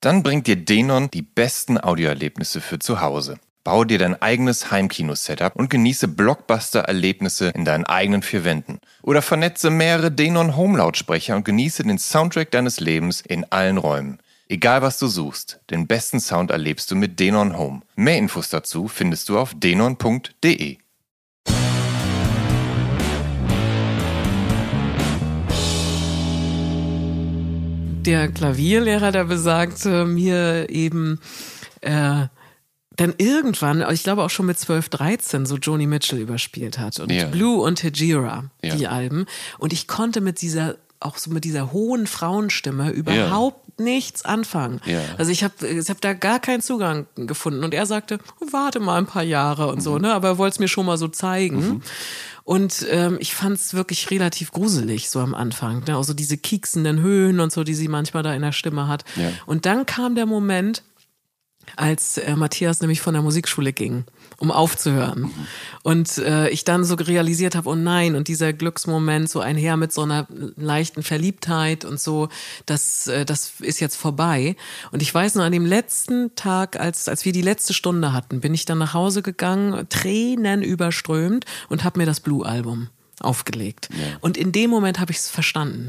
Dann bringt dir Denon die besten Audioerlebnisse für zu Hause. Baue dir dein eigenes Heimkino-Setup und genieße Blockbuster-Erlebnisse in deinen eigenen vier Wänden. Oder vernetze mehrere Denon Home-Lautsprecher und genieße den Soundtrack deines Lebens in allen Räumen. Egal was du suchst, den besten Sound erlebst du mit Denon Home. Mehr Infos dazu findest du auf denon.de. der Klavierlehrer, der besagte mir eben, äh, dann irgendwann, ich glaube auch schon mit 12, 13, so Joni Mitchell überspielt hat und Ja. Blue und Hejira, Ja. die Alben. Und ich konnte mit dieser auch so mit dieser hohen Frauenstimme überhaupt nichts anfangen. Also ich habe ich hab da gar keinen Zugang gefunden. Und er sagte, warte mal ein paar Jahre und Mhm. so, ne? Aber er wollte es mir schon mal so zeigen. Und ähm, ich fand es wirklich relativ gruselig so am Anfang. Ne? Auch so diese kieksenden Höhen und so, die sie manchmal da in der Stimme hat. Ja. Und dann kam der Moment, als äh, Matthias nämlich von der Musikschule ging, um aufzuhören. Und äh, ich dann so realisiert habe, oh nein, und dieser Glücksmoment so einher mit so einer leichten Verliebtheit und so, das, äh, das ist jetzt vorbei. Und ich weiß nur, an dem letzten Tag, als, als wir die letzte Stunde hatten, bin ich dann nach Hause gegangen, Tränen überströmt und habe mir das Blue-Album aufgelegt. Und in dem Moment habe ich es verstanden.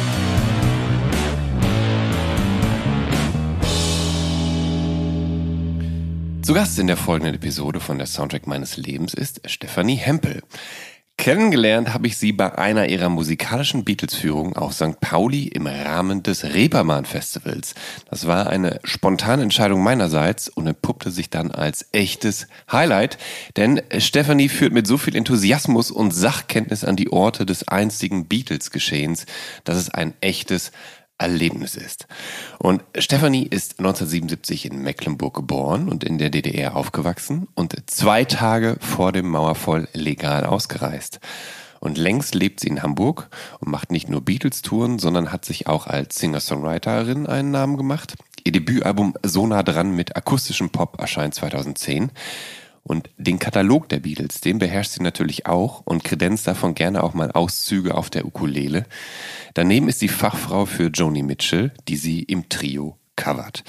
Zu Gast in der folgenden Episode von der Soundtrack meines Lebens ist Stefanie Hempel. Kennengelernt habe ich sie bei einer ihrer musikalischen Beatles-Führungen auf St. Pauli im Rahmen des Reeperbahn Festivals. Das war eine spontane Entscheidung meinerseits und entpuppte sich dann als echtes Highlight, denn Stefanie führt mit so viel Enthusiasmus und Sachkenntnis an die Orte des einstigen Beatles-Geschehens, dass es ein echtes Erlebnis ist. Und Stefanie ist 1977 in Mecklenburg geboren und in der DDR aufgewachsen und zwei Tage vor dem Mauerfall legal ausgereist. Und längst lebt sie in Hamburg und macht nicht nur Beatles-Touren, sondern hat sich auch als Singer-Songwriterin einen Namen gemacht. Ihr Debütalbum So nah dran mit akustischem Pop erscheint 2010. Und den Katalog der Beatles, den beherrscht sie natürlich auch und kredenzt davon gerne auch mal Auszüge auf der Ukulele. Daneben ist sie Fachfrau für Joni Mitchell, die sie im Trio covert.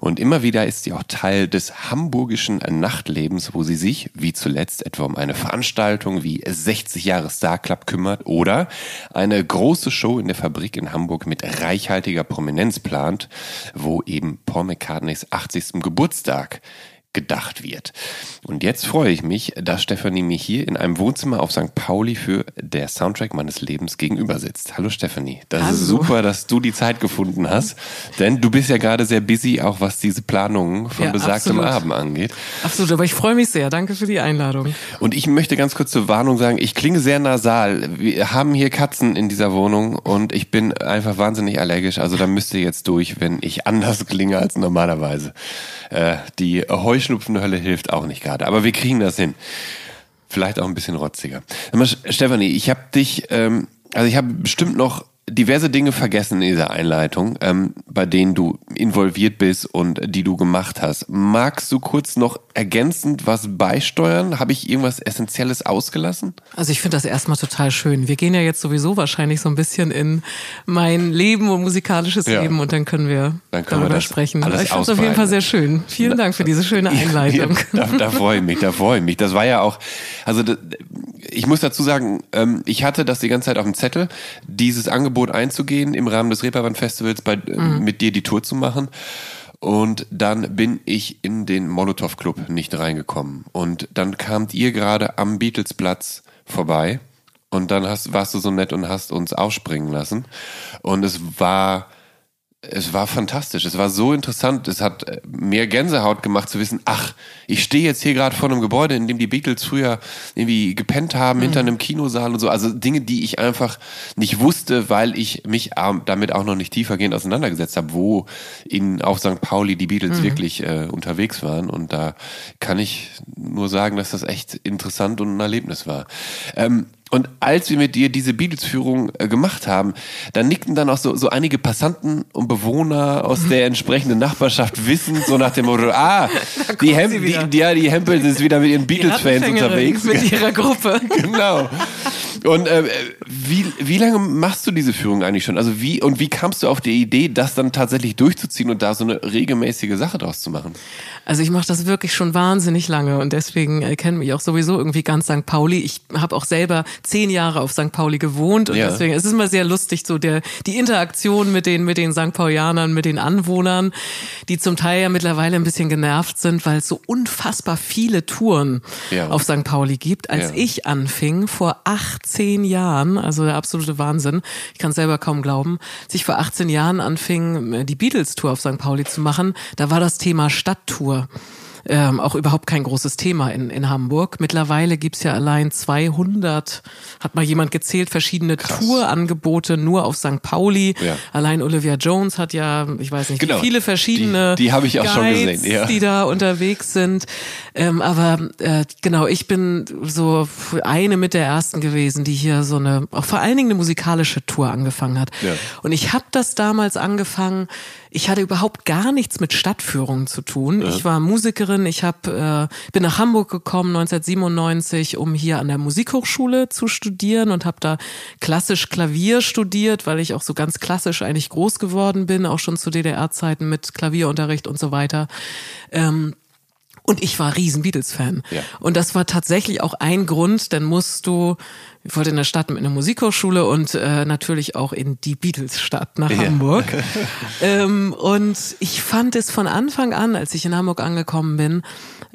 Und immer wieder ist sie auch Teil des hamburgischen Nachtlebens, wo sie sich, wie zuletzt, etwa um eine Veranstaltung wie 60 Jahre Star Club kümmert oder eine große Show in der Fabrik in Hamburg mit reichhaltiger Prominenz plant, wo eben Paul McCartneys 80. Geburtstag gedacht wird. Und jetzt freue ich mich, dass Stefanie mir hier in einem Wohnzimmer auf St. Pauli für der Soundtrack meines Lebens gegenüber sitzt. Hallo Stefanie, das Hallo. ist super, dass du die Zeit gefunden hast, denn du bist ja gerade sehr busy, auch was diese Planungen von Ja, besagtem absolut. Abend angeht. Absolut, aber ich freue mich sehr. Danke für die Einladung. Und ich möchte ganz kurz zur Warnung sagen, ich klinge sehr nasal. Wir haben hier Katzen in dieser Wohnung und ich bin einfach wahnsinnig allergisch. Also da müsst ihr jetzt durch, wenn ich anders klinge als normalerweise. Äh, die Heuschnupfenhölle hilft auch nicht gerade. Aber wir kriegen das hin. Vielleicht auch ein bisschen rotziger. Stefanie, ich habe dich, ähm, also ich habe bestimmt noch diverse Dinge vergessen in dieser Einleitung, ähm, bei denen du involviert bist und die du gemacht hast. Magst du kurz noch ergänzend was beisteuern? Habe ich irgendwas Essentielles ausgelassen? Also ich finde das erstmal total schön. Wir gehen ja jetzt sowieso wahrscheinlich so ein bisschen in mein Leben und musikalisches ja. Leben und dann können wir dann können darüber wir sprechen. Alles ich fand es auf jeden Fall sehr schön. Vielen Dank für diese schöne Einleitung. Ja, da, da freue ich mich, da freue ich mich. Das war ja auch, also ich muss dazu sagen, ähm, ich hatte das die ganze Zeit auf dem Zettel, dieses Angebot einzugehen, im Rahmen des Reeperbahn Festivals bei, mhm. mit dir die Tour zu machen. Und dann bin ich in den Molotow Club nicht reingekommen. Und dann kamt ihr gerade am Beatlesplatz vorbei. Und dann hast, warst du so nett und hast uns aufspringen lassen. Und es war, es war fantastisch. Es war so interessant. Es hat äh, mehr Gänsehaut gemacht zu wissen, ach, ich stehe jetzt hier gerade vor einem Gebäude, in dem die Beatles früher irgendwie gepennt haben, mhm. hinter einem Kinosaal und so. Also Dinge, die ich einfach nicht wusste, weil ich mich damit auch noch nicht tiefergehend auseinandergesetzt habe, wo in auf St. Pauli die Beatles mhm. wirklich äh, unterwegs waren. Und da kann ich nur sagen, dass das echt interessant und ein Erlebnis war. Ähm, und als wir mit dir diese Beatles-Führung äh, gemacht haben, dann nickten dann auch so, so einige Passanten und Bewohner aus der entsprechenden Nachbarschaft wissend, so nach dem Motto, ah, die, Hem die, die, ja, die Hempels ist wieder mit ihren Beatles-Fans unterwegs. Mit ihrer Gruppe. genau. Und äh, wie, wie lange machst du diese Führung eigentlich schon? Also wie und wie kamst du auf die Idee, das dann tatsächlich durchzuziehen und da so eine regelmäßige Sache draus zu machen? Also ich mache das wirklich schon wahnsinnig lange und deswegen äh, mich auch sowieso irgendwie ganz St. Pauli. Ich habe auch selber zehn Jahre auf St. Pauli gewohnt und ja. deswegen es ist immer sehr lustig so der die Interaktion mit den mit den St. Paulianern, mit den Anwohnern, die zum Teil ja mittlerweile ein bisschen genervt sind, weil es so unfassbar viele Touren ja. auf St. Pauli gibt. Als ja. ich anfing vor 18 Jahren, also der absolute Wahnsinn, ich kann es selber kaum glauben, als ich vor 18 Jahren anfing die Beatles Tour auf St. Pauli zu machen, da war das Thema Stadttour ähm, auch überhaupt kein großes Thema in, in Hamburg. Mittlerweile gibt's ja allein 200, hat mal jemand gezählt, verschiedene Krass. Tourangebote nur auf St. Pauli. Ja. Allein Olivia Jones hat ja, ich weiß nicht, genau. viele verschiedene Die, die habe ich auch Guides, schon gesehen, ja. die da unterwegs sind. Ähm, aber äh, genau, ich bin so eine mit der ersten gewesen, die hier so eine, auch vor allen Dingen eine musikalische Tour angefangen hat. Ja. Und ich habe das damals angefangen, ich hatte überhaupt gar nichts mit Stadtführungen zu tun. Ja. Ich war Musikerin, ich hab, äh, bin nach Hamburg gekommen 1997, um hier an der Musikhochschule zu studieren und habe da klassisch Klavier studiert, weil ich auch so ganz klassisch eigentlich groß geworden bin, auch schon zu DDR-Zeiten mit Klavierunterricht und so weiter. Ähm, und ich war riesen Beatles-Fan. Ja. Und das war tatsächlich auch ein Grund, dann musst du ich wollte in der Stadt mit einer Musikhochschule und äh, natürlich auch in die Beatles-Stadt nach ja. Hamburg. ähm, und ich fand es von Anfang an, als ich in Hamburg angekommen bin,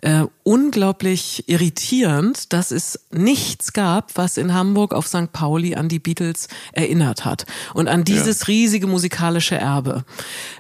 äh, unglaublich irritierend, dass es nichts gab, was in Hamburg auf St. Pauli an die Beatles erinnert hat und an dieses ja. riesige musikalische Erbe.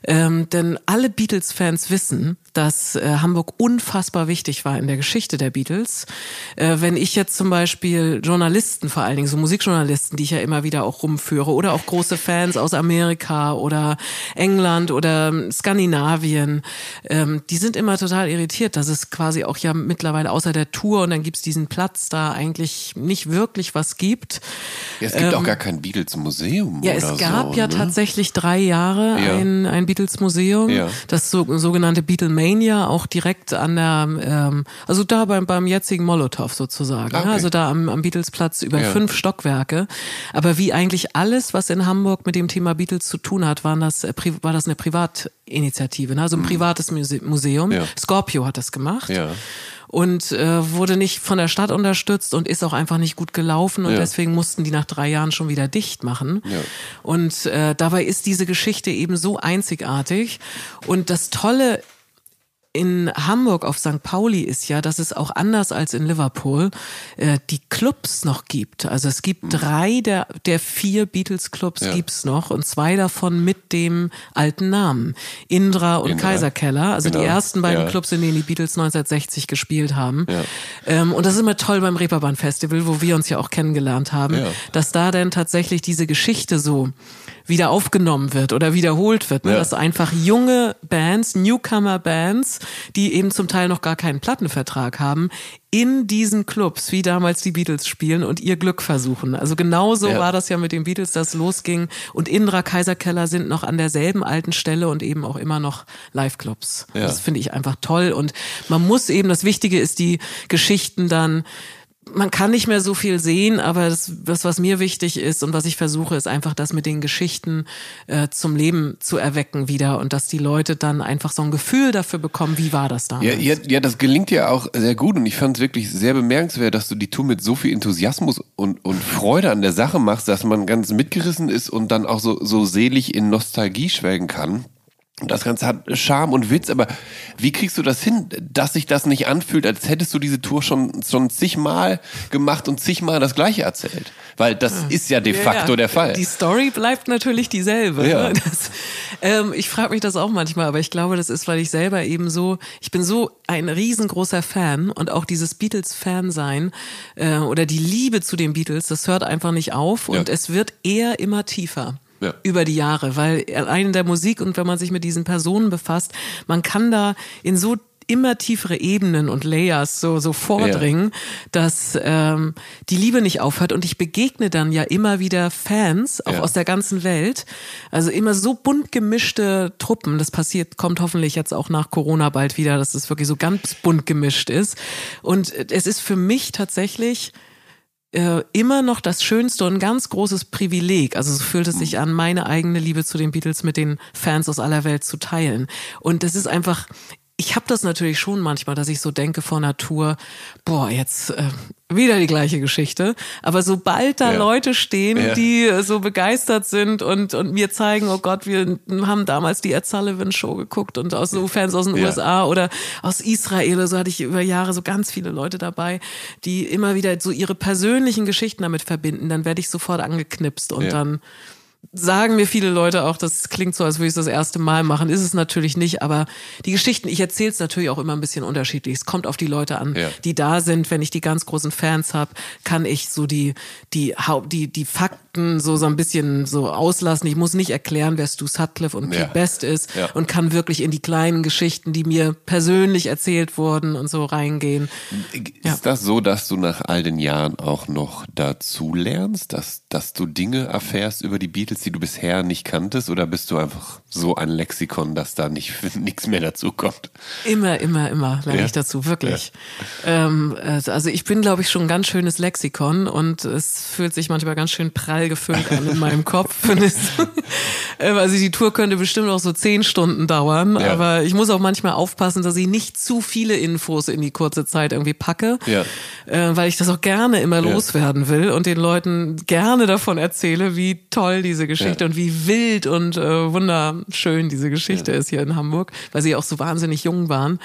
Ähm, denn alle Beatles-Fans wissen, dass äh, Hamburg unfassbar wichtig war in der Geschichte der Beatles. Äh, wenn ich jetzt zum Beispiel Journalisten, vor allen Dingen so Musikjournalisten, die ich ja immer wieder auch rumführe, oder auch große Fans aus Amerika oder England oder ähm, Skandinavien, ähm, die sind immer total irritiert, dass es quasi auch ja mittlerweile außer der Tour und dann gibt's diesen Platz da eigentlich nicht wirklich was gibt. Ja, es gibt ähm, auch gar kein Beatles-Museum. Ja, es gab so, ja ne? tatsächlich drei Jahre ja. ein, ein Beatles-Museum, ja. das so, sogenannte Beatlemania, auch direkt an der, ähm, also da beim, beim jetzigen Molotow sozusagen. Ah, okay. Also da am, am Beatles-Platz über ja. fünf Stockwerke. Aber wie eigentlich alles, was in Hamburg mit dem Thema Beatles zu tun hat, waren das, äh, war das eine Privatinitiative, ne? also ein mhm. privates Museum. Scorpio hat das gemacht. Ja und äh, wurde nicht von der Stadt unterstützt und ist auch einfach nicht gut gelaufen und ja. deswegen mussten die nach drei Jahren schon wieder dicht machen. Ja. Und äh, dabei ist diese Geschichte eben so einzigartig und das Tolle in Hamburg auf St. Pauli ist ja, dass es auch anders als in Liverpool äh, die Clubs noch gibt. Also es gibt mhm. drei der, der vier Beatles-Clubs ja. gibt's noch und zwei davon mit dem alten Namen. Indra und Indra. Kaiserkeller. Also genau. die ersten beiden ja. Clubs, in denen die Beatles 1960 gespielt haben. Ja. Ähm, und das ist immer toll beim Reeperbahn Festival, wo wir uns ja auch kennengelernt haben, dass da dann tatsächlich diese Geschichte so wieder aufgenommen wird oder wiederholt wird. Ne? Ja. Dass einfach junge Bands, Newcomer-Bands, die eben zum Teil noch gar keinen Plattenvertrag haben, in diesen Clubs, wie damals die Beatles spielen und ihr Glück versuchen. Also genauso Ja. war das ja mit den Beatles, das losging. Und Indra Kaiserkeller sind noch an derselben alten Stelle und eben auch immer noch Live-Clubs. Ja. Das finde ich einfach toll. Und man muss eben, das Wichtige ist, die Geschichten dann man kann nicht mehr so viel sehen, aber das, das, was mir wichtig ist und was ich versuche, ist einfach das mit den Geschichten äh, zum Leben zu erwecken wieder und dass die Leute dann einfach so ein Gefühl dafür bekommen, wie war das damals. Ja, ja, ja, das gelingt ja auch sehr gut und ich fand es wirklich sehr bemerkenswert, dass du die Tour mit so viel Enthusiasmus und, und Freude an der Sache machst, dass man ganz mitgerissen ist und dann auch so, so selig in Nostalgie schwelgen kann. Und das Ganze hat Charme und Witz, aber wie kriegst du das hin, dass sich das nicht anfühlt, als hättest du diese Tour schon, schon zigmal gemacht und zigmal das Gleiche erzählt? Weil das ist ja de Ja, facto ja. der Fall. Die Story bleibt natürlich dieselbe. Ja. ne? Das, ähm, ich frage mich das auch manchmal, aber ich glaube, das ist, weil ich selber eben so, ich bin so ein riesengroßer Fan und auch dieses Beatles-Fan-Sein äh, oder die Liebe zu den Beatles, das hört einfach nicht auf und Ja. es wird eher immer tiefer. Ja. Über die Jahre, weil allein in der Musik und wenn man sich mit diesen Personen befasst, man kann da in so immer tiefere Ebenen und Layers so, so vordringen, dass ähm, die Liebe nicht aufhört. Und ich begegne dann ja immer wieder Fans, auch Ja. aus der ganzen Welt. Also immer so bunt gemischte Truppen. Das passiert, kommt hoffentlich jetzt auch nach Corona bald wieder, dass es wirklich so ganz bunt gemischt ist. Und es ist für mich tatsächlich äh, immer noch das Schönste und ganz großes Privileg. Also so fühlt es sich an, meine eigene Liebe zu den Beatles mit den Fans aus aller Welt zu teilen. Und das ist einfach, ich habe das natürlich schon manchmal, dass ich so denke vor Natur, boah, jetzt äh, wieder die gleiche Geschichte. Aber sobald da Ja. Leute stehen, Ja. die äh, so begeistert sind und, und mir zeigen, oh Gott, wir haben damals die Ed Sullivan Show geguckt und aus so Fans aus den Ja. USA oder aus Israel, so hatte ich über Jahre so ganz viele Leute dabei, die immer wieder so ihre persönlichen Geschichten damit verbinden, dann werde ich sofort angeknipst und dann sagen mir viele Leute auch, das klingt so, als würde ich es das erste Mal machen. Ist es natürlich nicht, aber die Geschichten, ich erzähle es natürlich auch immer ein bisschen unterschiedlich. Es kommt auf die Leute an, Ja. die da sind. Wenn ich die ganz großen Fans habe, kann ich so die, die, die, die Fakten so, so ein bisschen so auslassen. Ich muss nicht erklären, wer Stu Sutcliffe und Pete Ja. Best ist Ja. und kann wirklich in die kleinen Geschichten, die mir persönlich erzählt wurden und so reingehen. Ist Ja. das so, dass du nach all den Jahren auch noch dazu lernst, dass, dass du Dinge erfährst über die Beatles, die du bisher nicht kanntest? Oder bist du einfach so ein Lexikon, dass da nicht nichts mehr dazu kommt? Immer, immer, immer lerne ich dazu, wirklich. Ähm, äh, also ich bin, glaube ich, schon ein ganz schönes Lexikon und es fühlt sich manchmal ganz schön prall gefüllt an in meinem Kopf. Äh, also die Tour könnte bestimmt auch so zehn Stunden dauern, Ja. aber ich muss auch manchmal aufpassen, dass ich nicht zu viele Infos in die kurze Zeit irgendwie packe, Ja. äh, weil ich das auch gerne immer Ja. loswerden will und den Leuten gerne davon erzähle, wie toll diese Geschichte und wie wild und äh, wunderschön diese Geschichte ist hier in Hamburg, weil sie auch so wahnsinnig jung waren.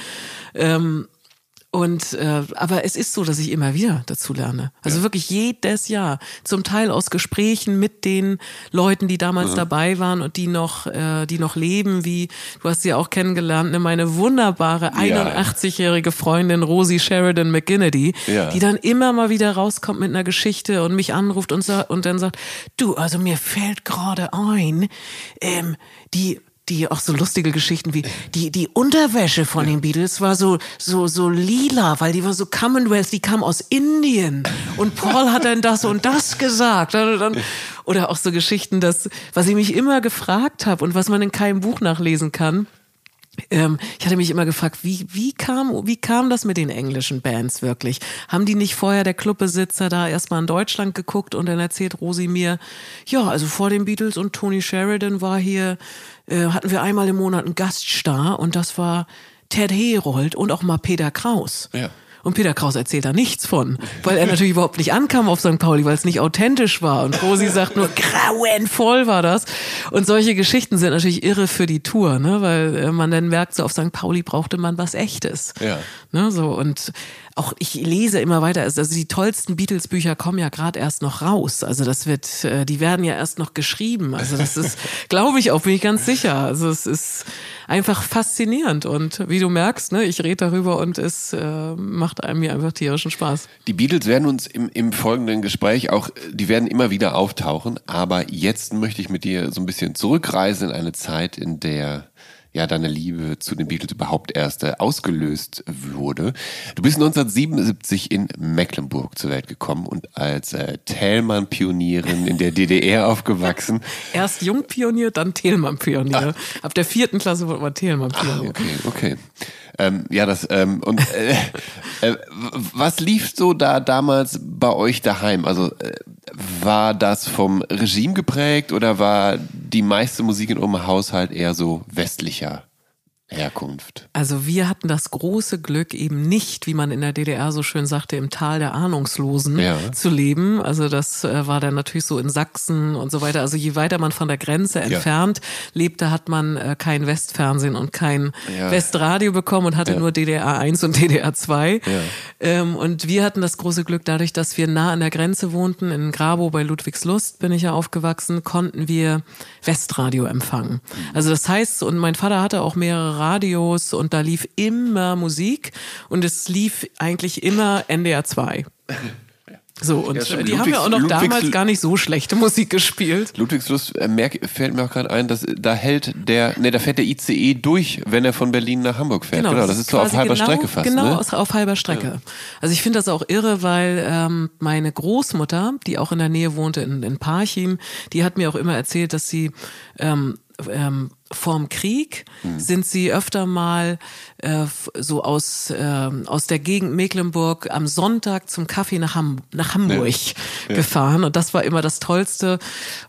Ähm, und äh, aber es ist so, dass ich immer wieder dazu lerne. Also wirklich jedes Jahr. Zum Teil aus Gesprächen mit den Leuten, die damals dabei waren und die noch, äh, die noch leben, wie du hast sie auch kennengelernt, ne, meine wunderbare 81-jährige Freundin Rosie Sheridan McGinnity, Ja. die dann immer mal wieder rauskommt mit einer Geschichte und mich anruft und, sa und dann sagt, du, also mir fällt gerade ein, ähm, die die auch so lustige Geschichten wie die die Unterwäsche von den Beatles war so so so lila, weil die war so Commonwealth, die kam aus Indien und Paul hat dann das und das gesagt dann- oder auch so Geschichten, das was ich mich immer gefragt habe und was man in keinem Buch nachlesen kann. Ähm, ich hatte mich immer gefragt, wie, wie, kam, wie kam das mit den englischen Bands wirklich? Haben die nicht vorher der Clubbesitzer da erstmal in Deutschland geguckt und dann erzählt Rosi mir, ja, also vor den Beatles und Tony Sheridan war hier, äh, hatten wir einmal im Monat einen Gaststar und das war Ted Herold und auch mal Peter Kraus. Ja. Und Peter Kraus erzählt da nichts von, weil er natürlich überhaupt nicht ankam auf St. Pauli, weil es nicht authentisch war. Und Rosi sagt nur, grauenvoll war das. Und solche Geschichten sind natürlich irre für die Tour, ne? weil äh, man dann merkt, so auf St. Pauli brauchte man was Echtes. Ja. Ne? So, und auch ich lese immer weiter, also die tollsten Beatles-Bücher kommen ja gerade erst noch raus. Also das wird, äh, die werden ja erst noch geschrieben. Also das ist, glaube ich auch, bin ich ganz sicher. Also es ist einfach faszinierend. Und wie du merkst, ne, ich rede darüber und es äh, macht einem mir einfach tierischen Spaß. Die Beatles werden uns im, im folgenden Gespräch auch, die werden immer wieder auftauchen, aber jetzt möchte ich mit dir so ein bisschen zurückreisen in eine Zeit, in der ja deine Liebe zu den Beatles überhaupt erst äh, ausgelöst wurde. Du bist 1977 in Mecklenburg zur Welt gekommen und als äh, Thälmann-Pionierin in der DDR aufgewachsen. Erst Jungpionier, dann Thälmann-Pionier. Ah. Ab der vierten Klasse wurde man Thälmann-Pionier. Ah, okay, okay. Ähm, ja, das ähm, und äh, äh, was lief so da damals bei euch daheim? Also äh, war das vom Regime geprägt oder war die meiste Musik in eurem Haushalt eher so westlicher? Herkunft. Also wir hatten das große Glück, eben nicht, wie man in der DDR so schön sagte, im Tal der Ahnungslosen ja. zu leben. Also das äh, war dann natürlich so in Sachsen und so weiter. Also je weiter man von der Grenze entfernt ja. lebte, hat man äh, kein Westfernsehen und kein ja. Westradio bekommen und hatte nur DDR 1 und DDR 2. Ähm, und wir hatten das große Glück, dadurch, dass wir nah an der Grenze wohnten, in Grabow bei Ludwigslust bin ich ja aufgewachsen, konnten wir Westradio empfangen. Also das heißt, und mein Vater hatte auch mehrere Radios und da lief immer Musik und es lief eigentlich immer NDR 2. So, und ja, die Ludwigs, haben ja auch noch Ludwigs, damals gar nicht so schlechte Musik gespielt. Ludwigslust äh, merk, fällt mir auch gerade ein, dass da hält der, ne, da fährt der ICE durch, wenn er von Berlin nach Hamburg fährt. Genau, genau das ist so auf halber genau, Strecke fast. Genau, ne? auf halber Strecke. Ja. Also ich finde das auch irre, weil ähm, meine Großmutter, die auch in der Nähe wohnte, in, in Parchim, die hat mir auch immer erzählt, dass sie ähm, ähm, vorm Krieg mhm. sind sie öfter mal äh, so aus, äh, aus der Gegend Mecklenburg am Sonntag zum Kaffee nach, Ham nach Hamburg ja. gefahren. Und das war immer das Tollste.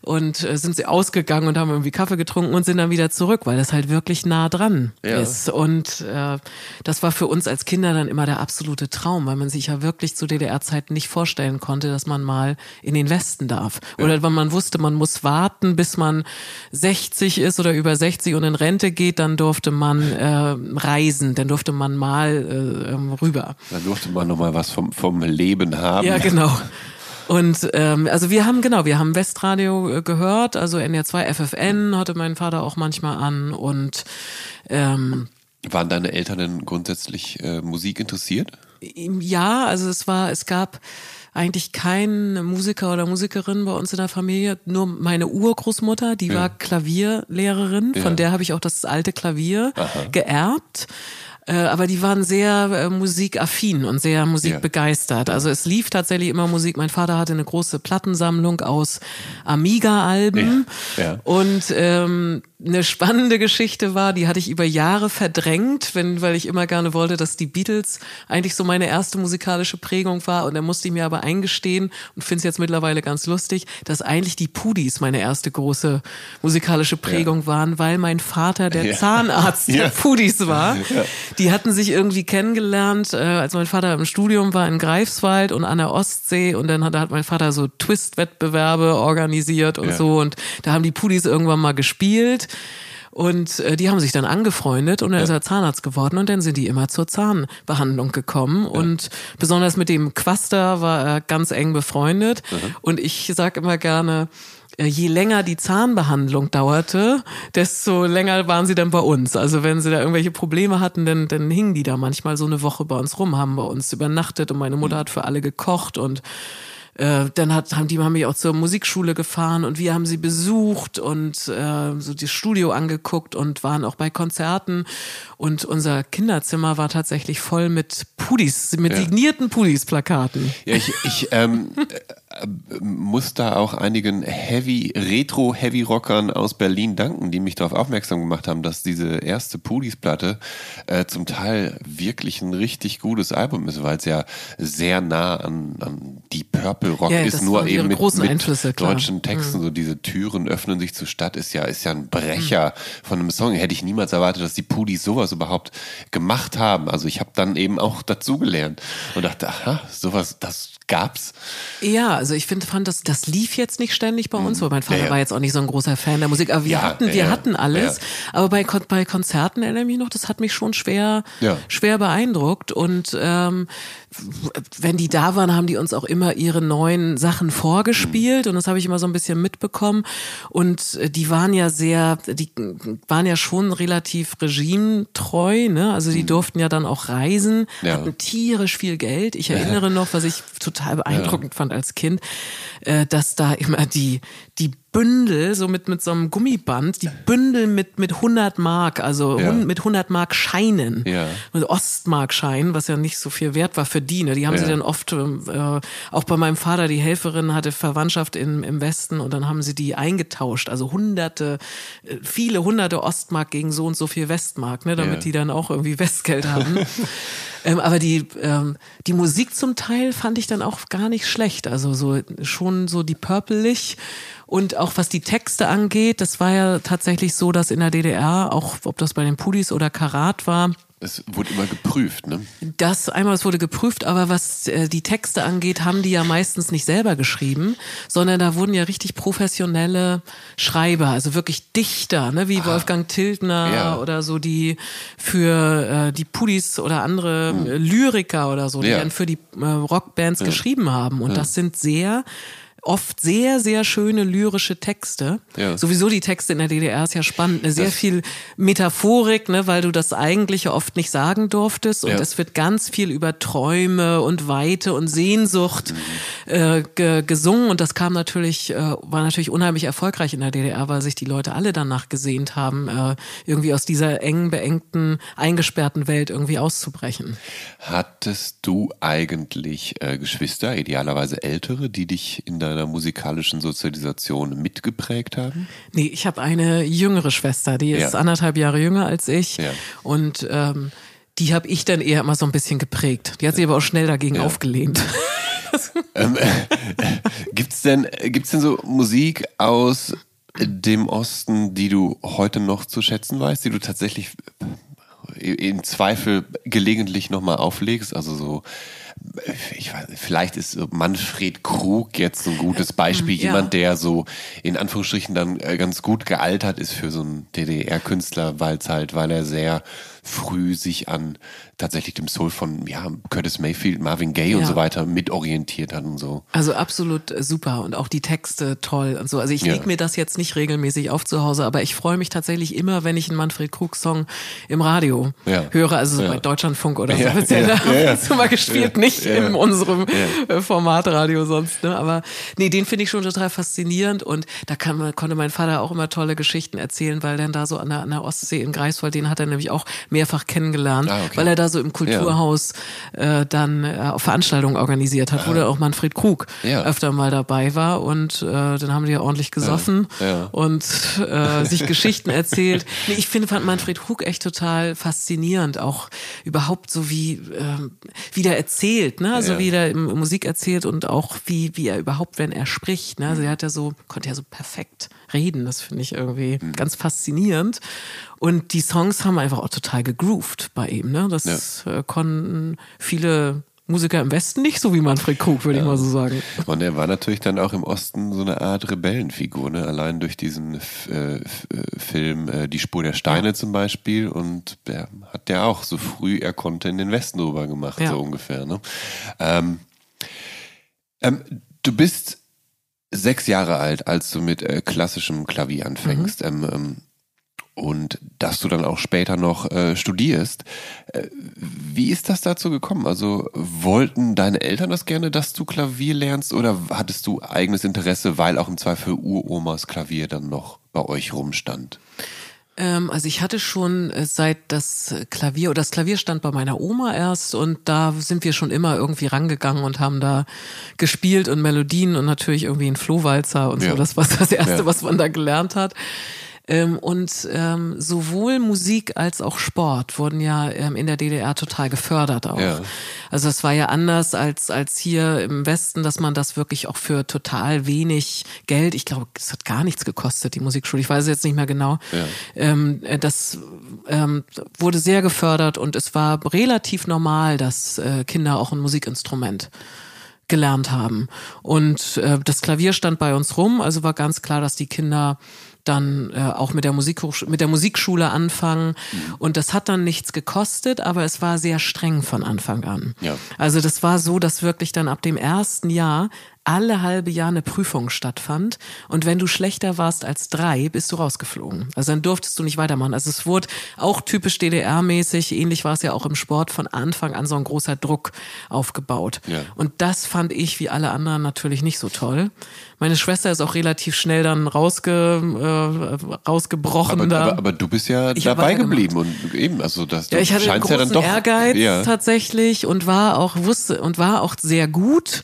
Und äh, sind sie ausgegangen und haben irgendwie Kaffee getrunken und sind dann wieder zurück, weil das halt wirklich nah dran ja. ist. Und äh, das war für uns als Kinder dann immer der absolute Traum, weil man sich ja wirklich zu DDR-Zeiten nicht vorstellen konnte, dass man mal in den Westen darf. Oder wenn man wusste, man muss warten, bis man 60 ist oder über 60 60 und in Rente geht, dann durfte man äh, reisen, dann durfte man mal äh, ähm, rüber. Dann durfte man nochmal was vom, vom Leben haben. Ja, genau. Und ähm, also wir haben genau, wir haben Westradio äh, gehört, also NR2 FFN hatte mein Vater auch manchmal an und ähm, waren deine Eltern denn grundsätzlich äh, Musik interessiert? Ja, also es war, es gab eigentlich kein Musiker oder Musikerin bei uns in der Familie, nur meine Urgroßmutter, die ja. war Klavierlehrerin, von ja. der habe ich auch das alte Klavier Aha. geerbt. Äh, aber die waren sehr äh, musikaffin und sehr musikbegeistert. Also es lief tatsächlich immer Musik. Mein Vater hatte eine große Plattensammlung aus Amiga-Alben ja. Ja. und ähm, eine spannende Geschichte war, die hatte ich über Jahre verdrängt, wenn, weil ich immer gerne wollte, dass die Beatles eigentlich so meine erste musikalische Prägung war. Und dann musste ich mir aber eingestehen und finde es jetzt mittlerweile ganz lustig, dass eigentlich die Pudis meine erste große musikalische Prägung ja. waren, weil mein Vater der ja. Zahnarzt ja. der Pudis war. Die hatten sich irgendwie kennengelernt, äh, als mein Vater im Studium war in Greifswald und an der Ostsee. Und dann hat, hat mein Vater so Twist-Wettbewerbe organisiert und so. Und da haben die Pudis irgendwann mal gespielt. Und äh, die haben sich dann angefreundet und dann ja. ist er Zahnarzt geworden und dann sind die immer zur Zahnbehandlung gekommen. Ja. Und besonders mit dem Quaster war er ganz eng befreundet. Mhm. Und ich sag immer gerne, äh, je länger die Zahnbehandlung dauerte, desto länger waren sie dann bei uns. Also wenn sie da irgendwelche Probleme hatten, dann, dann hingen die da manchmal so eine Woche bei uns rum, haben bei uns übernachtet und meine Mutter mhm. hat für alle gekocht und äh, dann hat, haben die haben mich auch zur Musikschule gefahren und wir haben sie besucht und äh, so das Studio angeguckt und waren auch bei Konzerten und unser Kinderzimmer war tatsächlich voll mit Pudis, mit ja. signierten Pudis-Plakaten. Ja, ich, ich ähm, äh, muss da auch einigen Heavy, Retro-Heavy-Rockern aus Berlin danken, die mich darauf aufmerksam gemacht haben, dass diese erste Pudis-Platte äh, zum Teil wirklich ein richtig gutes Album ist, weil es ja sehr nah an, an die Purple Rock ja, ist, nur eben mit, mit deutschen Texten, mhm. so diese Türen öffnen sich zur Stadt, ist ja, ist ja ein Brecher mhm. von einem Song. Hätte ich niemals erwartet, dass die Pudis sowas überhaupt gemacht haben. Also ich habe dann eben auch dazugelernt und dachte, aha, sowas, das gab's. Ja, also ich finde, fand das, das lief jetzt nicht ständig bei uns, mhm. weil mein Vater ja, ja. war jetzt auch nicht so ein großer Fan der Musik, aber wir ja, hatten, wir hatten alles. Aber bei, bei Konzerten erinnere ich mich noch, das hat mich schon schwer, schwer beeindruckt und ähm, wenn die da waren, haben die uns auch immer ihre neuen Sachen vorgespielt und das habe ich immer so ein bisschen mitbekommen. Und äh, die waren ja sehr, die waren ja schon relativ regimetreu, ne? Also die durften ja dann auch reisen, hatten tierisch viel Geld. Ich erinnere noch, was ich total beeindruckend fand als Kind, äh, dass da immer die, die Bündel, so mit, mit so einem Gummiband, die Bündel mit, mit 100 Mark, also Ja. mit 100 Mark Scheinen, Ja. also Ostmark-Scheinen, was ja nicht so viel wert war für die. Ne? Die haben Ja. sie dann oft, äh, auch bei meinem Vater, die Helferin hatte Verwandtschaft im, im Westen und dann haben sie die eingetauscht. Also hunderte, äh, viele hunderte Ostmark gegen so und so viel Westmark, ne? damit die dann auch irgendwie Westgeld haben. ähm, aber die, ähm, die Musik zum Teil fand ich dann auch gar nicht schlecht. Also so schon so die Purpelig. Und auch was die Texte angeht, das war ja tatsächlich so, dass in der DDR, auch ob das bei den Pudis oder Karat war, Es wurde immer geprüft, ne? das einmal, es wurde geprüft, aber was äh, die Texte angeht, haben die ja meistens nicht selber geschrieben, sondern da wurden ja richtig professionelle Schreiber, also wirklich Dichter, ne, wie Wolfgang Tiltner Ja. oder so, die für äh, die Pudis oder andere äh, Lyriker oder so, die Ja. dann für die äh, Rockbands geschrieben haben. Und das sind sehr oft sehr, sehr schöne lyrische Texte. Ja. Sowieso die Texte in der DDR ist ja spannend. Ne? Sehr viel Metaphorik, ne? weil du das Eigentliche oft nicht sagen durftest. Und Ja. es wird ganz viel über Träume und Weite und Sehnsucht äh, ge gesungen. Und das kam natürlich, äh, war natürlich unheimlich erfolgreich in der DDR, weil sich die Leute alle danach gesehnt haben, äh, irgendwie aus dieser engen, beengten, eingesperrten Welt irgendwie auszubrechen. Hattest du eigentlich äh, Geschwister, idealerweise ältere, die dich in deiner musikalischen Sozialisation mitgeprägt haben? Nee, ich habe eine jüngere Schwester, die ist Ja. anderthalb Jahre jünger als ich. Ja. Und ähm, die habe ich dann eher immer so ein bisschen geprägt. Die hat sich aber auch schnell dagegen aufgelehnt. Gibt's denn, gibt's denn so Musik aus dem Osten, die du heute noch zu schätzen weißt, die du tatsächlich im Zweifel gelegentlich nochmal auflegst? Also so, ich weiß, vielleicht ist so Manfred Krug jetzt so ein gutes Beispiel. ja. Jemand, der so in Anführungsstrichen dann äh, ganz gut gealtert ist für so einen DDR-Künstler, weil es halt, weil er sehr früh sich an tatsächlich dem Soul von ja, Curtis Mayfield, Marvin Gaye und Ja. so weiter mitorientiert hat und so. Also absolut äh, super und auch die Texte toll und so. Also ich Ja. leg mir das jetzt nicht regelmäßig auf zu Hause, aber ich freue mich tatsächlich immer, wenn ich einen Manfred Krug Song im Radio Ja. höre, also so bei Deutschlandfunk oder so. Wird's ja, ja, und zu mal gespielt, nicht in unserem äh, Formatradio sonst. Ne? Aber nee, den finde ich schon total faszinierend und da kann man, konnte mein Vater auch immer tolle Geschichten erzählen, weil dann da so an der, an der Ostsee in Greifswald, den hat er nämlich auch mehrfach kennengelernt, Ah, okay. weil er da so im Kulturhaus äh, dann äh, Veranstaltungen organisiert hat, wo dann auch Manfred Krug Ja. öfter mal dabei war und äh, dann haben die ja ordentlich gesoffen Ja. und äh, sich Geschichten erzählt. Nee, ich finde, fand Manfred Krug echt total faszinierend, auch überhaupt so wie, ähm, wie der erzählt, ne? Also Ja. wie der Musik erzählt und auch wie, wie er überhaupt, wenn er spricht, ne? Also er hat ja so, konnte ja so perfekt reden, das finde ich irgendwie Mhm. ganz faszinierend. Und die Songs haben einfach auch total gegroovt bei ihm, ne? Das äh, konnten viele Musiker im Westen nicht, so wie Manfred Krug, würde ich mal so sagen. Und er war natürlich dann auch im Osten so eine Art Rebellenfigur, ne? allein durch diesen äh, F äh, Film äh, Die Spur der Steine zum Beispiel. Und der hat ja auch so früh er konnte in den Westen rüber gemacht, Ja. so ungefähr. Ne? Ähm, ähm, du bist sechs Jahre alt, als du mit äh, klassischem Klavier anfängst. Ähm, ähm, und dass du dann auch später noch äh, studierst. Äh, wie ist das dazu gekommen? Also wollten deine Eltern das gerne, dass du Klavier lernst oder hattest du eigenes Interesse, weil auch im Zweifel Uromas Klavier dann noch bei euch rumstand? Ähm, also ich hatte schon äh, seit das Klavier oder das Klavier stand bei meiner Oma erst und da sind wir schon immer irgendwie rangegangen und haben da gespielt und Melodien und natürlich irgendwie ein Flohwalzer und Ja. so. Das war das erste, Ja. was man da gelernt hat. Ähm, und ähm, sowohl Musik als auch Sport wurden ja ähm, in der DDR total gefördert auch. Ja. Also es war ja anders als als hier im Westen, dass man das wirklich auch für total wenig Geld, ich glaube, es hat gar nichts gekostet, die Musikschule, ich weiß es jetzt nicht mehr genau. Ja. Ähm, äh, das ähm, wurde sehr gefördert und es war relativ normal, dass äh, Kinder auch ein Musikinstrument gelernt haben. Und äh, das Klavier stand bei uns rum, also war ganz klar, dass die Kinder dann äh, auch mit der, Musikhochsch mit der Musikschule anfangen. Mhm. Und das hat dann nichts gekostet, aber es war sehr streng von Anfang an. Ja. Also das war so, dass wirklich dann ab dem ersten Jahr alle halbe Jahr eine Prüfung stattfand. Und wenn du schlechter warst als drei, bist du rausgeflogen. Also dann durftest du nicht weitermachen. Also es wurde auch typisch DDR-mäßig, ähnlich war es ja auch im Sport, von Anfang an so ein großer Druck aufgebaut. Ja. Und das fand ich, wie alle anderen, natürlich nicht so toll. Meine Schwester ist auch relativ schnell dann rausge, äh, rausgebrochen. Aber, aber, aber du bist ja Ich dabei geblieben und eben, also das Ja, ich hatte scheint großen ja dann doch. Ehrgeiz ja. tatsächlich und war auch wusste und war auch sehr gut.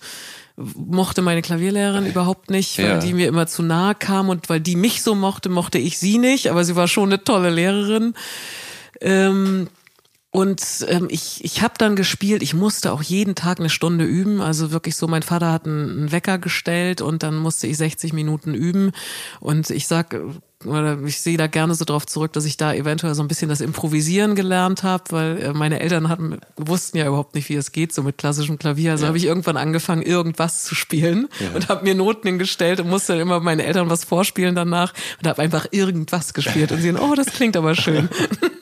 Mochte meine Klavierlehrerin überhaupt nicht, weil Ja. die mir immer zu nahe kam und weil die mich so mochte, mochte ich sie nicht, aber sie war schon eine tolle Lehrerin. Ähm, und ähm, ich, ich habe dann gespielt, ich musste auch jeden Tag eine Stunde üben. Also wirklich so, mein Vater hat einen, einen Wecker gestellt und dann musste ich 60 Minuten üben. Und ich sag, oder ich sehe da gerne so drauf zurück, dass ich da eventuell so ein bisschen das Improvisieren gelernt habe, weil äh, meine Eltern hatten, wussten ja überhaupt nicht, wie es geht, so mit klassischem Klavier. Also habe ich irgendwann angefangen, irgendwas zu spielen und habe mir Noten hingestellt und musste dann immer meine Eltern was vorspielen danach und habe einfach irgendwas gespielt und sie, oh, das klingt aber schön.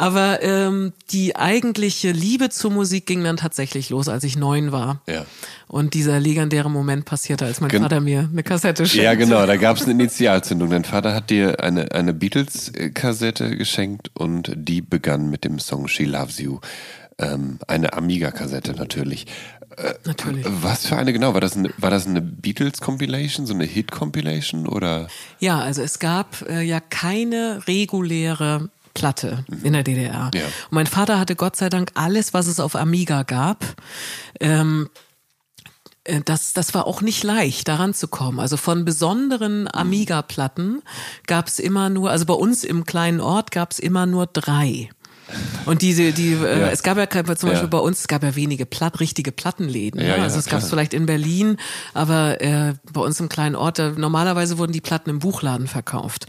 Aber ähm, die eigentliche Liebe zur Musik ging dann tatsächlich los, als ich neun war. Ja. Und dieser legendäre Moment passierte, als mein Gen- Vater mir eine Kassette schenkte. Ja, genau, da gab es eine Initialzündung. Dein Vater hat dir eine, eine Beatles-Kassette geschenkt und die begann mit dem Song She Loves You. Ähm, eine Amiga-Kassette natürlich. Natürlich. Was für eine genau? War das eine, war das eine Beatles-Compilation, so eine Hit-Compilation oder? Ja, also es gab äh, ja keine reguläre Platte in der DDR. Ja. Und mein Vater hatte Gott sei Dank alles, was es auf Amiga gab. Ähm, äh, das, das war auch nicht leicht, daran zu kommen. Also von besonderen Amiga-Platten gab es immer nur, also bei uns im kleinen Ort gab es immer nur drei. Und diese, die, äh, Ja. es gab ja kein, zum Ja. Beispiel bei uns, es gab ja wenige Platt, richtige Plattenläden. Ja, ne? ja, also es gab es vielleicht in Berlin, aber äh, bei uns im kleinen Ort, da, normalerweise wurden die Platten im Buchladen verkauft.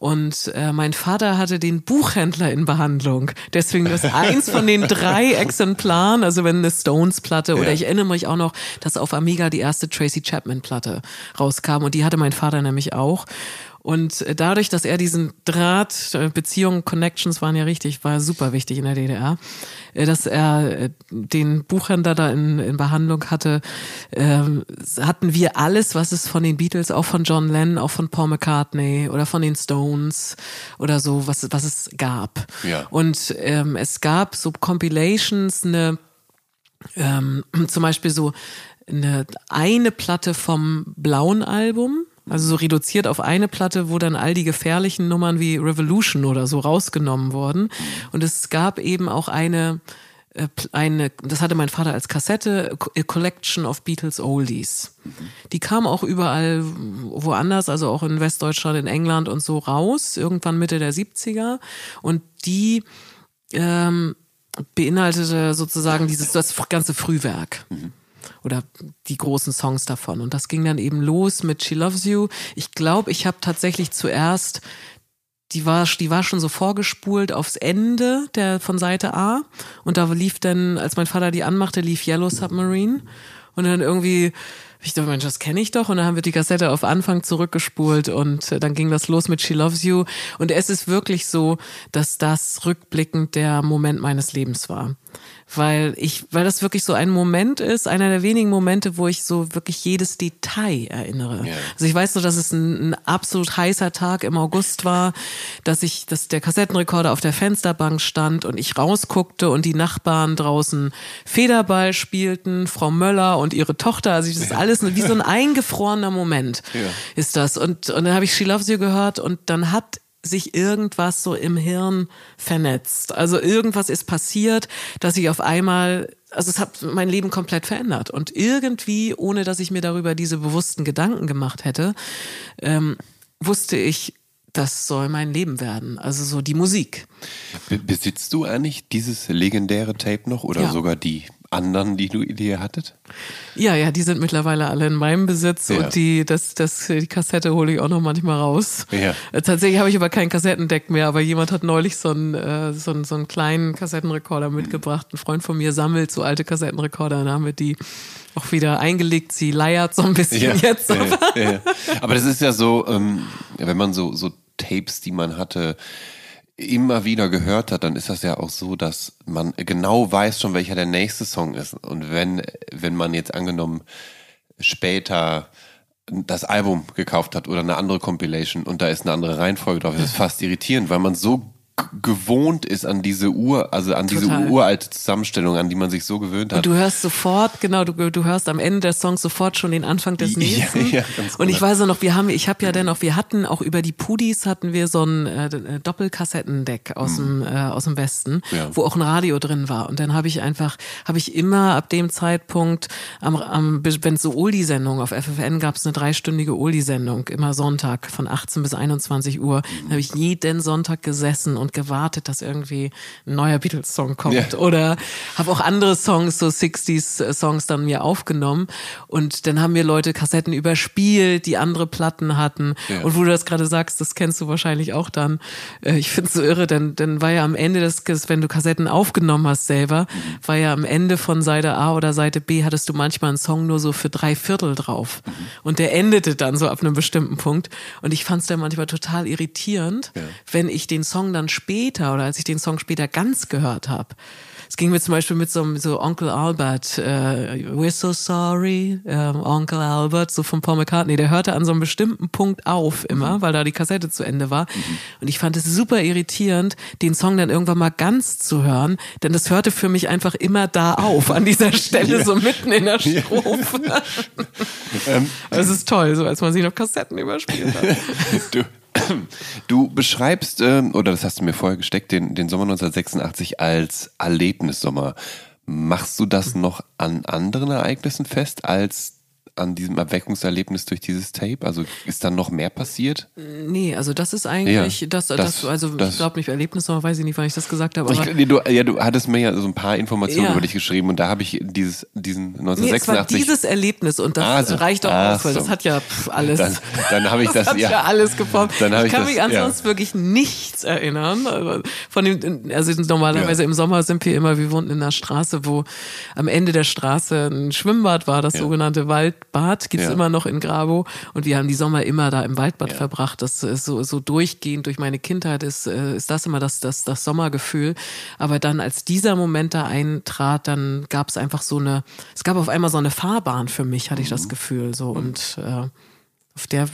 Und äh, mein Vater hatte den Buchhändler in Behandlung. Deswegen ist eins von den drei Exemplaren, also wenn eine Stones-Platte oder Ja. ich erinnere mich auch noch, dass auf Amiga die erste Tracy Chapman-Platte rauskam und die hatte mein Vater nämlich auch. Und äh, dadurch, dass er diesen Draht, äh, Beziehungen, Connections waren ja richtig, war super wichtig in der DDR, äh, dass er den Buchhändler da in, in Behandlung hatte, ähm, hatten wir alles, was es von den Beatles, auch von John Lennon, auch von Paul McCartney oder von den Stones oder so, was, was es gab. Ja. Und ähm, es gab so Compilations, eine ähm, zum Beispiel so eine, eine Platte vom blauen Album, also so reduziert auf eine Platte, wo dann all die gefährlichen Nummern wie Revolution oder so rausgenommen wurden. Und es gab eben auch eine, äh, eine, das hatte mein Vater als Kassette, A Collection of Beatles Oldies. Die kam auch überall woanders, also auch in Westdeutschland, in England und so raus, irgendwann Mitte der 70er. Und die ähm, beinhaltete sozusagen dieses das ganze Frühwerk. Oder die großen Songs davon. Und das ging dann eben los mit She Loves You. Ich glaube, ich habe tatsächlich zuerst, die war, die war schon so vorgespult aufs Ende der von Seite A. Und da lief dann, als mein Vater die anmachte, lief Yellow Submarine. Und dann irgendwie, ich dachte, Mensch, das kenne ich doch. Und dann haben wir die Kassette auf Anfang zurückgespult und äh, dann ging das los mit She Loves You. Und es ist wirklich so, dass das rückblickend der Moment meines Lebens war. Weil ich, weil das wirklich so ein Moment ist, einer der wenigen Momente, wo ich so wirklich jedes Detail erinnere. Ja. Also ich weiß so, dass es ein, ein absolut heißer Tag im August war, dass ich, dass der Kassettenrekorder auf der Fensterbank stand und ich rausguckte und die Nachbarn draußen Federball spielten, Frau Möller und ihre Tochter. Also das ist alles wie so ein eingefrorener Moment Ja. ist das. Und, und dann habe ich She Loves You gehört und dann hat sich irgendwas so im Hirn vernetzt. Also irgendwas ist passiert, dass ich auf einmal, also es hat mein Leben komplett verändert. Und irgendwie, ohne dass ich mir darüber diese bewussten Gedanken gemacht hätte, ähm, wusste ich, das soll mein Leben werden. Also so die Musik. Be- Besitzt du eigentlich dieses legendäre Tape noch oder Ja. sogar die anderen, die du die ihr hattet? Ja, ja, die sind mittlerweile alle in meinem Besitz Ja. und die, das, das, die Kassette hole ich auch noch manchmal raus. Ja. Äh, Tatsächlich habe ich aber kein Kassettendeck mehr, aber jemand hat neulich so einen, äh, so einen, so einen kleinen Kassettenrekorder mitgebracht. Ein Freund von mir sammelt so alte Kassettenrekorder, dann haben wir die auch wieder eingelegt, sie leiert so ein bisschen jetzt. Ja, ja. Aber das ist ja so, ähm, wenn man so, so Tapes, die man hatte, immer wieder gehört hat, dann ist das ja auch so, dass man genau weiß schon, welcher der nächste Song ist. Und wenn, wenn man jetzt angenommen später das Album gekauft hat oder eine andere Compilation und da ist eine andere Reihenfolge drauf, ist es fast irritierend, weil man so gewohnt ist an diese Ur, also an Total. diese uralte Zusammenstellung, an die man sich so gewöhnt hat. Und du hörst sofort, genau, du, du hörst am Ende des Songs sofort schon den Anfang des nächsten. Ja, ja, ganz und ich genau. weiß noch, wir haben, ich habe ja dann auch, wir hatten auch über die Pudis hatten wir so ein äh, Doppelkassettendeck aus mhm. dem äh, aus dem Westen, ja. wo auch ein Radio drin war. Und dann habe ich einfach, habe ich immer ab dem Zeitpunkt, am, am wenn es so Oldie-Sendungen auf FFN gab es eine dreistündige Oldie-Sendung immer Sonntag von 18 bis 21 Uhr. Mhm. Habe ich jeden Sonntag gesessen und und gewartet, dass irgendwie ein neuer Beatles-Song kommt. Ja. Oder habe auch andere Songs, so 60s-Songs dann mir aufgenommen. Und dann haben mir Leute Kassetten überspielt, die andere Platten hatten. Ja. Und wo du das gerade sagst, das kennst du wahrscheinlich auch dann. Äh, ich finde es so irre, denn dann war ja am Ende des, wenn du Kassetten aufgenommen hast selber, mhm. war ja am Ende von Seite A oder Seite B hattest du manchmal einen Song nur so für drei Viertel drauf. Mhm. Und der endete dann so ab einem bestimmten Punkt. Und ich fand es dann manchmal total irritierend, ja. wenn ich den Song dann später oder als ich den Song später ganz gehört habe, es ging mir zum Beispiel mit so, so Onkel Albert, äh, We're so sorry, äh, Onkel Albert, so von Paul McCartney, der hörte an so einem bestimmten Punkt auf immer, mhm. weil da die Kassette zu Ende war. Mhm. Und ich fand es super irritierend, den Song dann irgendwann mal ganz zu hören, denn das hörte für mich einfach immer da auf, an dieser Stelle, ja. so mitten in der Strophe. ähm, es ist toll, so als man sich noch Kassetten überspielt hat. du, Du beschreibst, äh, oder das hast du mir vorher gesteckt, den, den Sommer 1986 als Erlebnissommer. Machst du das noch an anderen Ereignissen fest als an diesem Erweckungserlebnis durch dieses Tape? Also ist dann noch mehr passiert? Nee, also das ist eigentlich, ja, das, das, das, also das, ich glaube nicht Erlebnis, aber weiß ich nicht, wann ich das gesagt habe. Ich, nee, du, ja, du hattest mir ja so ein paar Informationen ja. über dich geschrieben und da habe ich dieses, diesen 1986. Nee, dieses Erlebnis und das also, reicht auch ah, aus, weil so. das hat ja pff, alles. Dann, dann habe ich das, das hat ja, ja alles geformt. Dann ich, ich kann das, mich ansonsten wirklich nichts erinnern. Also von dem, also normalerweise im Sommer sind wir immer, wir wohnten in einer Straße, wo am Ende der Straße ein Schwimmbad war, das sogenannte Wald Waldbad gibt's ja. immer noch in Grabo und wir haben die Sommer immer da im Waldbad ja. verbracht. Das ist so, so durchgehend durch meine Kindheit ist, äh, ist das immer das, das, das Sommergefühl. Aber dann, als dieser Moment da eintrat, dann gab es einfach so eine, es gab auf einmal so eine Fahrbahn für mich, hatte ich das mhm. Gefühl. So mhm. und äh, auf der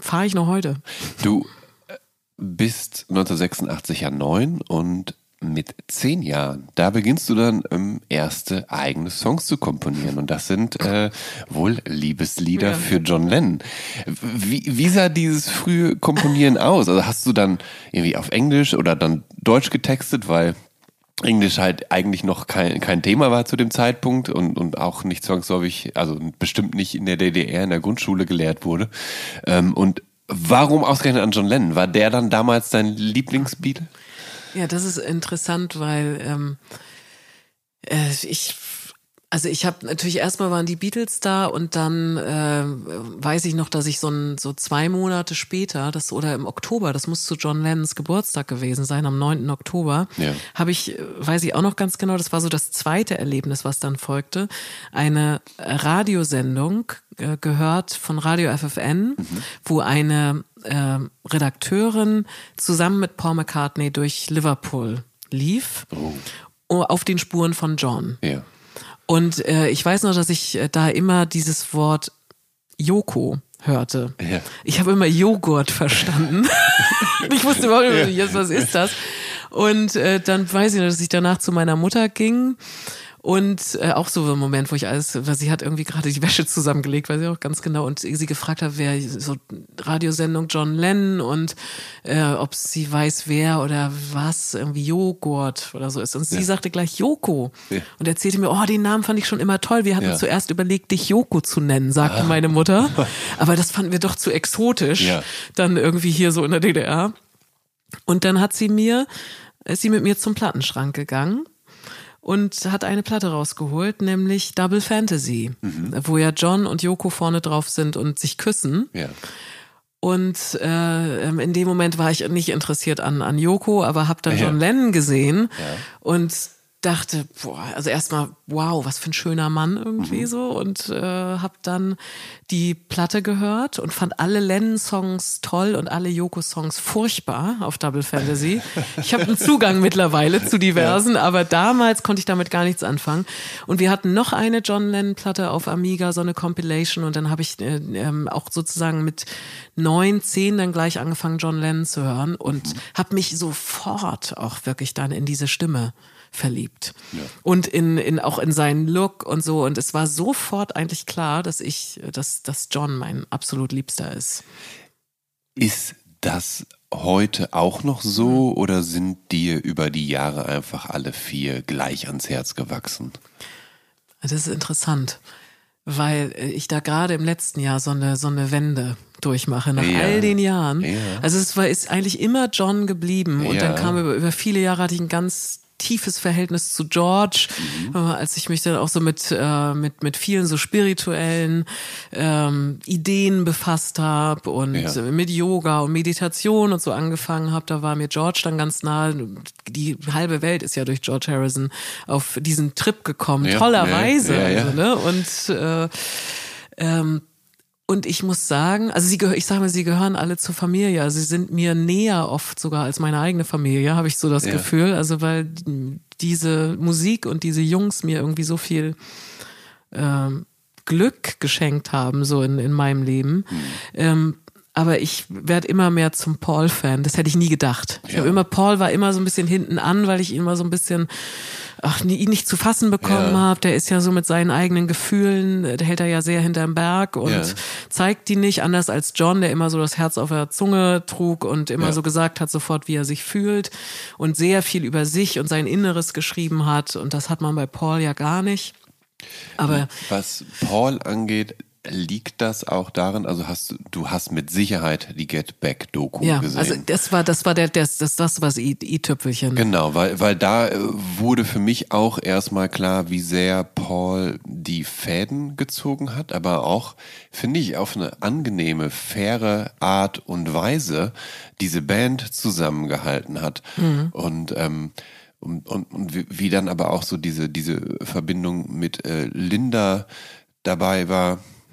fahre ich noch heute. Du äh, bist 1986 ja neun und mit zehn Jahren, da beginnst du dann ähm, erste eigene Songs zu komponieren. Und das sind äh, wohl Liebeslieder ja. für John Lennon. Wie, wie sah dieses frühe Komponieren aus? Also hast du dann irgendwie auf Englisch oder dann Deutsch getextet, weil Englisch halt eigentlich noch kein, kein Thema war zu dem Zeitpunkt und, und auch nicht zwangsläufig, also bestimmt nicht in der DDR in der Grundschule gelehrt wurde. Ähm, und warum ausgerechnet an John Lennon? War der dann damals dein Lieblingsbeatle? Ja, das ist interessant, weil ähm, äh, ich also ich habe natürlich erstmal waren die Beatles da und dann äh, weiß ich noch, dass ich so ein, so zwei Monate später, das oder im Oktober, das muss zu John Lennons Geburtstag gewesen sein, am 9. Oktober, ja. habe ich, weiß ich auch noch ganz genau, das war so das zweite Erlebnis, was dann folgte, eine Radiosendung äh, gehört von Radio FFN, mhm. wo eine äh, Redakteurin zusammen mit Paul McCartney durch Liverpool lief, oh. auf den Spuren von John. Ja. Und äh, ich weiß noch, dass ich äh, da immer dieses Wort Yoko hörte. Ja. Ich habe immer Joghurt verstanden. ich wusste überhaupt nicht, was ist das? Und äh, dann weiß ich noch, dass ich danach zu meiner Mutter ging und äh, auch so ein Moment, wo ich alles, weil sie hat irgendwie gerade die Wäsche zusammengelegt, weil sie auch ganz genau und sie gefragt hat, wer so Radiosendung John Lennon und äh, ob sie weiß, wer oder was, irgendwie Joghurt oder so ist. Und sie ja. sagte gleich Joko ja. und erzählte mir, oh, den Namen fand ich schon immer toll. Wir hatten ja. zuerst überlegt, dich Joko zu nennen, sagte ah. meine Mutter. Aber das fanden wir doch zu exotisch. Dann irgendwie hier so in der DDR. Und dann hat sie mir, ist sie mit mir zum Plattenschrank gegangen und hat eine Platte rausgeholt, nämlich Double Fantasy, mhm. wo ja John und Yoko vorne drauf sind und sich küssen. Ja. Und äh, in dem Moment war ich nicht interessiert an, an Yoko, aber habe dann ja. John Lennon gesehen ja. und dachte, boah, also erstmal, wow, was für ein schöner Mann irgendwie Mhm. so und äh, habe dann die Platte gehört und fand alle Lennon-Songs toll und alle Yoko-Songs furchtbar auf Double Fantasy. Ich habe einen Zugang mittlerweile zu diversen, aber damals konnte ich damit gar nichts anfangen. Und wir hatten noch eine John Lennon-Platte auf Amiga, so eine Compilation und dann habe ich äh, ähm, auch sozusagen mit neun, zehn dann gleich angefangen, John Lennon zu hören und habe mich sofort auch wirklich dann in diese Stimme verliebt. Und in, in, auch in seinen Look und so. Und es war sofort eigentlich klar, dass ich, dass, dass John mein absolut Liebster ist. Ist das heute auch noch so oder sind dir über die Jahre einfach alle vier gleich ans Herz gewachsen? Das ist interessant, weil ich da gerade im letzten Jahr so eine, so eine Wende durchmache, nach Ja. all den Jahren. Ja. Also es war, ist eigentlich immer John geblieben und dann Ja. kam über, über viele Jahre hatte ich ein ganz tiefes Verhältnis zu George, Mhm. äh, als ich mich dann auch so mit äh, mit mit vielen so spirituellen ähm, Ideen befasst habe und Ja. mit Yoga und Meditation und so angefangen habe, da war mir George dann ganz nah. Die halbe Welt ist ja durch George Harrison auf diesen Trip gekommen, Ja, tollerweise. ja. Also, ne? Und äh, ähm, und ich muss sagen, also sie ich sage mal, sie gehören alle zur Familie. Also sie sind mir näher oft sogar als meine eigene Familie, habe ich so das Ja. Gefühl. Also weil diese Musik und diese Jungs mir irgendwie so viel ähm, Glück geschenkt haben, so in, in meinem Leben. Ähm, aber ich werde immer mehr zum Paul-Fan. Das hätte ich nie gedacht. Ich Ja. habe immer, Paul war immer so ein bisschen hinten an, weil ich ihn immer so ein bisschen ach, ihn nicht zu fassen bekommen Ja. habe. Der ist ja so mit seinen eigenen Gefühlen, der hält er ja sehr hinterm Berg und Ja. zeigt die nicht, anders als John, der immer so das Herz auf der Zunge trug und immer Ja. so gesagt hat sofort, wie er sich fühlt und sehr viel über sich und sein Inneres geschrieben hat. Und das hat man bei Paul ja gar nicht. Aber Was Paul angeht, liegt das auch darin, also hast du, du hast mit Sicherheit die Get Back Doku ja, gesehen. also das war, das war der, das, das, das was I- i-Tüpfelchen. Genau, weil, weil da äh, wurde für mich auch erstmal klar, wie sehr Paul die Fäden gezogen hat, aber auch, finde ich, auf eine angenehme, faire Art und Weise diese Band zusammengehalten hat. Und, ähm, und, und, und wie, wie dann aber auch so diese, diese Verbindung mit äh, Linda dabei war.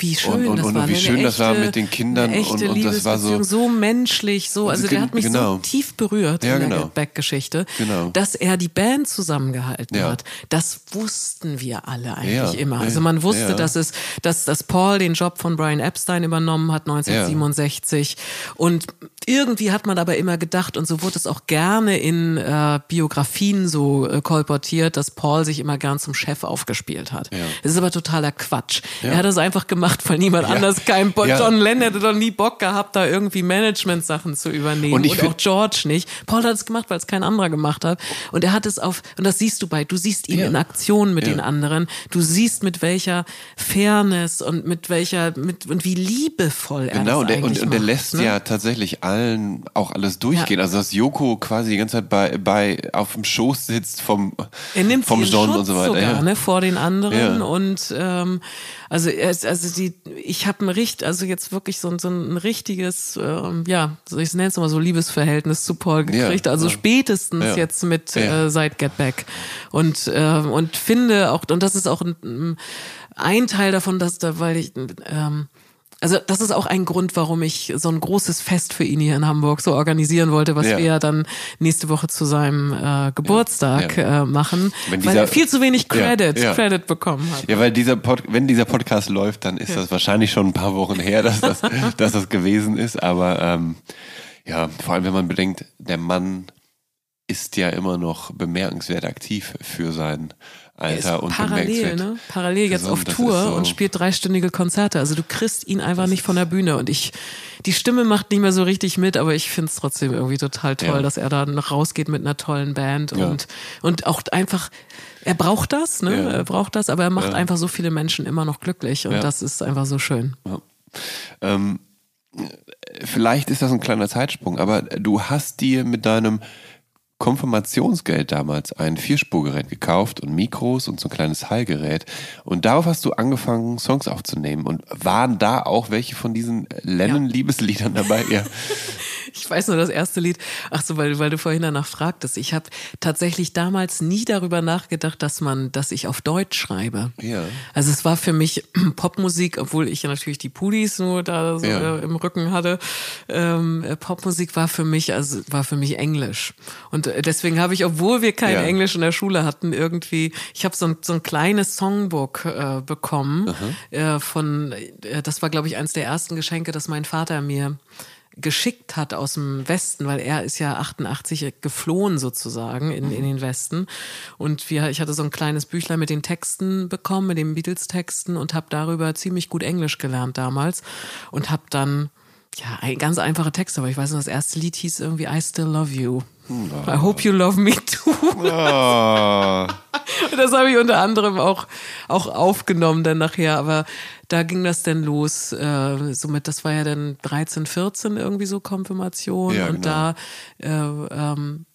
Wie schön und, das und war. wie ne? schön Eine das war echte- mit den Kindern eine echte und, und das war so. So menschlich, so, also der hat mich genau. so tief berührt Ja, in genau. der Get Back-Geschichte, Genau. dass er die Band zusammengehalten Ja. hat. Das wussten wir alle eigentlich Ja, immer. Also man wusste, dass es, dass, dass Paul den Job von Brian Epstein übernommen hat 1967 und irgendwie hat man aber immer gedacht und so wurde es auch gerne in äh, Biografien so äh, kolportiert, dass Paul sich immer gern zum Chef aufgespielt hat. Das ist aber totaler Quatsch. Er hat es einfach gemacht, weil niemand anders keinen Bock. Ja. John Lennon hätte doch nie Bock gehabt, da irgendwie Management-Sachen zu übernehmen. Und Und, auch George nicht. Paul hat es gemacht, weil es kein anderer gemacht hat. Und er hat es auf, und das siehst du bei, du siehst ihn Ja. in Aktion mit Ja. den anderen. Du siehst mit welcher Fairness und mit welcher, mit, und wie liebevoll er Genau, das und der, eigentlich und, und der macht, lässt ne? ja tatsächlich allen auch alles durchgehen. Ja. Also dass Joko quasi die ganze Zeit bei, bei auf dem Schoß sitzt vom, Er nimmt vom John Schutz und so weiter. sogar, ja. ne, vor den anderen Ja. und ähm, also er ist- also die ich habe ein richt also jetzt wirklich so, ein- so ein richtiges ähm, ja ich nenne es mal so Liebesverhältnis zu Paul Ja, gekriegt also ja. spätestens Ja. jetzt mit Ja. äh, seit Get Back und ähm, und finde auch und das ist auch ein, ein Teil davon dass da weil ich ähm, also das ist auch ein Grund, warum ich so ein großes Fest für ihn hier in Hamburg so organisieren wollte, was Ja. wir ja dann nächste Woche zu seinem äh, Geburtstag Ja. Äh, machen, Wenn weil dieser- er viel zu wenig Ja, Credit, ja. Credit bekommen hat. Ja, weil dieser Pod, wenn dieser Podcast läuft, dann ist das wahrscheinlich schon ein paar Wochen her, dass das, dass das gewesen ist. Aber ähm, ja, vor allem wenn man bedenkt, der Mann ist ja immer noch bemerkenswert aktiv für sein Er ist Alter und parallel, ne? Parallel jetzt auf Tour so- und spielt dreistündige Konzerte. Also du kriegst ihn einfach nicht von der Bühne. Und ich, die Stimme macht nicht mehr so richtig mit, aber ich find's trotzdem irgendwie total toll, Ja. dass er da noch rausgeht mit einer tollen Band Ja. und, und auch einfach, er braucht das, ne? Ja. Er braucht das, aber er macht einfach so viele Menschen immer noch glücklich und das ist einfach so schön. Ähm, vielleicht ist das ein kleiner Zeitsprung, aber du hast dir mit deinem Konfirmationsgeld damals ein Vierspurgerät gekauft und Mikros und so ein kleines Hallgerät. Und darauf hast du angefangen, Songs aufzunehmen. Und waren da auch welche von diesen Lennon-Liebesliedern dabei? Ja. Ich weiß nur das erste Lied. Ach so, weil, weil du vorhin danach fragtest. Ich habe tatsächlich damals nie darüber nachgedacht, dass man, dass ich auf Deutsch schreibe. Ja. Also es war für mich Popmusik, obwohl ich ja natürlich die Pudis nur da so Ja. äh, im Rücken hatte. Ähm, äh, Popmusik war für mich, also war für mich Englisch. Und deswegen habe ich, obwohl wir kein Ja. Englisch in der Schule hatten, irgendwie, ich habe so ein, so ein kleines Songbook äh, bekommen äh, von, äh, das war glaube ich eins der ersten Geschenke, das mein Vater mir geschickt hat aus dem Westen, weil er ist ja 88 geflohen sozusagen in, in den Westen. Und wir, ich hatte so ein kleines Büchlein mit den Texten bekommen, mit den Beatles-Texten und habe darüber ziemlich gut Englisch gelernt damals und habe dann ja, ganz einfache Texte, aber ich weiß noch, das erste Lied hieß irgendwie I Still Love You. I hope you love me too. Oh. Und das habe ich unter anderem auch, auch aufgenommen dann nachher, aber da ging das dann los. Äh, somit, das war ja dann 13, 14 irgendwie so Konfirmation Ja, und genau. da äh, ähm,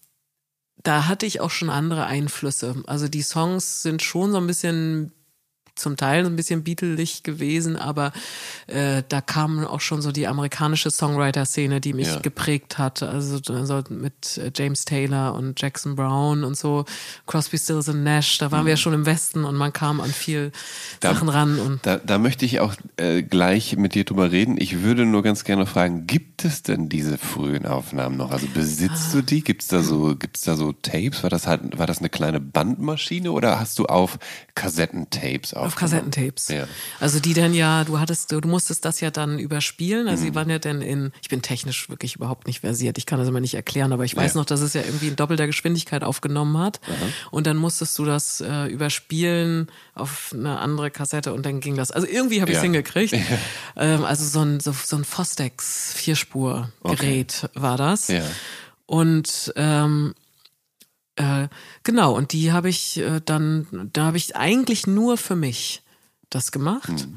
da hatte ich auch schon andere Einflüsse. Also die Songs sind schon so ein bisschen zum Teil ein bisschen beatelig gewesen, aber äh, da kam auch schon so die amerikanische Songwriter-Szene, die mich Ja. geprägt hat. Also, also mit äh, James Taylor und Jackson Brown und so, Crosby, Stills und Nash, da waren wir ja schon im Westen und man kam an viel Mhm. Da- Sachen ran und Da, da möchte ich auch äh, gleich mit dir drüber reden. Ich würde nur ganz gerne fragen, gibt es denn diese frühen Aufnahmen noch? Also besitzt du die? Gibt's da so, gibt's da so Tapes? War das halt, war das eine kleine Bandmaschine oder hast du auf Kassettentapes auf aufgenommen? Kassettentapes. Ja. Also die dann ja, du hattest, du musstest das ja dann überspielen. Also Mhm. die waren ja dann in, ich bin technisch wirklich überhaupt nicht versiert, ich kann das immer nicht erklären, aber ich weiß Ja. noch, dass es ja irgendwie in doppelter Geschwindigkeit aufgenommen hat. Und dann musstest du das äh, überspielen auf eine andere Kassette und dann ging das. Also irgendwie habe ich es Ja. hingekriegt. Ähm, also so ein, so, so ein Fostex Vierspur-Gerät war das. Ja. Und ähm, äh, genau, und die habe ich äh, dann, da habe ich eigentlich nur für mich das gemacht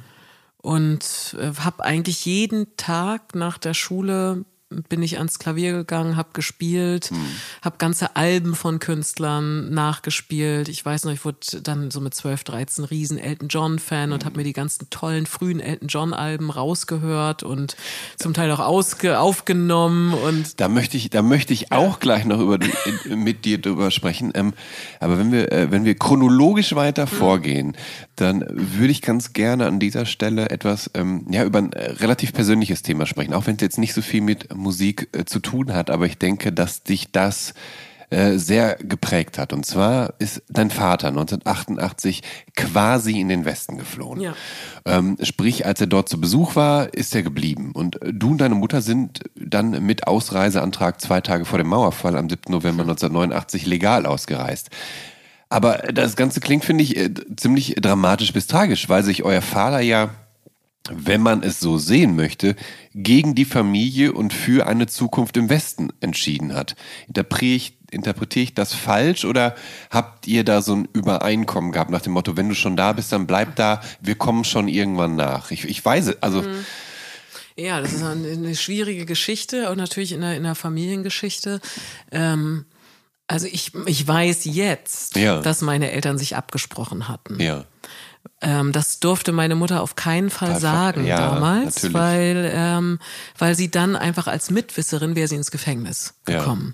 und äh, habe eigentlich jeden Tag nach der Schule bin ich ans Klavier gegangen, habe gespielt, habe ganze Alben von Künstlern nachgespielt. Ich weiß noch, ich wurde dann so mit 12, 13 riesen Elton John Fan und habe mir die ganzen tollen frühen Elton John Alben rausgehört und zum Teil auch ausge aufgenommen und Da möchte ich, da möchte ich auch gleich noch über, mit dir drüber sprechen. Ähm, aber wenn wir, äh, wenn wir chronologisch weiter vorgehen, dann würde ich ganz gerne an dieser Stelle etwas, ähm, ja, über ein äh, relativ persönliches Thema sprechen. Auch wenn es jetzt nicht so viel mit Musik äh, zu tun hat, aber ich denke, dass dich das äh, sehr geprägt hat. Und zwar ist dein Vater 1988 quasi in den Westen geflohen. Ja. Ähm, sprich, als er dort zu Besuch war, ist er geblieben. Und äh, du und deine Mutter sind dann mit Ausreiseantrag zwei Tage vor dem Mauerfall am 7. November 1989 legal ausgereist. Aber das Ganze klingt, finde ich, äh, ziemlich dramatisch bis tragisch, weil sich euer Vater ja, wenn man es so sehen möchte, gegen die Familie und für eine Zukunft im Westen entschieden hat. Interpretiere ich, interpretiere ich das falsch oder habt ihr da so ein Übereinkommen gehabt nach dem Motto, wenn du schon da bist, dann bleib da, wir kommen schon irgendwann nach? Ich, ich weiß es, also Ja, das ist eine, eine schwierige Geschichte und natürlich in der, in der Familiengeschichte. Ähm, also ich, ich weiß jetzt, Ja. dass meine Eltern sich abgesprochen hatten. ja. Ähm, das durfte meine Mutter auf keinen Fall Einfach- sagen ja, damals, natürlich. weil, ähm, weil sie dann einfach als Mitwisserin wäre sie ins Gefängnis Ja. gekommen.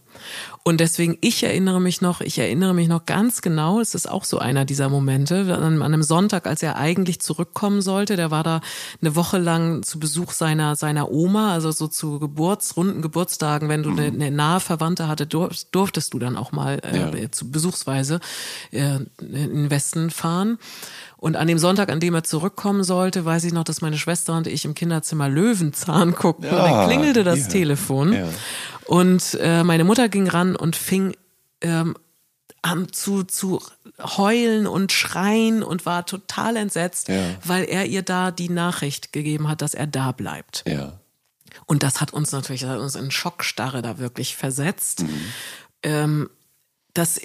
Und deswegen, ich erinnere mich noch, ich erinnere mich noch ganz genau, es ist auch so einer dieser Momente, an, an einem Sonntag, als er eigentlich zurückkommen sollte, der war da eine Woche lang zu Besuch seiner, seiner Oma, also so zu Geburts, runden Geburtstagen, wenn du eine, eine nahe Verwandte hatte, dur- durftest du dann auch mal äh, Ja. zu Besuchsweise äh, in den Westen fahren. Und an dem Sonntag, an dem er zurückkommen sollte, weiß ich noch, dass meine Schwester und ich im Kinderzimmer Löwenzahn guckten. und Ja, dann klingelte das ja. Telefon. Ja. Und äh, meine Mutter ging ran und fing ähm, an zu, zu heulen und schreien und war total entsetzt, weil er ihr da die Nachricht gegeben hat, dass er da bleibt. Und das hat uns natürlich, das hat uns in Schockstarre da wirklich versetzt. Mhm. Ähm, das,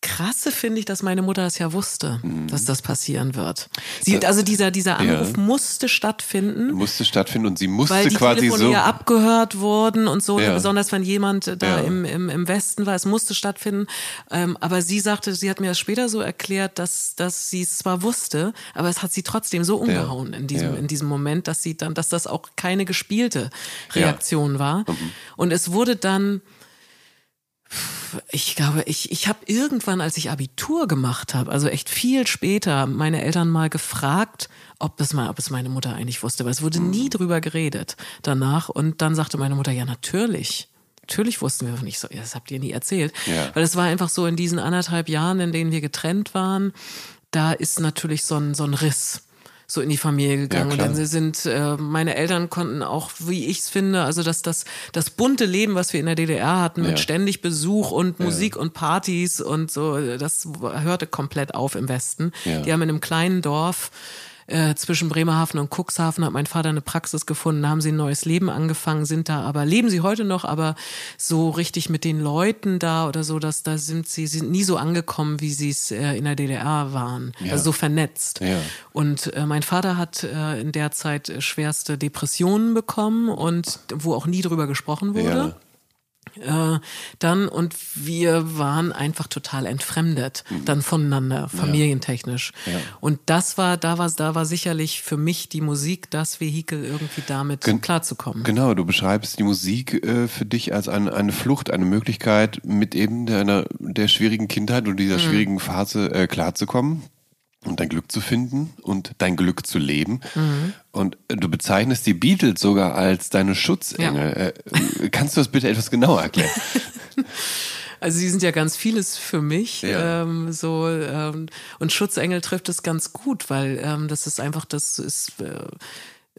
Krasse finde ich, dass meine Mutter es ja wusste, mhm. dass das passieren wird. Sie, also dieser, dieser Anruf ja. musste stattfinden. Musste stattfinden und sie musste weil die quasi Telefone so. ja abgehört wurden und so, ja. besonders wenn jemand da ja. im, im, im Westen war, es musste stattfinden. Ähm, aber sie sagte, sie hat mir das später so erklärt, dass, dass sie es zwar wusste, aber es hat sie trotzdem so umgehauen in diesem, in diesem Moment, dass sie dann, dass das auch keine gespielte Reaktion war. Mhm. Und es wurde dann, ich glaube, ich, ich habe irgendwann, als ich Abitur gemacht habe, also echt viel später, meine Eltern mal gefragt, ob das mal, ob es meine Mutter eigentlich wusste, weil es wurde nie mhm. drüber geredet danach. Und dann sagte meine Mutter, ja, natürlich. Natürlich wussten wir nicht so, das habt ihr nie erzählt. Ja. Weil es war einfach so in diesen anderthalb Jahren, in denen wir getrennt waren, da ist natürlich so ein, so ein Riss so in die Familie gegangen. Ja, und dann sind äh, meine Eltern konnten auch, wie ich es finde, also dass das das bunte Leben, was wir in der DDR hatten, mit ja. ständig Besuch und Musik ja. und Partys und so, das hörte komplett auf im Westen. Die haben in einem kleinen Dorf äh, zwischen Bremerhaven und Cuxhaven hat mein Vater eine Praxis gefunden, da haben sie ein neues Leben angefangen, sind da aber, leben sie heute noch, aber so richtig mit den Leuten da oder so, dass da sind sie sind nie so angekommen, wie sie es äh, in der DDR waren. Ja. Also so vernetzt. Ja. Und äh, mein Vater hat äh, in der Zeit schwerste Depressionen bekommen und wo auch nie drüber gesprochen wurde. Ja äh, dann und wir waren einfach total entfremdet mhm. dann voneinander familientechnisch ja. Ja. und das war da war da war sicherlich für mich die Musik das Vehikel irgendwie damit Gen klarzukommen genau du beschreibst die Musik äh, für dich als eine, eine Flucht eine Möglichkeit mit eben der, der schwierigen Kindheit und dieser mhm. schwierigen Phase äh, klarzukommen und dein Glück zu finden und dein Glück zu leben. Mhm. Und du bezeichnest die Beatles sogar als deine Schutzengel. Ja. Äh, kannst du das bitte etwas genauer erklären? Also sie sind ja ganz vieles für mich. Ja. Ähm, so ähm, und Schutzengel trifft es ganz gut, weil ähm, das ist einfach, das ist äh,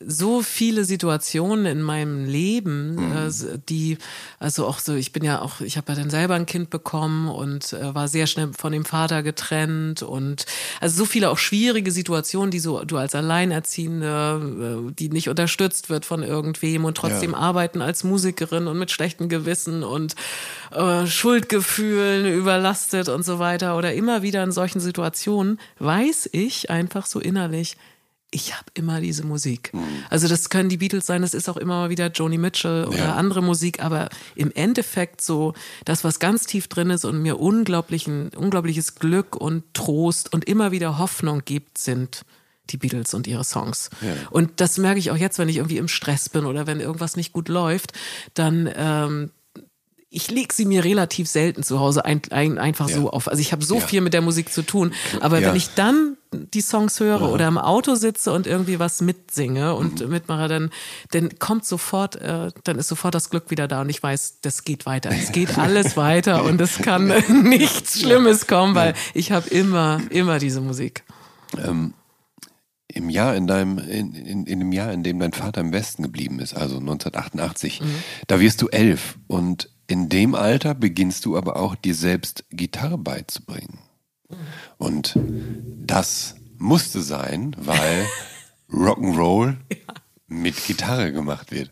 so viele Situationen in meinem Leben, mhm. äh, die, also auch so, ich bin ja auch, ich habe ja dann selber ein Kind bekommen und äh, war sehr schnell von dem Vater getrennt und also so viele auch schwierige Situationen, die so du als Alleinerziehende, äh, die nicht unterstützt wird von irgendwem und trotzdem ja. arbeiten als Musikerin und mit schlechtem Gewissen und äh, Schuldgefühlen überlastet und so weiter oder immer wieder in solchen Situationen weiß ich einfach so innerlich, ich habe immer diese Musik. Mhm. Also das können die Beatles sein, das ist auch immer mal wieder Joni Mitchell oder ja. andere Musik, aber im Endeffekt so das, was ganz tief drin ist und mir unglaublichen, unglaubliches Glück und Trost und immer wieder Hoffnung gibt, sind die Beatles und ihre Songs. Ja. Und das merke ich auch jetzt, wenn ich irgendwie im Stress bin oder wenn irgendwas nicht gut läuft, dann ähm, ich leg sie mir relativ selten zu Hause ein, ein, einfach ja. so auf. Also ich habe so viel mit der Musik zu tun. Aber wenn ich dann die Songs höre oder im Auto sitze und irgendwie was mitsinge und mhm. mitmache, dann, dann kommt sofort, äh, dann ist sofort das Glück wieder da und ich weiß, das geht weiter. Es geht alles weiter und es kann nichts Schlimmes kommen, weil ich habe immer, immer diese Musik. Ähm, im Jahr in deinem, in, in, in dem Jahr, in dem dein Vater im Westen geblieben ist, also 1988, mhm. da wirst du elf und in dem Alter beginnst du aber auch dir selbst Gitarre beizubringen. Und das musste sein, weil Rock'n'Roll ja. mit Gitarre gemacht wird.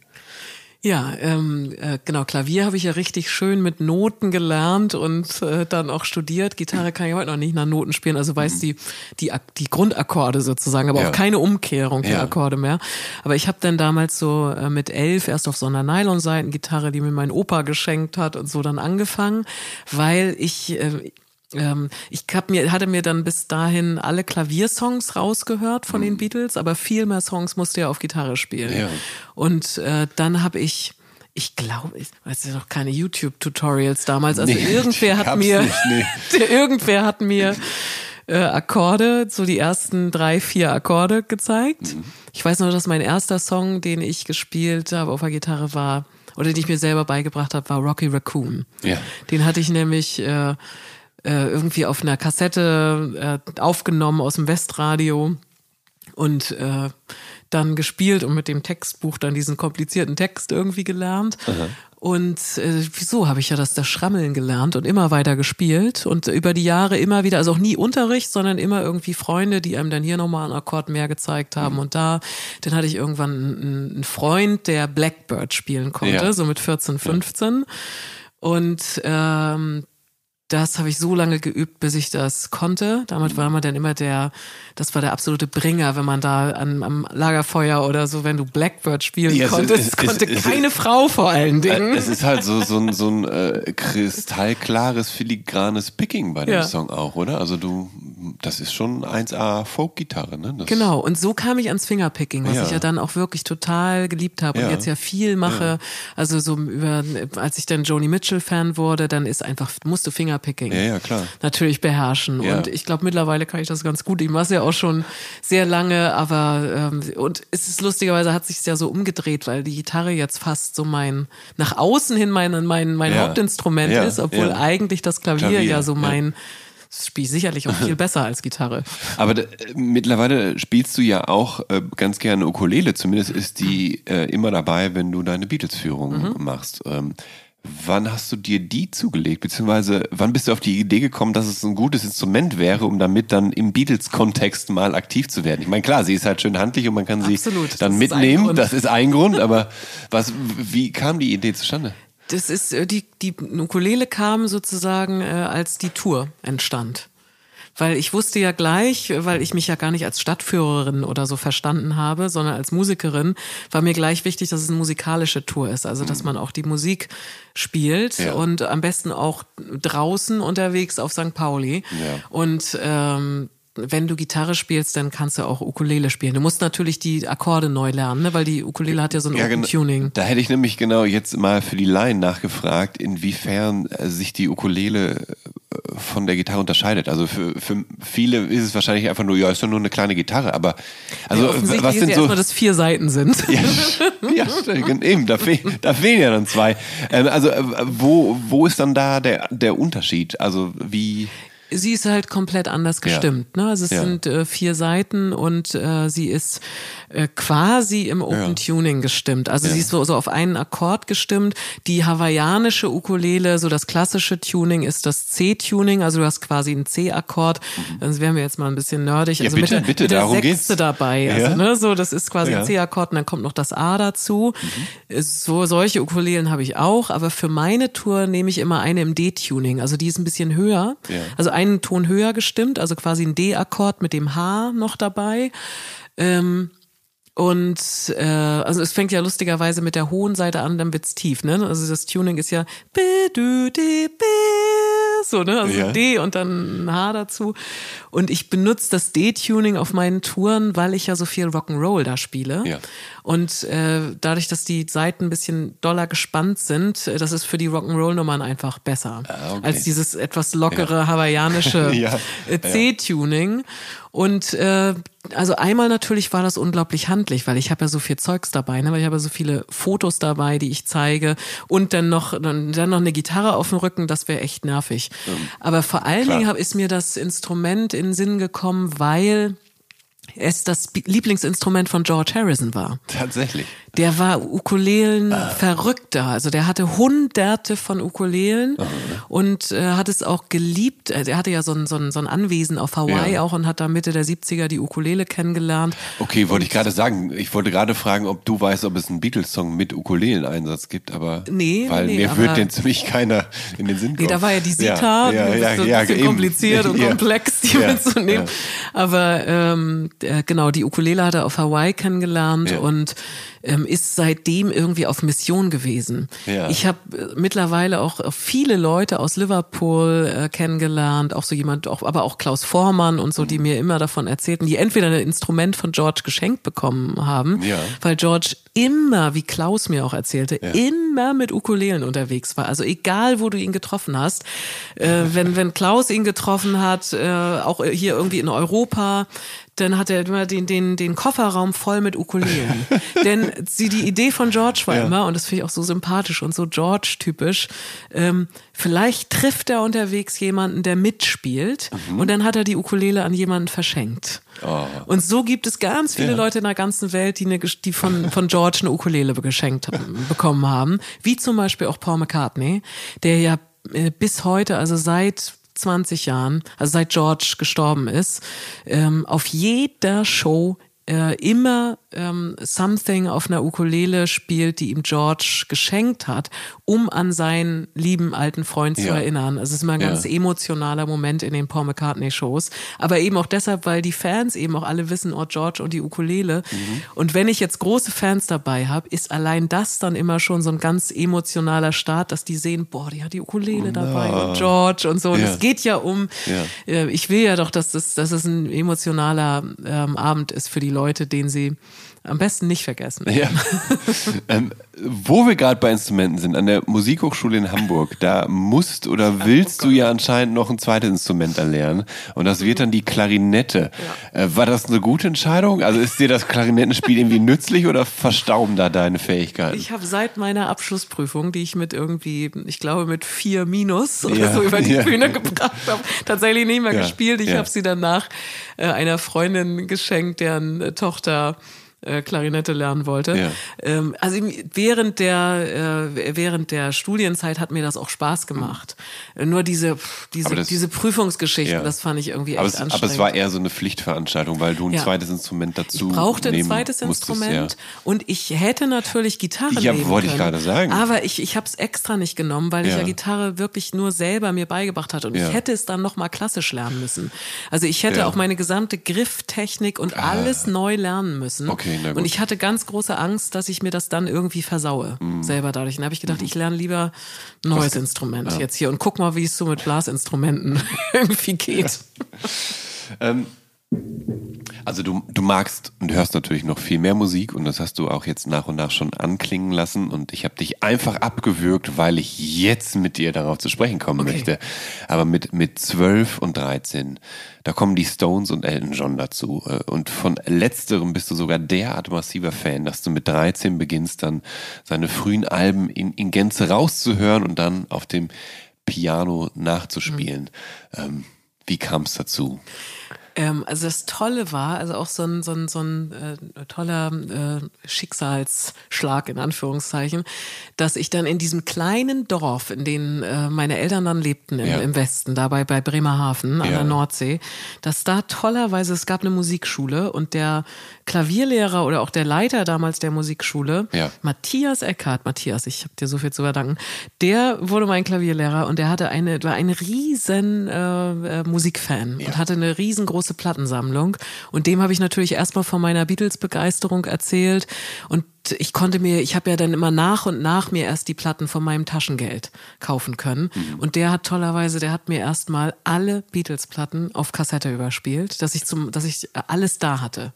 Ja, ähm, äh, genau, Klavier habe ich ja richtig schön mit Noten gelernt und äh, dann auch studiert. Gitarre kann ich heute noch nicht nach Noten spielen, also weiß mhm. die, die, die Grundakkorde sozusagen, aber ja. auch keine Umkehrung der ja. Akkorde mehr. Aber ich habe dann damals so äh, mit elf erst auf so einer Nylon-Seitengitarre, die mir mein Opa geschenkt hat und so dann angefangen, weil ich... Äh, ähm, ich hab mir, hatte mir dann bis dahin alle Klaviersongs rausgehört von mhm. den Beatles, aber viel mehr Songs musste er auf Gitarre spielen. Ja. Und äh, dann habe ich ich glaube, ich weiß ja noch keine YouTube-Tutorials damals. Also nee, irgendwer hat mir, nicht, nee. irgendwer hat mir äh, Akkorde, so die ersten drei, vier Akkorde gezeigt. Mhm. Ich weiß noch, dass mein erster Song, den ich gespielt habe auf der Gitarre war, oder den ich mir selber beigebracht habe, war Rocky Raccoon. Ja. Den hatte ich nämlich äh, äh, irgendwie auf einer Kassette äh, aufgenommen aus dem Westradio und äh, dann gespielt und mit dem Textbuch dann diesen komplizierten Text irgendwie gelernt. Aha. Und äh, wieso habe ich ja das, das Schrammeln gelernt und immer weiter gespielt und über die Jahre immer wieder, also auch nie Unterricht, sondern immer irgendwie Freunde, die einem dann hier nochmal einen Akkord mehr gezeigt haben mhm. und da, dann hatte ich irgendwann einen, einen Freund, der Blackbird spielen konnte, ja. so mit 14, 15 ja. und ähm, das habe ich so lange geübt, bis ich das konnte. Damit war man dann immer der, das war der absolute Bringer, wenn man da an, am Lagerfeuer oder so, wenn du Blackbird spielen ja, konntest, es, konnte es, keine es, Frau vor allen Dingen. Es ist halt so, so ein, so ein äh, kristallklares, filigranes Picking bei dem ja. Song auch, oder? Also du, das ist schon 1A Folk-Gitarre, ne? Das genau, und so kam ich ans Fingerpicking, was ja. ich ja dann auch wirklich total geliebt habe und jetzt ja viel mache. Also so über, als ich dann Joni Mitchell-Fan wurde, dann ist einfach, musste Finger Fingerpicking ja, ja, klar. natürlich beherrschen. Ja. Und ich glaube, mittlerweile kann ich das ganz gut. Ich mache es ja auch schon sehr lange, aber ähm, und es ist lustigerweise hat sich ja so umgedreht, weil die Gitarre jetzt fast so mein nach außen hin mein mein, mein ja. Hauptinstrument ja, ist, obwohl eigentlich das Klavier, Klavier ja so mein spiele ich sicherlich auch viel besser als Gitarre. Aber äh, mittlerweile spielst du ja auch äh, ganz gerne Ukulele. Zumindest ist die äh, immer dabei, wenn du deine Beatles-Führung mhm. machst. Ähm, Wann hast du dir die zugelegt? Beziehungsweise wann bist du auf die Idee gekommen, dass es ein gutes Instrument wäre, um damit dann im Beatles-Kontext mal aktiv zu werden? Ich meine, klar, sie ist halt schön handlich und man kann Absolut, sie dann das mitnehmen. Das ist ein Grund, aber was, wie kam die Idee zustande? Das ist, äh, die, die Ukulele kam sozusagen, äh, als die Tour entstand weil ich wusste ja gleich, weil ich mich ja gar nicht als Stadtführerin oder so verstanden habe, sondern als Musikerin, war mir gleich wichtig, dass es eine musikalische Tour ist, also dass mhm. man auch die Musik spielt ja. und am besten auch draußen unterwegs auf St. Pauli. Ja. Und ähm, wenn du Gitarre spielst, dann kannst du auch Ukulele spielen. Du musst natürlich die Akkorde neu lernen, ne? weil die Ukulele hat ja so ein ja, Tuning. Da hätte ich nämlich genau jetzt mal für die Laien nachgefragt, inwiefern äh, sich die Ukulele äh, von der Gitarre unterscheidet. Also für, für viele ist es wahrscheinlich einfach nur, ja, ist doch nur eine kleine Gitarre, aber also ja, was sind so, erstmal, dass vier Seiten sind. ja, ja eben, da, fehl, da fehlen ja dann zwei. Ähm, also äh, wo, wo ist dann da der, der Unterschied? Also wie Sie ist halt komplett anders gestimmt. Ja. Ne? Also es ja. sind äh, vier Seiten und äh, sie ist äh, quasi im Open Tuning gestimmt. Also sie ist so, so auf einen Akkord gestimmt. Die hawaiianische Ukulele, so das klassische Tuning ist das C-Tuning. Also du hast quasi einen C-Akkord. Mhm. Dann wären wir jetzt mal ein bisschen nerdig. Also bitte, mit der, bitte, mit der darum Sechste geht's. dabei. Also, ne? so, das ist quasi ein C-Akkord und dann kommt noch das A dazu. Mhm. So solche Ukulelen habe ich auch, aber für meine Tour nehme ich immer eine im D-Tuning. Also die ist ein bisschen höher. Also einen Ton höher gestimmt, also quasi ein D-Akkord mit dem H noch dabei. Ähm, und äh, also es fängt ja lustigerweise mit der hohen Seite an, dann wird's tief, ne? Also das Tuning ist ja so, ne? Also ja. D und dann ein H dazu. Und ich benutze das D-Tuning auf meinen Touren, weil ich ja so viel Rock'n'Roll da spiele. Ja. Und äh, dadurch, dass die Seiten ein bisschen doller gespannt sind, äh, das ist für die Rock'n'Roll-Nummern einfach besser. Ah, okay. Als dieses etwas lockere hawaiianische. Äh, C-Tuning. Und äh, also einmal natürlich war das unglaublich handlich, weil ich habe ja so viel Zeugs dabei, ne? weil ich habe ja so viele Fotos dabei, die ich zeige und dann noch dann, dann noch eine Gitarre auf dem Rücken, das wäre echt nervig. Ähm, Aber vor allen klar. Dingen hab, ist mir das Instrument in den Sinn gekommen, weil es das Lieblingsinstrument von George Harrison war. Tatsächlich. Der war Ukulelen ah. verrückter. Also der hatte hunderte von Ukulelen und äh, hat es auch geliebt. Er hatte ja so ein, so ein, so ein Anwesen auf Hawaii ja. auch und hat da Mitte der 70er die Ukulele kennengelernt. Okay, wollte ich gerade sagen. Ich wollte gerade fragen, ob du weißt, ob es einen Beatles-Song mit Ukuleleneinsatz gibt, aber nee, weil nee, mir wird den ziemlich keiner in den Sinn kommen. Nee, da war ja die Sita, ja, ja, ja, ja, ein bisschen kompliziert und komplex, die mitzunehmen. Aber ähm, genau, die Ukulele hat er auf Hawaii kennengelernt und ähm, ist seitdem irgendwie auf Mission gewesen. Ja. Ich habe äh, mittlerweile auch viele Leute aus Liverpool äh, kennengelernt, auch so jemand, auch, aber auch Klaus Vormann und so, die mhm. mir immer davon erzählten, die entweder ein Instrument von George geschenkt bekommen haben, ja. weil George immer, wie Klaus mir auch erzählte, ja. immer mit Ukulelen unterwegs war. Also egal, wo du ihn getroffen hast, äh, wenn, wenn Klaus ihn getroffen hat, äh, auch hier irgendwie in Europa, dann hat er immer den, den, den Kofferraum voll mit Ukulelen. Denn sie, die Idee von George war ja. immer, und das finde ich auch so sympathisch und so George-typisch, ähm, vielleicht trifft er unterwegs jemanden, der mitspielt, mhm. und dann hat er die Ukulele an jemanden verschenkt. Oh. Und so gibt es ganz viele ja. Leute in der ganzen Welt, die, eine, die von, von George eine Ukulele geschenkt bekommen haben. Wie zum Beispiel auch Paul McCartney, der ja äh, bis heute, also seit 20 Jahren, also seit George gestorben ist, ähm, auf jeder Show äh, immer ähm, Something auf einer Ukulele spielt, die ihm George geschenkt hat, um an seinen lieben alten Freund zu Ja. erinnern. Also es ist immer ein ganz Ja. emotionaler Moment in den Paul McCartney Shows. Aber eben auch deshalb, weil die Fans eben auch alle wissen, oh George und die Ukulele. Mhm. Und wenn ich jetzt große Fans dabei habe, ist allein das dann immer schon so ein ganz emotionaler Start, dass die sehen, boah, die hat die Ukulele dabei und George und so. Und Ja. es geht ja um, Ja. äh, ich will ja doch, dass das, dass es ein emotionaler ähm, Abend ist für die Leute, den sie am besten nicht vergessen. Ja. ähm, wo wir gerade bei Instrumenten sind, an der Musikhochschule in Hamburg, da musst oder willst du ja anscheinend noch ein zweites Instrument erlernen. Und das wird dann die Klarinette. Äh, war das eine gute Entscheidung? Also ist dir das Klarinettenspiel irgendwie nützlich oder verstauben da deine Fähigkeiten? Ich habe seit meiner Abschlussprüfung, die ich mit irgendwie, ich glaube mit vier Minus oder Ja, so über die ja. Bühne gebracht habe, tatsächlich nicht mehr Ja, gespielt. Ich ja. habe sie danach äh, einer Freundin geschenkt, deren äh, Tochter äh, Klarinette lernen wollte. Ja. Ähm, also während der äh, während der Studienzeit hat mir das auch Spaß gemacht. Äh, Nur diese diese das- diese Prüfungsgeschichten, Ja. das fand ich irgendwie echt aber, es, anstrengend. aber es war eher so eine Pflichtveranstaltung, weil du ein Ja. zweites Instrument dazu Ich brauchte ein zweites musstest, Instrument und ich hätte natürlich Gitarre Ja, nehmen wollte ich können. gerade sagen. Aber ich, ich habe es extra nicht genommen, weil ich Ja. Gitarre wirklich nur selber mir beigebracht hatte und ich hätte es dann nochmal klassisch lernen müssen. Also ich hätte. Ah. auch meine gesamte Grifftechnik und alles neu lernen müssen. Okay, na gut. Und ich hatte ganz große Angst, dass ich mir das dann irgendwie versaue, Mhm. selber dadurch. Und dann habe ich gedacht, ich lerne lieber ein neues Instrument jetzt hier und guck mal, wie es so mit Blasinstrumenten irgendwie geht. Also du, du magst und hörst natürlich noch viel mehr Musik und das hast du auch jetzt nach und nach schon anklingen lassen und ich habe dich einfach abgewürgt, weil ich jetzt mit dir darauf zu sprechen kommen Okay. möchte. Aber mit, mit 12 und 13, da kommen die Stones und Elton John dazu äh, und von letzterem bist du sogar derart massiver Fan, dass du mit 13 beginnst dann seine frühen Alben in, in Gänze rauszuhören und dann auf dem Piano nachzuspielen. Ähm, wie kam es dazu? Ähm, also das Tolle war, also auch so ein, so ein, so ein äh, toller äh, Schicksalsschlag in Anführungszeichen, dass ich dann in diesem kleinen Dorf, in dem äh, meine Eltern dann lebten im, Ja. im Westen, dabei bei Bremerhaven an Ja. der Nordsee, dass da tollerweise, es gab eine Musikschule und der Klavierlehrer oder auch der Leiter damals der Musikschule, Ja. Matthias Eckhardt, Matthias, ich habe dir so viel zu verdanken, der wurde mein Klavierlehrer und der hatte eine, war ein riesen äh, äh, Musikfan und hatte eine riesengroße Plattensammlung. Und dem habe ich natürlich erstmal von meiner Beatles-Begeisterung erzählt. Und ich konnte mir, ich habe ja dann immer nach und nach mir erst die Platten von meinem Taschengeld kaufen können. Und der hat tollerweise, der hat mir erstmal alle Beatles-Platten auf Kassette überspielt, dass ich zum, dass ich alles da hatte.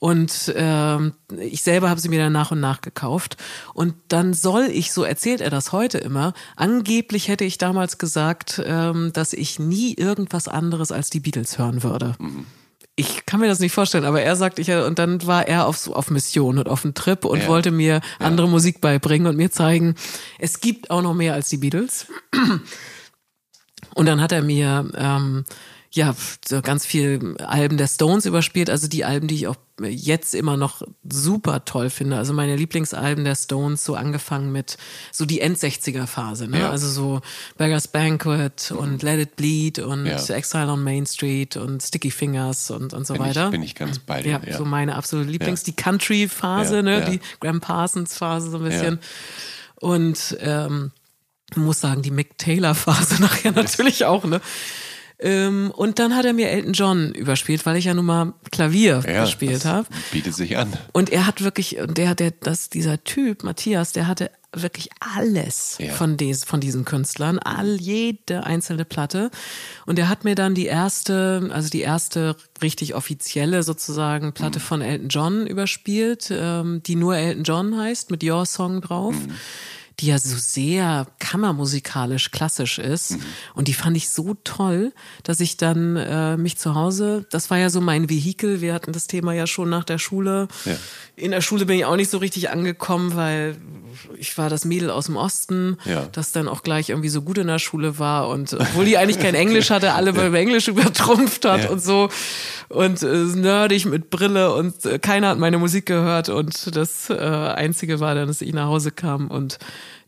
Und ähm, ich selber habe sie mir dann nach und nach gekauft. Und dann soll ich, so erzählt er das heute immer, angeblich hätte ich damals gesagt, ähm, dass ich nie irgendwas anderes als die Beatles hören würde. Ich kann mir das nicht vorstellen, aber er sagt, ich, und dann war er auf, auf Mission und auf einem Trip und Ja. wollte mir andere Musik beibringen und mir zeigen, es gibt auch noch mehr als die Beatles. Und dann hat er mir ähm, ja so ganz viel Alben der Stones überspielt, also die Alben, die ich auch jetzt immer noch super toll finde. Also meine Lieblingsalben der Stones, so angefangen mit so die End-60er-Phase, ne? Ja. Also so Beggar's Banquet und Let It Bleed und Ja. Exile on Main Street und Sticky Fingers und, und so Bin ich- weiter. bin ich ganz bei dir, Ja, ja. so meine absolute Lieblings, die Country-Phase, ne? Die Graham Parsons-Phase so ein bisschen. Und ähm, ich muss sagen, die Mick Taylor-Phase nachher natürlich auch, ne? Ähm, und dann hat er mir Elton John überspielt, weil ich ja nun mal Klavier Ja, gespielt habe. Bietet sich an. Und er hat wirklich, und der, der, das, dieser Typ, Matthias, der hatte wirklich alles Ja. von, des, von diesen Künstlern, all, jede einzelne Platte. Und er hat mir dann die erste, also die erste richtig offizielle sozusagen Platte Mhm. von Elton John überspielt, ähm, die nur Elton John heißt, mit Your Song drauf. Mhm. Die ja so sehr kammermusikalisch klassisch ist. Mhm. Und die fand ich so toll, dass ich dann äh, mich zu Hause, das war ja so mein Vehikel, wir hatten das Thema ja schon nach der Schule. Ja. In der Schule bin ich auch nicht so richtig angekommen, weil ich war das Mädel aus dem Osten, Ja. das dann auch gleich irgendwie so gut in der Schule war und obwohl die eigentlich kein Englisch hatte, alle beim Englisch übertrumpft hat Ja. und so und äh, nerdig mit Brille und äh, keiner hat meine Musik gehört und das äh, Einzige war dann, dass ich nach Hause kam und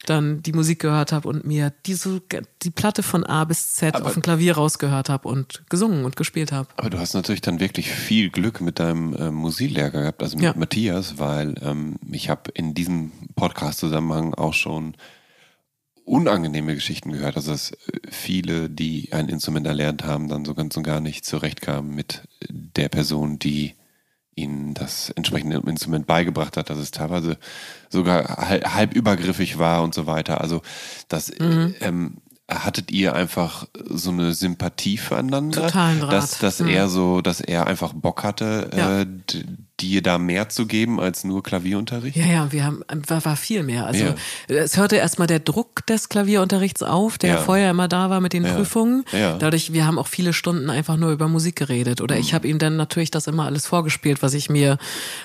dann die Musik gehört habe und mir diese, die Platte von A bis Z Aber- auf dem Klavier rausgehört habe und gesungen und gespielt habe. Aber du hast natürlich dann wirklich viel Glück mit deinem äh, Musiklehrer gehabt, also mit Ja. Matthias, weil ähm, ich habe in diesem Podcast-Zusammenhang auch schon unangenehme Geschichten gehört, also dass äh, viele, die ein Instrument erlernt haben, dann so ganz und gar nicht zurechtkamen mit der Person, die ihnen das entsprechende Instrument beigebracht hat, dass es teilweise sogar halb, übergriffig war und so weiter. Also das Mhm. ähm, hattet ihr einfach so eine Sympathie füreinander, Totalen Draht. dass, dass Mhm. er so, dass er einfach Bock hatte, Ja. äh, dir da mehr zu geben als nur Klavierunterricht? Ja, ja, wir haben, war, war viel mehr. Also Ja. es hörte erstmal der Druck des Klavierunterrichts auf, der Ja. vorher immer da war mit den Prüfungen. Ja. Mhm. Dadurch, wir haben auch viele Stunden einfach nur über Musik geredet. Oder ich habe ihm dann natürlich das immer alles vorgespielt, was ich mir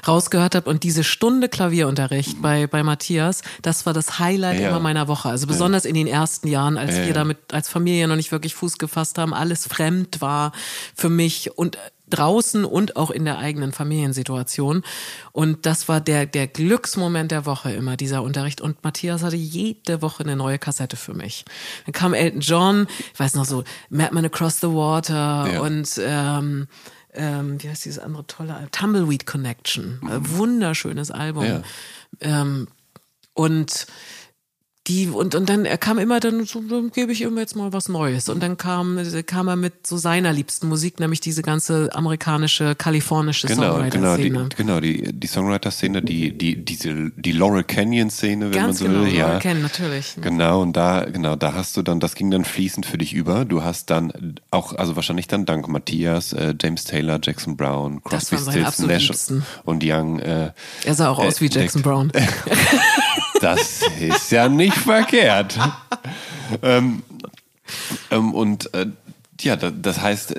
rausgehört habe. Und diese Stunde Klavierunterricht bei, bei Matthias, das war das Highlight immer meiner Woche. Also besonders in den ersten Jahren, als wir damit als Familie noch nicht wirklich Fuß gefasst haben, alles fremd war für mich und draußen und auch in der eigenen Familiensituation. Und das war der, der Glücksmoment der Woche immer, dieser Unterricht. Und Matthias hatte jede Woche eine neue Kassette für mich. Dann kam Elton John, ich weiß noch so, Madman Across the Water Ja. und ähm, ähm, wie heißt dieses andere tolle Album? Tumbleweed Connection. Äh, Wunderschönes Album. Ja. Ähm, und die und und dann er kam immer dann so dann gebe ich ihm jetzt mal was Neues und dann kam kam er mit so seiner liebsten Musik nämlich diese ganze amerikanische kalifornische Genau, genau, die, Songwriter-Szene genau, die, die Songwriter-Szene, die, die, diese, die Laurel Canyon-Szene, wenn ganz man so genau will, ja. ja. kennen natürlich Genau, und da, genau, da hast du dann, das ging dann fließend für dich über. Du hast dann auch, also wahrscheinlich dann dank Matthias, äh, James Taylor, Jackson Brown, Crosby, Stills, Nash Liebsten. und Young. Äh, er sah auch aus wie Äh, Jackson Brown das ist ja nicht verkehrt. ähm, ähm, und äh, ja, da, das heißt,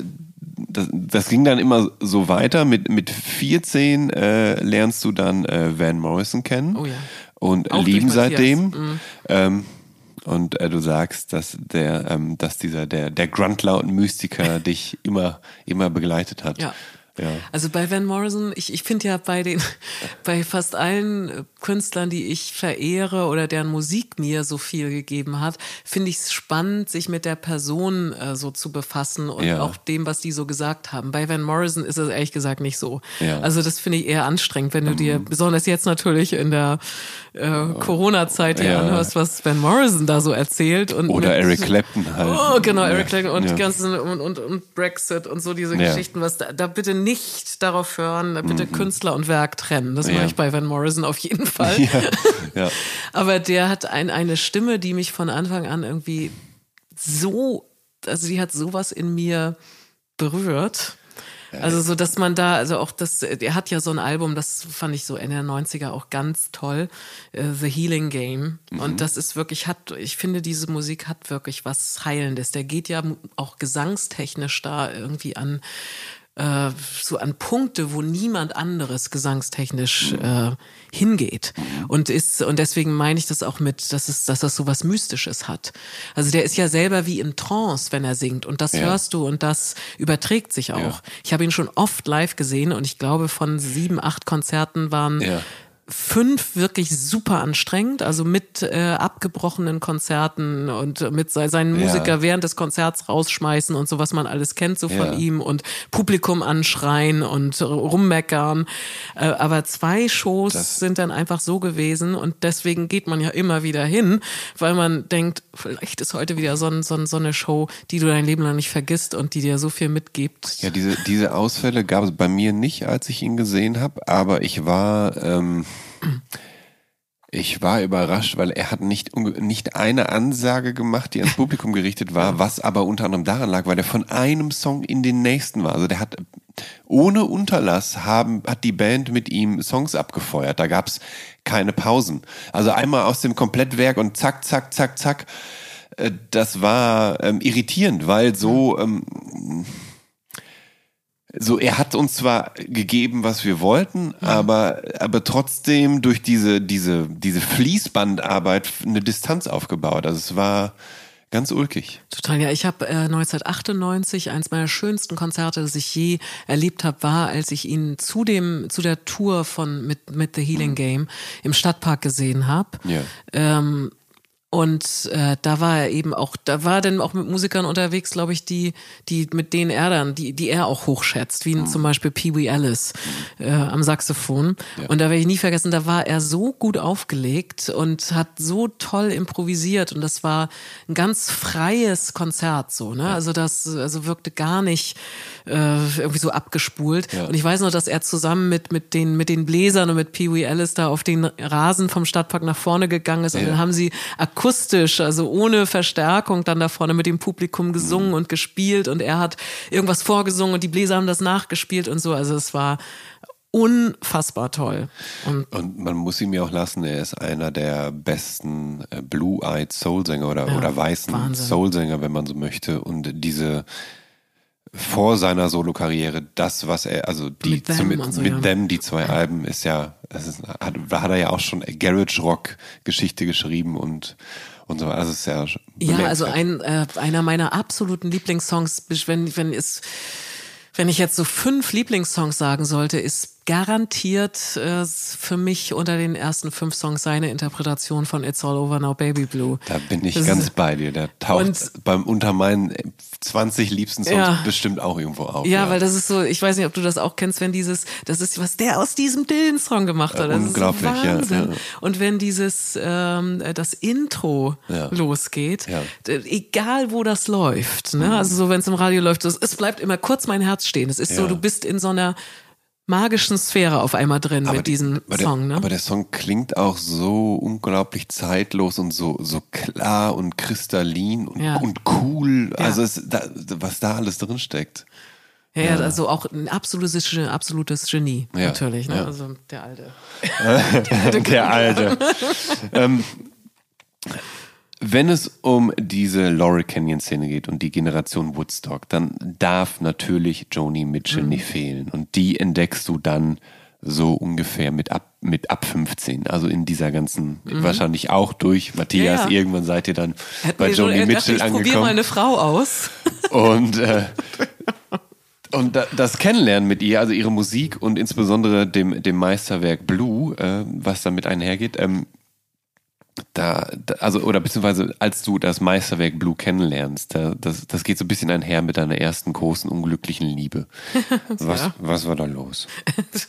das, das ging dann immer so weiter. Mit, mit 14 äh, lernst du dann äh, Van Morrison kennen Oh ja. und Auch lieben seitdem. Mhm. Ähm, und äh, du sagst, dass der, ähm, dass dieser der der Grundlaut-Mystiker dich immer immer begleitet hat. Ja. Ja. Also bei Van Morrison, ich, ich finde ja bei den, bei fast allen äh, Künstlern, die ich verehre oder deren Musik mir so viel gegeben hat, finde ich es spannend, sich mit der Person äh, so zu befassen und Ja. auch dem, was die so gesagt haben. Bei Van Morrison ist es ehrlich gesagt nicht so. Ja. Mhm. Also das finde ich eher anstrengend, wenn du dir, besonders jetzt natürlich in der äh, Corona-Zeit dir anhörst, was Van Morrison da so erzählt. Und Oder mit- Eric Clapton halt. Oh, genau. Eric Clapton und ganzen und, und, und Brexit und so diese. Geschichten, was da, da bitte nicht darauf hören, bitte Künstler und Werk trennen. Das Mhm. Ja. mache ich bei Van Morrison auf jeden Fall. Ja. ja. Aber der hat ein, eine Stimme, die mich von Anfang an irgendwie so, also die hat sowas in mir berührt. Also so, dass man da, also auch das, er hat ja so ein Album, das fand ich so Ende der 90er auch ganz toll, äh, The Healing Game. Und das ist wirklich, hat, ich finde, diese Musik hat wirklich was Heilendes. Der geht ja auch gesangstechnisch da irgendwie an, äh, so an Punkte, wo niemand anderes gesangstechnisch äh, hingeht. Und ist, und deswegen meine ich das auch mit, dass es, dass das so was Mystisches hat. Also der ist ja selber wie in Trance, wenn er singt. Und das Ja. hörst du und das überträgt sich auch. Ja. Ich habe ihn schon oft live gesehen und ich glaube, von sieben, acht Konzerten waren Ja. Fünf wirklich super anstrengend, also mit äh, abgebrochenen Konzerten und mit se seinen Ja. Musiker während des Konzerts rausschmeißen und so, was man alles kennt so von Ja. ihm und Publikum anschreien und rummeckern. Äh, aber zwei Shows Das- sind dann einfach so gewesen und deswegen geht man ja immer wieder hin, weil man denkt, vielleicht ist heute wieder so, ein, so, ein, so eine Show, die du dein Leben lang nicht vergisst und die dir so viel mitgibt. Ja, diese, diese Ausfälle gab es bei mir nicht, als ich ihn gesehen habe, aber ich war, ähm, ich war überrascht, weil er hat nicht, nicht eine Ansage gemacht, die ans Publikum gerichtet war, was aber unter anderem daran lag, weil er von einem Song in den nächsten war. Also der hat ohne Unterlass haben, hat die Band mit ihm Songs abgefeuert. Da gab's keine Pausen. Also einmal aus dem Komplettwerk und zack, zack, zack, zack. Äh, Das war ähm, irritierend, weil so ähm, so, er hat uns zwar gegeben, was wir wollten, aber, aber trotzdem durch diese, diese, diese Fließbandarbeit eine Distanz aufgebaut. Also es war ganz ulkig. Total, ja. Ich habe äh, 1998 eins meiner schönsten Konzerte, das ich je erlebt habe, war, als ich ihn zu dem zu der Tour von mit mit The Healing Game im Stadtpark gesehen habe. Ja. Ähm, Und äh, da war er eben auch, da war er dann auch mit Musikern unterwegs, glaube ich, die, die mit denen er dann, die, die er auch hochschätzt, wie mhm. zum Beispiel Pee Wee Ellis äh, am Saxophon. Ja. Und da werde ich nie vergessen, da war er so gut aufgelegt und hat so toll improvisiert und das war ein ganz freies Konzert so, ne? Also das, also wirkte gar nicht äh, irgendwie so abgespult. Ja. Und ich weiß noch, dass er zusammen mit mit den mit den Bläsern und mit Pee Wee Ellis da auf den Rasen vom Stadtpark nach vorne gegangen ist und ja. dann haben sie akustisch, also ohne Verstärkung, dann da vorne mit dem Publikum gesungen mhm. und gespielt und er hat irgendwas vorgesungen und die Bläser haben das nachgespielt und so. Also es war unfassbar toll. Und, und, man muss ihm ja auch lassen, er ist einer der besten äh, Blue-Eyed Soul-Sänger oder, ja, oder weißen Soul-Sänger, wenn man so möchte. Und diese vor seiner Solo-Karriere, das, was er, also die mit, them, mit, so, mit ja. them, die zwei Alben, ist ja, ist, hat, hat er ja auch schon Garage Rock Geschichte geschrieben und und so. Also ist ja ja, also ein äh, einer meiner absoluten Lieblingssongs, wenn wenn es wenn ich jetzt so fünf Lieblingssongs sagen sollte, ist garantiert äh, für mich unter den ersten fünf Songs seine Interpretation von It's All Over Now Baby Blue. Da bin ich das ganz bei dir. Der taucht beim unter meinen 20 liebsten Songs ja, bestimmt auch irgendwo auf. Ja, ja, weil das ist so, ich weiß nicht, ob du das auch kennst, wenn dieses, das ist, was der aus diesem Dylan-Song gemacht hat. Das unglaublich, Wahnsinn. Ja, Und wenn dieses, ähm, das Intro losgeht, egal wo das läuft, ne? Mhm. also so wenn es im Radio läuft, es bleibt immer kurz mein Herz stehen. Es ist so, du bist in so einer magischen Sphäre auf einmal drin aber mit diesem die, Song. Der, ne? Aber der Song klingt auch so unglaublich zeitlos und so, so klar und kristallin und, ja. und cool. Ja. Also es, da, was da alles drin steckt. Ja, ja, also auch ein absolutes, absolutes Genie, natürlich. Ne? Ja. Also der Alte. der Alte. ähm, wenn es um diese Laurel Canyon Szene geht und die Generation Woodstock, dann darf natürlich Joni Mitchell mhm. nicht fehlen. Und die entdeckst du dann so ungefähr mit ab, mit ab 15. Also in dieser ganzen, mhm. wahrscheinlich auch durch Matthias. Ja, ja. Irgendwann seid ihr dann Hätten bei Joni Mitchell dachte, ich angekommen. Ich probiere mal eine Frau aus. Und, äh, und das Kennenlernen mit ihr, also ihre Musik und insbesondere dem, dem Meisterwerk Blue, äh, was damit einhergeht, ähm, da, da, also, oder beziehungsweise als du das Meisterwerk Blue kennenlernst, da, das, das geht so ein bisschen einher mit deiner ersten großen unglücklichen Liebe. Was, ja. was war da los?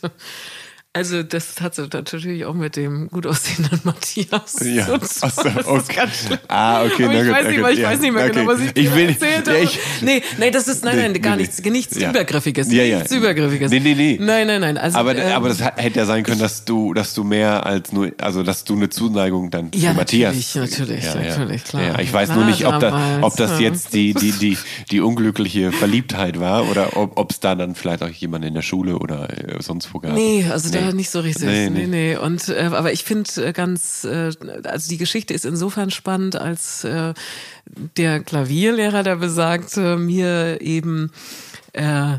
Also das hat natürlich auch mit dem gut aussehenden Matthias ja. zu tun. So, okay. Ah, okay, Aber ich, gut, weiß, nicht, okay. ich weiß nicht mehr okay. genau, was ich, ich will, erzählt. Ja, ich, nee, nee, das ist, nein, nein, nee, gar nee, nichts, nichts ja. Übergriffiges. Ja, ja. Nichts Übergriffiges. Nee, nee, nee. Nein, nein, nein. Also, aber, ähm, aber das hätte ja sein können, dass du, dass du mehr als nur, also dass du eine Zuneigung dann ja, für Matthias. Natürlich, natürlich, ja, natürlich, klar. Ja, ich weiß nur nicht, ob, da, ob das jetzt die, die, die, die unglückliche Verliebtheit war oder ob es da dann vielleicht auch jemand in der Schule oder äh, sonst wo gab. Nee, also da nicht so richtig. Nee, nee, nee. Und äh, aber ich finde äh, ganz, äh, also die Geschichte ist insofern spannend, als äh, der Klavierlehrer da besagte mir eben äh,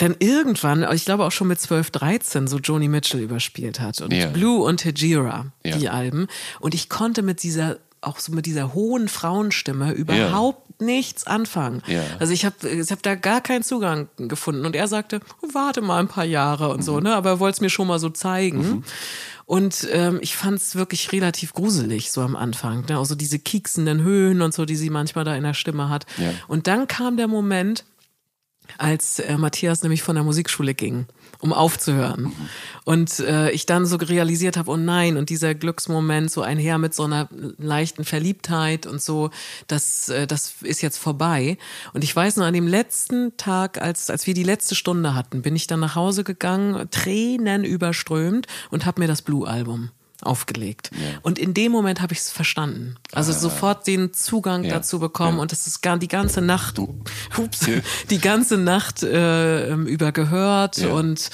dann irgendwann, ich glaube auch schon mit 12, 13, so Joni Mitchell überspielt hat und yeah. Blue und Hejira, yeah. die Alben. Und ich konnte mit dieser auch so mit dieser hohen Frauenstimme überhaupt ja. nichts anfangen. Ja. Also ich habe ich hab da gar keinen Zugang gefunden. Und er sagte, warte mal ein paar Jahre und mhm. so, ne? Aber er wollte es mir schon mal so zeigen. Mhm. Und ähm, ich fand es wirklich relativ gruselig so am Anfang. Ne? Also diese kieksenden Höhen und so, die sie manchmal da in der Stimme hat. Ja. Und dann kam der Moment, als äh, Matthias nämlich von der Musikschule ging, um aufzuhören. Und äh, ich dann so realisiert habe, oh nein, und dieser Glücksmoment so einher mit so einer leichten Verliebtheit und so, das, äh, das ist jetzt vorbei. Und ich weiß nur, an dem letzten Tag, als, als wir die letzte Stunde hatten, bin ich dann nach Hause gegangen, Tränen überströmt und habe mir das Blue-Album aufgelegt. Ja. Und in dem Moment habe ich es verstanden. Also ah, sofort den Zugang ja, dazu bekommen ja. und das ist gar die ganze Nacht, ups, die ganze Nacht äh, über gehört und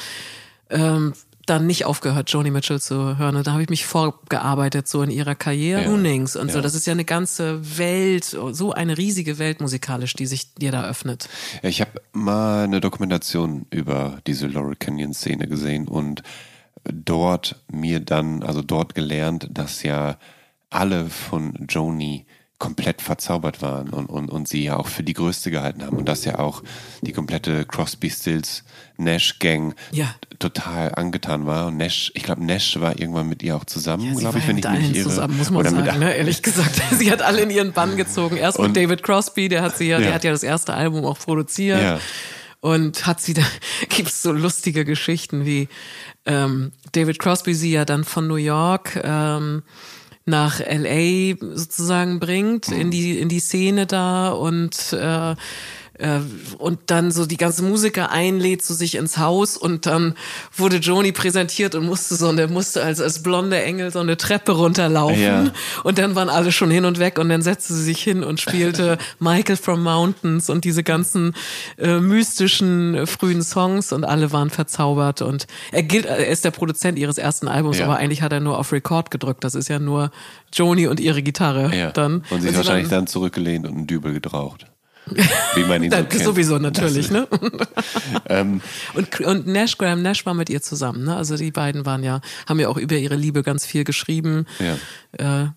ähm, dann nicht aufgehört, Joni Mitchell zu hören. Und da habe ich mich vorgearbeitet, so in ihrer Karriere, ja. Unings und so. Das ist ja eine ganze Welt, so eine riesige Welt musikalisch, die sich dir da öffnet. Ich habe mal eine Dokumentation über diese Laurel Canyon Szene gesehen und dort mir dann, also dort gelernt, dass ja alle von Joni komplett verzaubert waren und, und, und sie ja auch für die größte gehalten haben und dass ja auch die komplette Crosby Stills Nash Gang Ja. total angetan war und Nash, ich glaube Nash war irgendwann mit ihr auch zusammen, Sie glaube ich, ja wenn mit ich mich irre. zusammen, muss man Oder mit- sagen, ne? ehrlich gesagt. Sie hat alle in ihren Bann gezogen. Erst mit Und- David Crosby, der hat sie ja, Ja. der hat ja das erste Album auch produziert. Und hat sie da, gibt's so lustige Geschichten wie ähm, David Crosby sie ja dann von New York ähm, nach LA sozusagen bringt, in die, in die Szene da und äh, äh, und dann so die ganzen Musiker einlädt zu sich ins Haus und dann wurde Joni präsentiert und musste so eine musste als als blonde Engel so eine Treppe runterlaufen Ja. und dann waren alle schon hin und weg und dann setzte sie sich hin und spielte Michael from Mountains und diese ganzen äh, mystischen äh, frühen Songs und alle waren verzaubert und er gilt er ist der Produzent ihres ersten Albums, Ja. aber eigentlich hat er nur auf Record gedrückt. Das ist ja nur Joni und ihre Gitarre Ja. dann. und sie ist wahrscheinlich waren- dann zurückgelehnt und einen Dübel gedraucht. Wie man ihn so kennt. sowieso natürlich, ne? Ähm, Und, und Nash, Graham Nash war mit ihr zusammen, ne? Also die beiden waren ja, haben ja auch über ihre Liebe ganz viel geschrieben. Ja. Äh,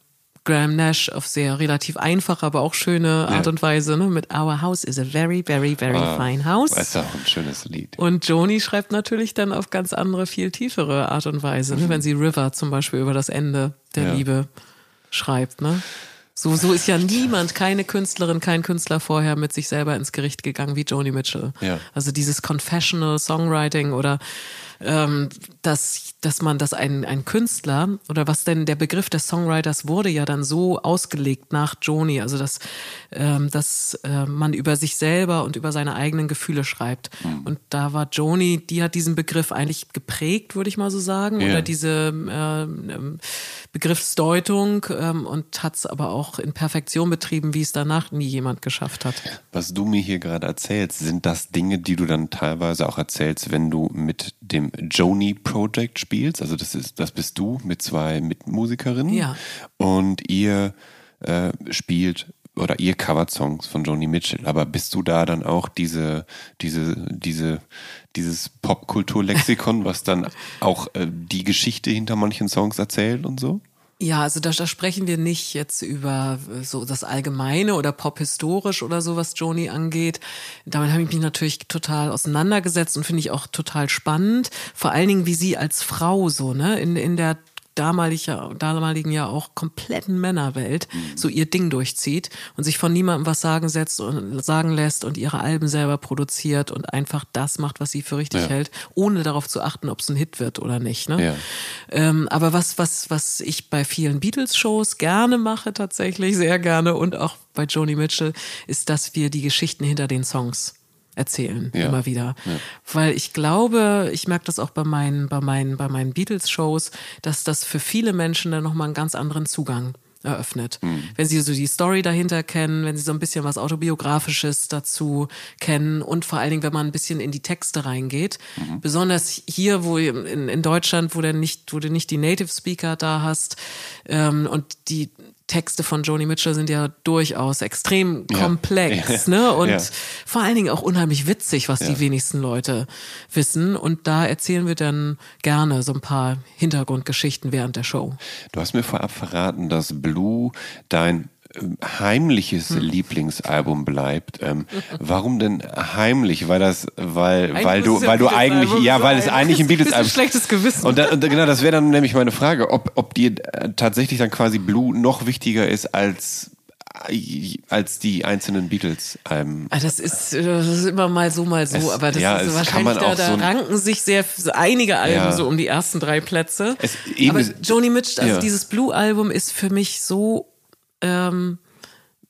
Graham Nash auf sehr relativ einfache, aber auch schöne Art Ja. und Weise, ne? Mit Our House is a very, very, very Ah, fine house. Das ist auch ein schönes Lied. Und Joni schreibt natürlich dann auf ganz andere, viel tiefere Art und Weise, ne? wenn sie River zum Beispiel über das Ende der Mhm. Ja. Liebe schreibt. Ne? So, so ist ja niemand, keine Künstlerin, kein Künstler vorher mit sich selber ins Gericht gegangen wie Joni Mitchell. Ja. Also dieses Confessional Songwriting oder ähm, dass, dass man, dass ein, ein Künstler oder was denn der Begriff des Songwriters wurde ja dann so ausgelegt nach Joni, also dass, ähm, dass äh, man über sich selber und über seine eigenen Gefühle schreibt. Und da war Joni, die hat diesen Begriff eigentlich geprägt, würde ich mal so sagen, Ja. oder diese ähm, ähm, Begriffsdeutung ähm, und hat es aber auch in Perfektion betrieben, wie es danach nie jemand geschafft hat. Was du mir hier gerade erzählst, sind das Dinge, die du dann teilweise auch erzählst, wenn du mit dem Joni Project spielst. Also das ist, das bist du mit zwei Mitmusikerinnen. Ja. Und ihr äh, spielt oder ihr covert Songs von Joni Mitchell. Aber bist du da dann auch diese, diese, diese, dieses Popkulturlexikon, was dann auch äh, die Geschichte hinter manchen Songs erzählt und so? Ja, also da, da sprechen wir nicht jetzt über äh, so das Allgemeine oder pophistorisch oder so, was Joni angeht. Damit habe ich mich natürlich total auseinandergesetzt und finde ich auch total spannend. Vor allen Dingen, wie sie als Frau so, ne, in, in der damaliger, damaligen ja auch kompletten Männerwelt so ihr Ding durchzieht und sich von niemandem was sagen setzt und sagen lässt und ihre Alben selber produziert und einfach das macht, was sie für richtig Ja. hält, ohne darauf zu achten, ob es ein Hit wird oder nicht. Ne? Ja. Ähm, aber was, was, was ich bei vielen Beatles-Shows gerne mache, tatsächlich sehr gerne und auch bei Joni Mitchell, ist, dass wir die Geschichten hinter den Songs erzählen, Ja. immer wieder. Weil ich glaube, ich merke das auch bei meinen, bei meinen, bei meinen Beatles-Shows, dass das für viele Menschen dann nochmal einen ganz anderen Zugang eröffnet. Wenn sie so die Story dahinter kennen, wenn sie so ein bisschen was Autobiografisches dazu kennen und vor allen Dingen, wenn man ein bisschen in die Texte reingeht. Besonders hier, wo in, in Deutschland, wo, du nicht, wo du nicht die Native Speaker da hast ähm, und die Texte von Joni Mitchell sind ja durchaus extrem Ja. komplex, Ja. ne? Und Ja. vor allen Dingen auch unheimlich witzig, was die wenigsten Leute wissen. Und da erzählen wir dann gerne so ein paar Hintergrundgeschichten während der Show. Du hast mir vorab verraten, dass Blue dein heimliches Hm. Lieblingsalbum bleibt. Ähm, warum denn heimlich? Weil das, weil, Eigentlich weil du, weil du eigentlich, ja, weil es eigentlich ein Beatles-Album schlechtes Gewissen. Und, da, und genau, das wäre dann nämlich meine Frage, ob, ob dir äh, tatsächlich dann quasi Blue noch wichtiger ist als äh, als die einzelnen Beatles-Alben. Ah, Das ist, äh, das ist immer mal so, mal so, Es- aber das ja, ist wahrscheinlich, kann man da, da so ranken sich sehr einige Alben Ja. so um die ersten drei Plätze. Es- aber ist- Joni Mitchell, also Ja. dieses Blue-Album ist für mich so, ähm,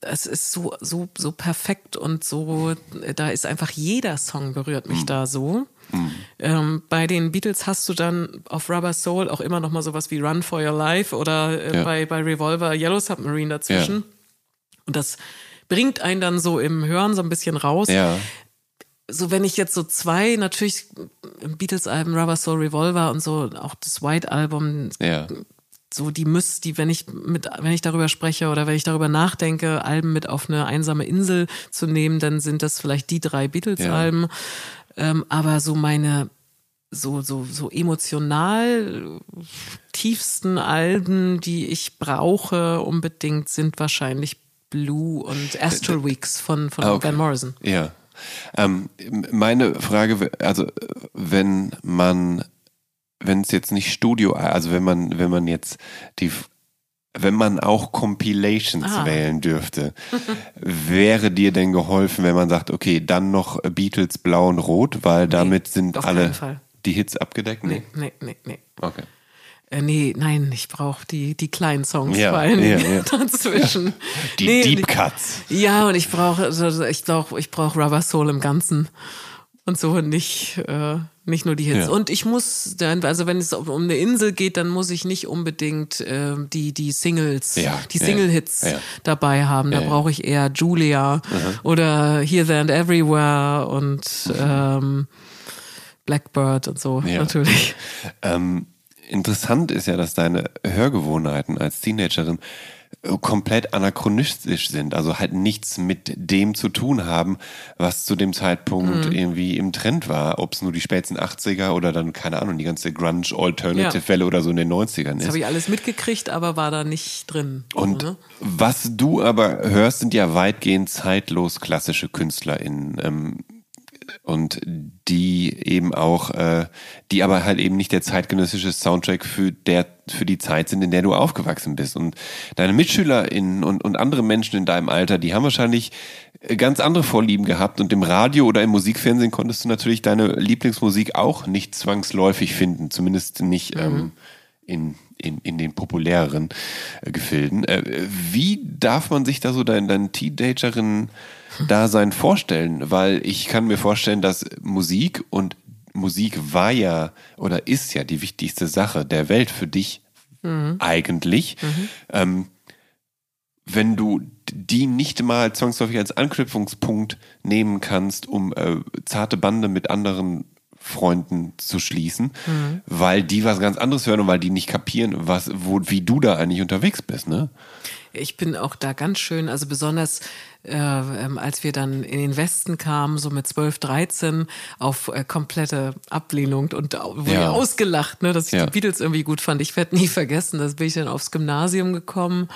es ist so, so, so perfekt und so, da ist einfach jeder Song berührt Mhm. mich da so. Ähm, bei den Beatles hast du dann auf Rubber Soul auch immer noch mal sowas wie Run for Your Life oder äh, Ja. bei, bei Revolver Yellow Submarine dazwischen. Ja. Und das bringt einen dann so im Hören so ein bisschen raus. Ja, So, wenn ich jetzt so zwei, natürlich Beatles-Alben, Rubber Soul Revolver und so, auch das White-Album, so die müsst, die, wenn ich mit, wenn ich darüber spreche oder wenn ich darüber nachdenke, Alben mit auf eine einsame Insel zu nehmen, dann sind das vielleicht die drei Beatles-Alben. Ähm, aber so meine so, so, so emotional tiefsten Alben, die ich brauche unbedingt, sind wahrscheinlich Blue und Astral Weeks von, von Ah, okay. Van Morrison. Ja. Ähm, meine Frage, also wenn man, wenn es jetzt nicht Studio, also wenn man, wenn man jetzt die, wenn man auch Compilations Ah. wählen dürfte, wäre dir denn geholfen, wenn man sagt, okay, dann noch Beatles Blau und Rot, weil damit sind alle die Hits abgedeckt? Nee, nee, nee, nee. Okay. Äh, nee, nein, ich brauche die, die kleinen Songs Ja, vor allen ja, ja. dazwischen. Die Nee, Deep nee. Cuts. Ja, und ich brauche, also ich brauche, ich brauche Rubber Soul im Ganzen und so und nicht, äh, nicht nur die Hits. Ja. Und ich muss dann, also wenn es um eine Insel geht, dann muss ich nicht unbedingt äh, die die Singles, Ja, die Single-Hits ja. dabei haben. Da brauche ich eher Julia oder Here, There and Everywhere und ähm, Blackbird und so natürlich. Ähm, interessant ist ja, dass deine Hörgewohnheiten als Teenagerin komplett anachronistisch sind, also halt nichts mit dem zu tun haben, was zu dem Zeitpunkt Mhm. irgendwie im Trend war, ob es nur die späten 80er oder dann, keine Ahnung, die ganze Grunge-Alternative Ja. Oder so in den 90ern Das ist. habe ich alles mitgekriegt, aber war da nicht drin. Und ne? was du aber hörst, sind ja weitgehend zeitlos klassische KünstlerInnen. Ähm, und die eben auch, äh, die aber halt eben nicht der zeitgenössische Soundtrack für der für die Zeit sind, in der du aufgewachsen bist. Und deine MitschülerInnen und, und andere Menschen in deinem Alter, die haben wahrscheinlich äh, ganz andere Vorlieben gehabt und im Radio oder im Musikfernsehen konntest du natürlich deine Lieblingsmusik auch nicht zwangsläufig finden, zumindest nicht ähm, in, in, in den populäreren äh, Gefilden. Äh, wie darf man sich da so dein, dein Teenagerin-Dasein vorstellen? Weil ich kann mir vorstellen, dass Musik und Musik war ja oder ist ja die wichtigste Sache der Welt für dich eigentlich. Ähm, wenn du die nicht mal zwangsläufig als Anknüpfungspunkt nehmen kannst, um äh, zarte Bande mit anderen Freunden zu schließen, weil die was ganz anderes hören und weil die nicht kapieren, was, wo, wie du da eigentlich unterwegs bist, ne? Ich bin auch da ganz schön, also besonders äh, ähm, als wir dann in den Westen kamen, so mit 12, 13, auf äh, komplette Ablehnung und wurde Ja. ausgelacht, ne, dass ich Ja. die Beatles irgendwie gut fand. Ich werde nie vergessen, dass bin ich dann aufs Gymnasium gekommen.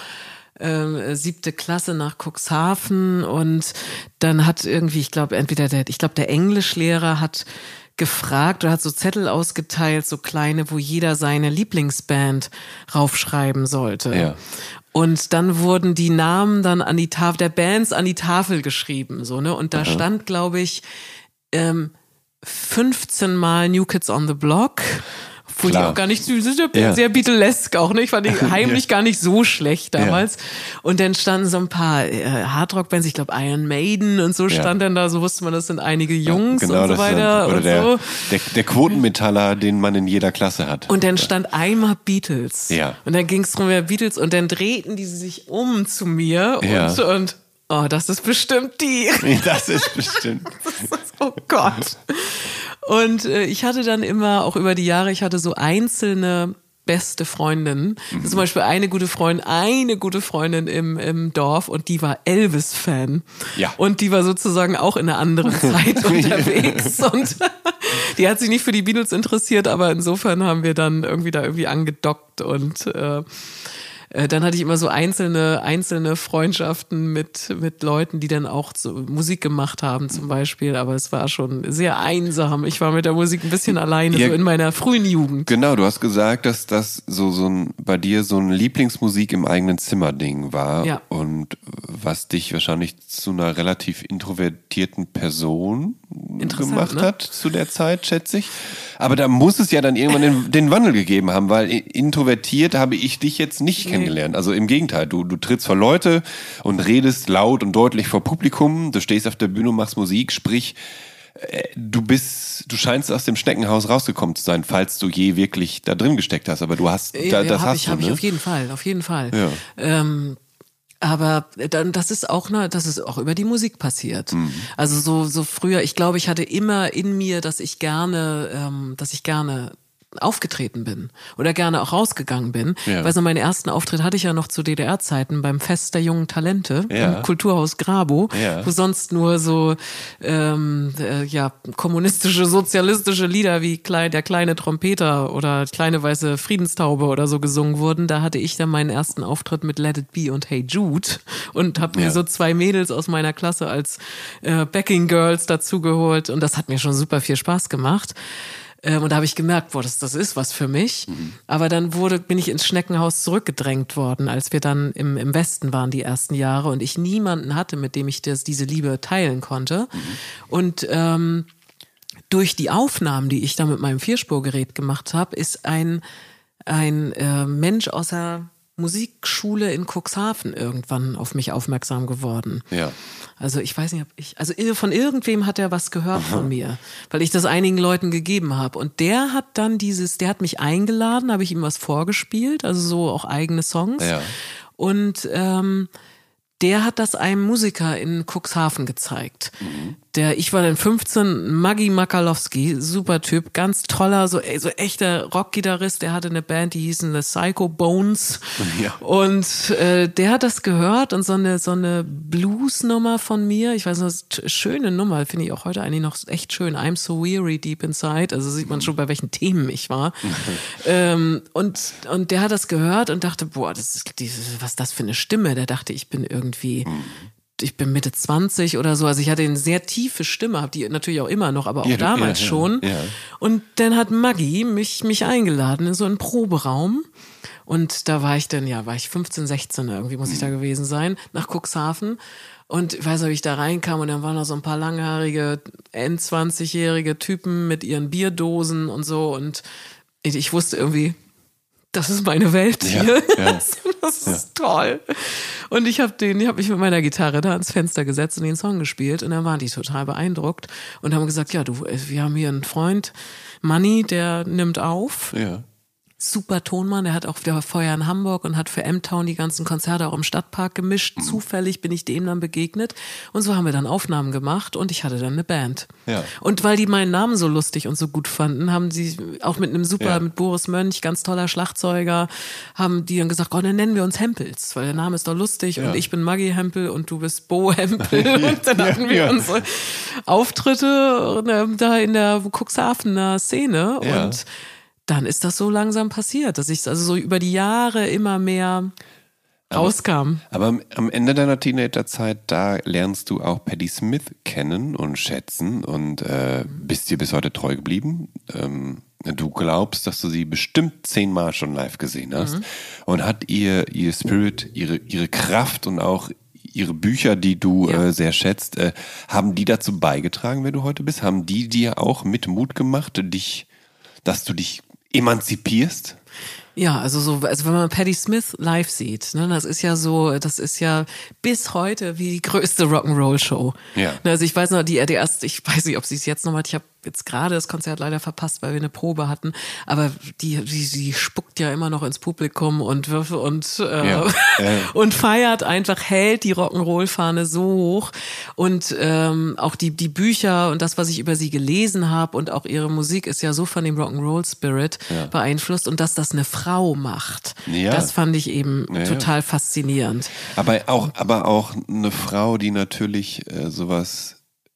ähm, äh, siebte Klasse nach Cuxhaven und dann hat irgendwie, ich glaube, entweder der, ich glaube, der Englischlehrer hat gefragt oder hat so Zettel ausgeteilt, so kleine, wo jeder seine Lieblingsband raufschreiben sollte. Ja. Und dann wurden die Namen dann an die Tafel, der Bands an die Tafel geschrieben, so, ne? Und da stand, glaube ich, ähm, 15 Mal New Kids on the Block. Obwohl die Klar. auch gar nicht, die sind ja Ja. sehr Beatlesk auch, ne? Ich fand die heimlich gar nicht so schlecht damals. Und dann standen so ein paar äh, Hardrock-Bands, ich glaube Iron Maiden und so Ja. stand dann da, so wusste man, das sind einige Jungs und so genau, das ist weiter dann, oder und der, so. der, der Quotenmetaller, den man in jeder Klasse hat. Und dann stand einmal Beatles. Ja. Und dann ging es drum, wer Beatles. Und dann drehten die sich um zu mir Ja. und, und oh, das ist bestimmt die. das ist bestimmt. oh Gott. Und äh, ich hatte dann immer, auch über die Jahre, ich hatte so einzelne beste Freundinnen. Mhm. Zum Beispiel eine gute Freundin, eine gute Freundin im, im Dorf und die war Elvis-Fan. Ja. Und die war sozusagen auch in einer anderen Zeit unterwegs. Und die hat sich nicht für die Beatles interessiert, aber insofern haben wir dann irgendwie da irgendwie angedockt und äh, dann hatte ich immer so einzelne, einzelne Freundschaften mit, mit Leuten, die dann auch so Musik gemacht haben zum Beispiel. Aber es war schon sehr einsam. Ich war mit der Musik ein bisschen alleine, Ja. so in meiner frühen Jugend. Genau, du hast gesagt, dass das so, so ein, bei dir so ein Lieblingsmusik im eigenen Zimmer-Ding war. Ja. Und was dich wahrscheinlich zu einer relativ introvertierten Person gemacht ne? hat zu der Zeit, schätze ich. Aber da muss es ja dann irgendwann den, den Wandel gegeben haben, weil introvertiert habe ich dich jetzt nicht kennengelernt. Also im Gegenteil, du, du trittst vor Leute und redest laut und deutlich vor Publikum, du stehst auf der Bühne und machst Musik, sprich, äh, du bist, du scheinst aus dem Schneckenhaus rausgekommen zu sein, falls du je wirklich da drin gesteckt hast. Aber du hast, da, ja, das hab hast ich, du, hab ne? ich auf jeden Fall, auf jeden Fall. Ja. Ähm, aber dann, das ist auch, ne, das ist auch über die Musik passiert. Mhm. Also so, so früher, ich glaube, ich hatte immer in mir, dass ich gerne, ähm, dass ich gerne aufgetreten bin oder gerne auch rausgegangen bin. Ja. Weil so meinen ersten Auftritt hatte ich ja noch zu DDR-Zeiten beim Fest der jungen Talente Ja. im Kulturhaus Grabo, Ja. wo sonst nur so ähm, äh, ja kommunistische, sozialistische Lieder wie klein, der kleine Trompeter oder kleine weiße Friedenstaube oder so gesungen wurden. Da hatte ich dann meinen ersten Auftritt mit Let It Be und Hey Jude und habe mir so zwei Mädels aus meiner Klasse als äh, Backing Girls dazugeholt und das hat mir schon super viel Spaß gemacht. Ähm, und da habe ich gemerkt, boah, das, das ist was für mich. Aber dann wurde, bin ich ins Schneckenhaus zurückgedrängt worden, als wir dann im, im Westen waren die ersten Jahre und ich niemanden hatte, mit dem ich das, diese Liebe teilen konnte. Und ähm, durch die Aufnahmen, die ich da mit meinem Vierspurgerät gemacht habe, ist ein, ein äh, Mensch aus der Musikschule in Cuxhaven irgendwann auf mich aufmerksam geworden. Ja. Also ich weiß nicht, ob ich, also von irgendwem hat er was gehört von mir, weil ich das einigen Leuten gegeben habe. Und der hat dann dieses, der hat mich eingeladen, habe ich ihm was vorgespielt, also so auch eigene Songs. Ja. Und ähm, der hat das einem Musiker in Cuxhaven gezeigt. Der, ich war dann 15, Maggi Makalowski, super Typ, ganz toller, so, so echter Rockgitarrist. Der hatte eine Band, die hießen The Psycho Bones. Ja. Und äh, der hat das gehört und so eine so eine Blues-Nummer von mir. Ich weiß eine schöne Nummer, finde ich auch heute eigentlich noch echt schön. I'm so weary deep inside. Also sieht man schon, bei welchen Themen ich war. ähm, und und der hat das gehört und dachte, boah, das ist dieses, was ist das für eine Stimme. Der dachte, ich bin irgendwie ich bin Mitte 20 oder so, also ich hatte eine sehr tiefe Stimme, habe die natürlich auch immer noch, aber auch Ja, damals ja, ja, schon. Und dann hat Maggie mich, mich eingeladen in so einen Proberaum. Und da war ich dann, ja, war ich 15, 16 irgendwie, muss ich da gewesen sein, nach Cuxhaven. Und ich weiß nicht, wie ich da reinkam und dann waren da so ein paar langhaarige, End-20-jährige Typen mit ihren Bierdosen und so. Und ich wusste irgendwie, das ist meine Welt Ja, hier. ja. Das ist toll. Und ich habe den, ich habe mich mit meiner Gitarre da ans Fenster gesetzt und den Song gespielt und dann waren die total beeindruckt und haben gesagt, ja, du, äh, wir haben hier einen Freund, Manny, der nimmt auf. Ja. Super Tonmann, der hat auch der vorher in Hamburg und hat für M-Town die ganzen Konzerte auch im Stadtpark gemischt. Mhm. Zufällig bin ich dem dann begegnet und so haben wir dann Aufnahmen gemacht und ich hatte dann eine Band. Ja. Und weil die meinen Namen so lustig und so gut fanden, haben sie auch mit einem super, Ja. mit Boris Mönch, ganz toller Schlagzeuger, haben die dann gesagt, oh, dann nennen wir uns Hempels, weil der Name ist doch lustig Ja. und ich bin Maggie Hempel und du bist Bo Hempel. und dann hatten wir unsere Auftritte äh, da in der Cuxhavener Szene und dann ist das so langsam passiert, dass ich also so über die Jahre immer mehr rauskam. Aber am- am Ende deiner Teenagerzeit, da lernst du auch Patti Smith kennen und schätzen und äh, bist dir bis heute treu geblieben. Ähm, du glaubst, dass du sie bestimmt zehnmal schon live gesehen hast. Und hat ihr, ihr Spirit, ihre, ihre Kraft und auch ihre Bücher, die du Ja. äh, sehr schätzt, äh, haben die dazu beigetragen, wer du heute bist? Haben die dir auch mit Mut gemacht, dich, dass du dich emanzipierst? Ja, also so, also wenn man Patti Smith live sieht, ne, das ist ja so, das ist ja bis heute wie die größte Rock'n'Roll-Show. Ja. Ne, Also ich weiß noch, die, die erste, ich weiß nicht, ob sie es jetzt noch macht, ich habe jetzt gerade das Konzert leider verpasst, weil wir eine Probe hatten, aber die, die, die spuckt ja immer noch ins Publikum und und, äh, Ja. Und feiert einfach, hält die Rock'n'Roll-Fahne so hoch und ähm, auch die, die Bücher und das, was ich über sie gelesen habe und auch ihre Musik ist ja so von dem Rock'n'Roll-Spirit Ja. beeinflusst und dass das eine Frau macht, Ja. das fand ich eben total faszinierend. Aber auch, aber auch eine Frau, die natürlich äh, sowas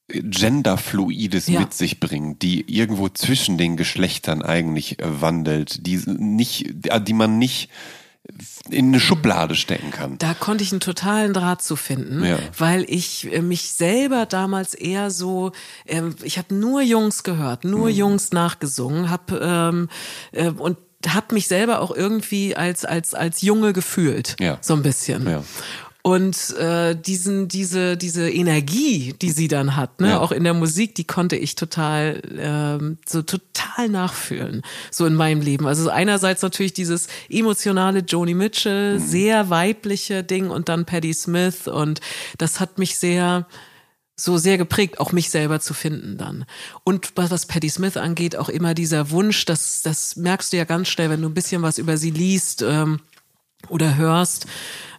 Genderfluides Ja. mit sich bringt, die irgendwo zwischen den Geschlechtern eigentlich äh, wandelt, die nicht, die man nicht in eine Schublade stecken kann. Da konnte ich einen totalen Draht zu finden, Ja. weil ich äh, mich selber damals eher so, ähm, ich habe nur Jungs gehört, Mhm. nur Jungs nachgesungen, hab ähm, äh, und habe mich selber auch irgendwie als als als Junge gefühlt, Ja. so ein bisschen. Ja. Und äh, diesen, diese, diese Energie, die sie dann hat, ne, Ja. auch in der Musik, die konnte ich total, ähm, so total nachfühlen, so in meinem Leben. Also einerseits natürlich dieses emotionale Joni Mitchell, sehr weibliche Ding und dann Patti Smith und das hat mich sehr, so sehr geprägt, auch mich selber zu finden dann. Und was, was Patti Smith angeht, auch immer dieser Wunsch, das, das merkst du ja ganz schnell, wenn du ein bisschen was über sie liest, ähm, oder hörst,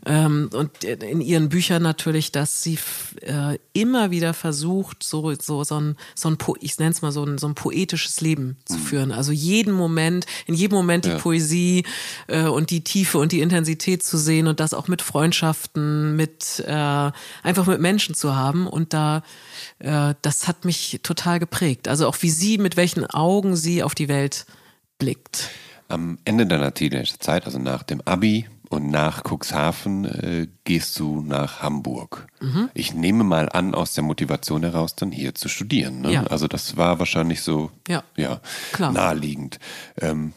Ähm, und in ihren Büchern natürlich, dass sie äh, immer wieder versucht, so, so, so ein, so ein ich nenne es mal so ein, so ein poetisches Leben zu mhm. führen. Also jeden Moment, in jedem Moment die ja. Poesie äh, und die Tiefe und die Intensität zu sehen und das auch mit Freundschaften, mit äh, einfach mit Menschen zu haben. Und da, äh, das hat mich total geprägt. Also auch wie sie, mit welchen Augen sie auf die Welt blickt. Am Ende deiner Teenagerzeit, also nach dem Abi und nach Cuxhaven, äh, gehst du nach Hamburg. Mhm. Ich nehme mal an, aus der Motivation heraus, dann hier zu studieren. Ne? Ja. Also das war wahrscheinlich so ja. Ja, naheliegend. Ähm,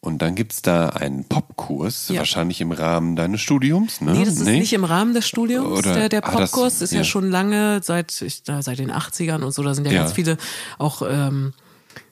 und dann gibt es da einen Popkurs, ja. wahrscheinlich im Rahmen deines Studiums. Ne? Nee, das ist nee? nicht im Rahmen des Studiums. Oder, der, der Popkurs ah, ist ja. ja. schon lange, seit, seit den 80ern und so, da sind ja, ja. ganz viele auch ähm,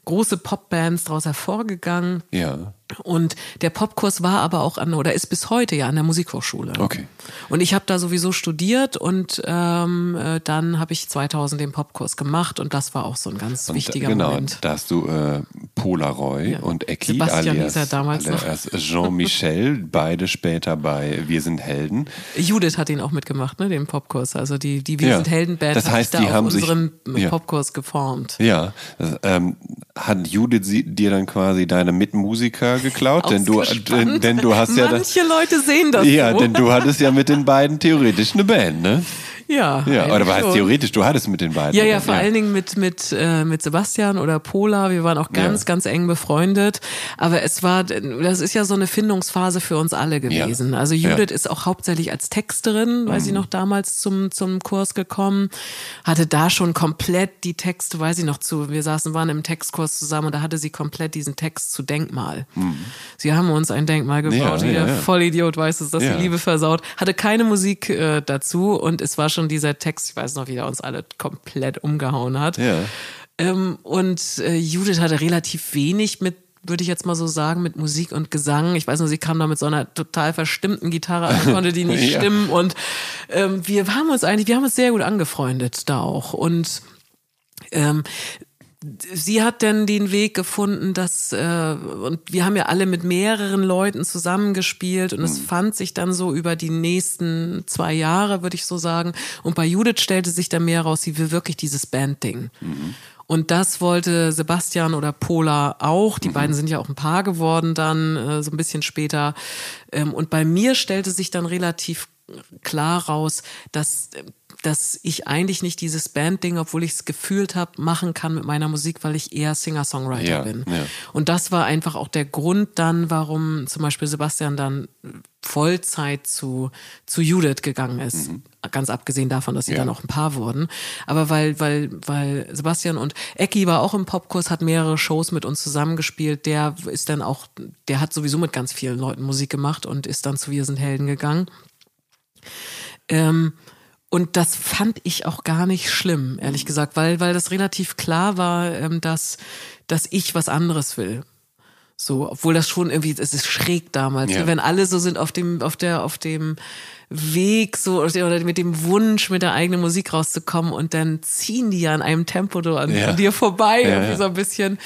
große Popbands daraus hervorgegangen. Ja. Und der Popkurs war aber auch an oder ist bis heute ja an der Musikhochschule. Okay. Und ich habe da sowieso studiert und ähm, äh, dann habe ich 2000 den Popkurs gemacht und das war auch so ein ganz und, wichtiger genau, Moment. Genau, da hast du äh, Polaroy ja. und Ecki Sebastian alias, damals alias Jean-Michel, beide später bei Wir sind Helden. Judith hat ihn auch mitgemacht, ne, den Popkurs. Also die, die Wir ja. sind Helden-Band das heißt, hat die da haben unseren sich, ja. Popkurs geformt. Ja, das, ähm, hat Judith dir dann quasi deine Mitmusiker geklaut? denn du, denn, denn, du hast ja. Manche Leute sehen das. Ja, so. denn du hattest ja mit den beiden theoretisch eine Band, ne? Ja. Ja, oder war es theoretisch? Du hattest mit den beiden. Ja, ja, vor ja. allen Dingen mit, mit, äh, mit Sebastian oder Pola. Wir waren auch ganz, ja. ganz eng befreundet. Aber es war, das ist ja so eine Findungsphase für uns alle gewesen. Also Judith ist auch hauptsächlich als Texterin, mhm. ich noch, damals zum, zum Kurs gekommen. Hatte da schon komplett die Texte, weiß ich noch, zu, wir saßen, waren im Textkurs zusammen und da hatte sie komplett diesen Text zu Denkmal. Mhm. Sie haben uns ein Denkmal gebaut. Ja, Vollidiot weiß es, dass die Liebe versaut. Hatte keine Musik äh, dazu und es war schon dieser Text, ich weiß noch, wie er uns alle komplett umgehauen hat. Ja. Ähm, und äh, Judith hatte relativ wenig mit würde ich jetzt mal so sagen, mit Musik und Gesang. Ich weiß nur, sie kam da mit so einer total verstimmten Gitarre an, konnte die nicht ja. stimmen. Und ähm, wir haben uns eigentlich, wir haben uns sehr gut angefreundet da auch. Und ähm, sie hat dann den Weg gefunden, dass äh, und wir haben ja alle mit mehreren Leuten zusammengespielt und es mhm. fand sich dann so über die nächsten zwei Jahre, würde ich so sagen. Und bei Judith stellte sich dann mehr raus, sie will wirklich dieses Bandding. Mhm. Und das wollte Sebastian oder Pola auch. Die mhm. beiden sind ja auch ein Paar geworden dann, äh, so ein bisschen später. Ähm, und bei mir stellte sich dann relativ klar raus, dass dass ich eigentlich nicht dieses Band-Ding, obwohl ich es gefühlt habe, machen kann mit meiner Musik, weil ich eher Singer-Songwriter ja, bin. Ja. Und das war einfach auch der Grund dann, warum zum Beispiel Sebastian dann Vollzeit zu, zu Judith gegangen ist. Mhm. Ganz abgesehen davon, dass sie ja. dann auch ein Paar wurden. Aber weil, weil, weil Sebastian und Ecki war auch im Popkurs, hat mehrere Shows mit uns zusammengespielt. Der ist dann auch, der hat sowieso mit ganz vielen Leuten Musik gemacht und ist dann zu Wir sind Helden gegangen. Ähm, und das fand ich auch gar nicht schlimm, ehrlich mhm. gesagt, weil, weil das relativ klar war, ähm, dass, dass ich was anderes will. So, obwohl das schon irgendwie, es ist schräg damals, ja. wenn alle so sind auf dem, auf der, auf dem Weg so oder mit dem Wunsch, mit der eigenen Musik rauszukommen und dann ziehen die ja in einem Tempo an, ja. an dir vorbei, ja, irgendwie so ein bisschen.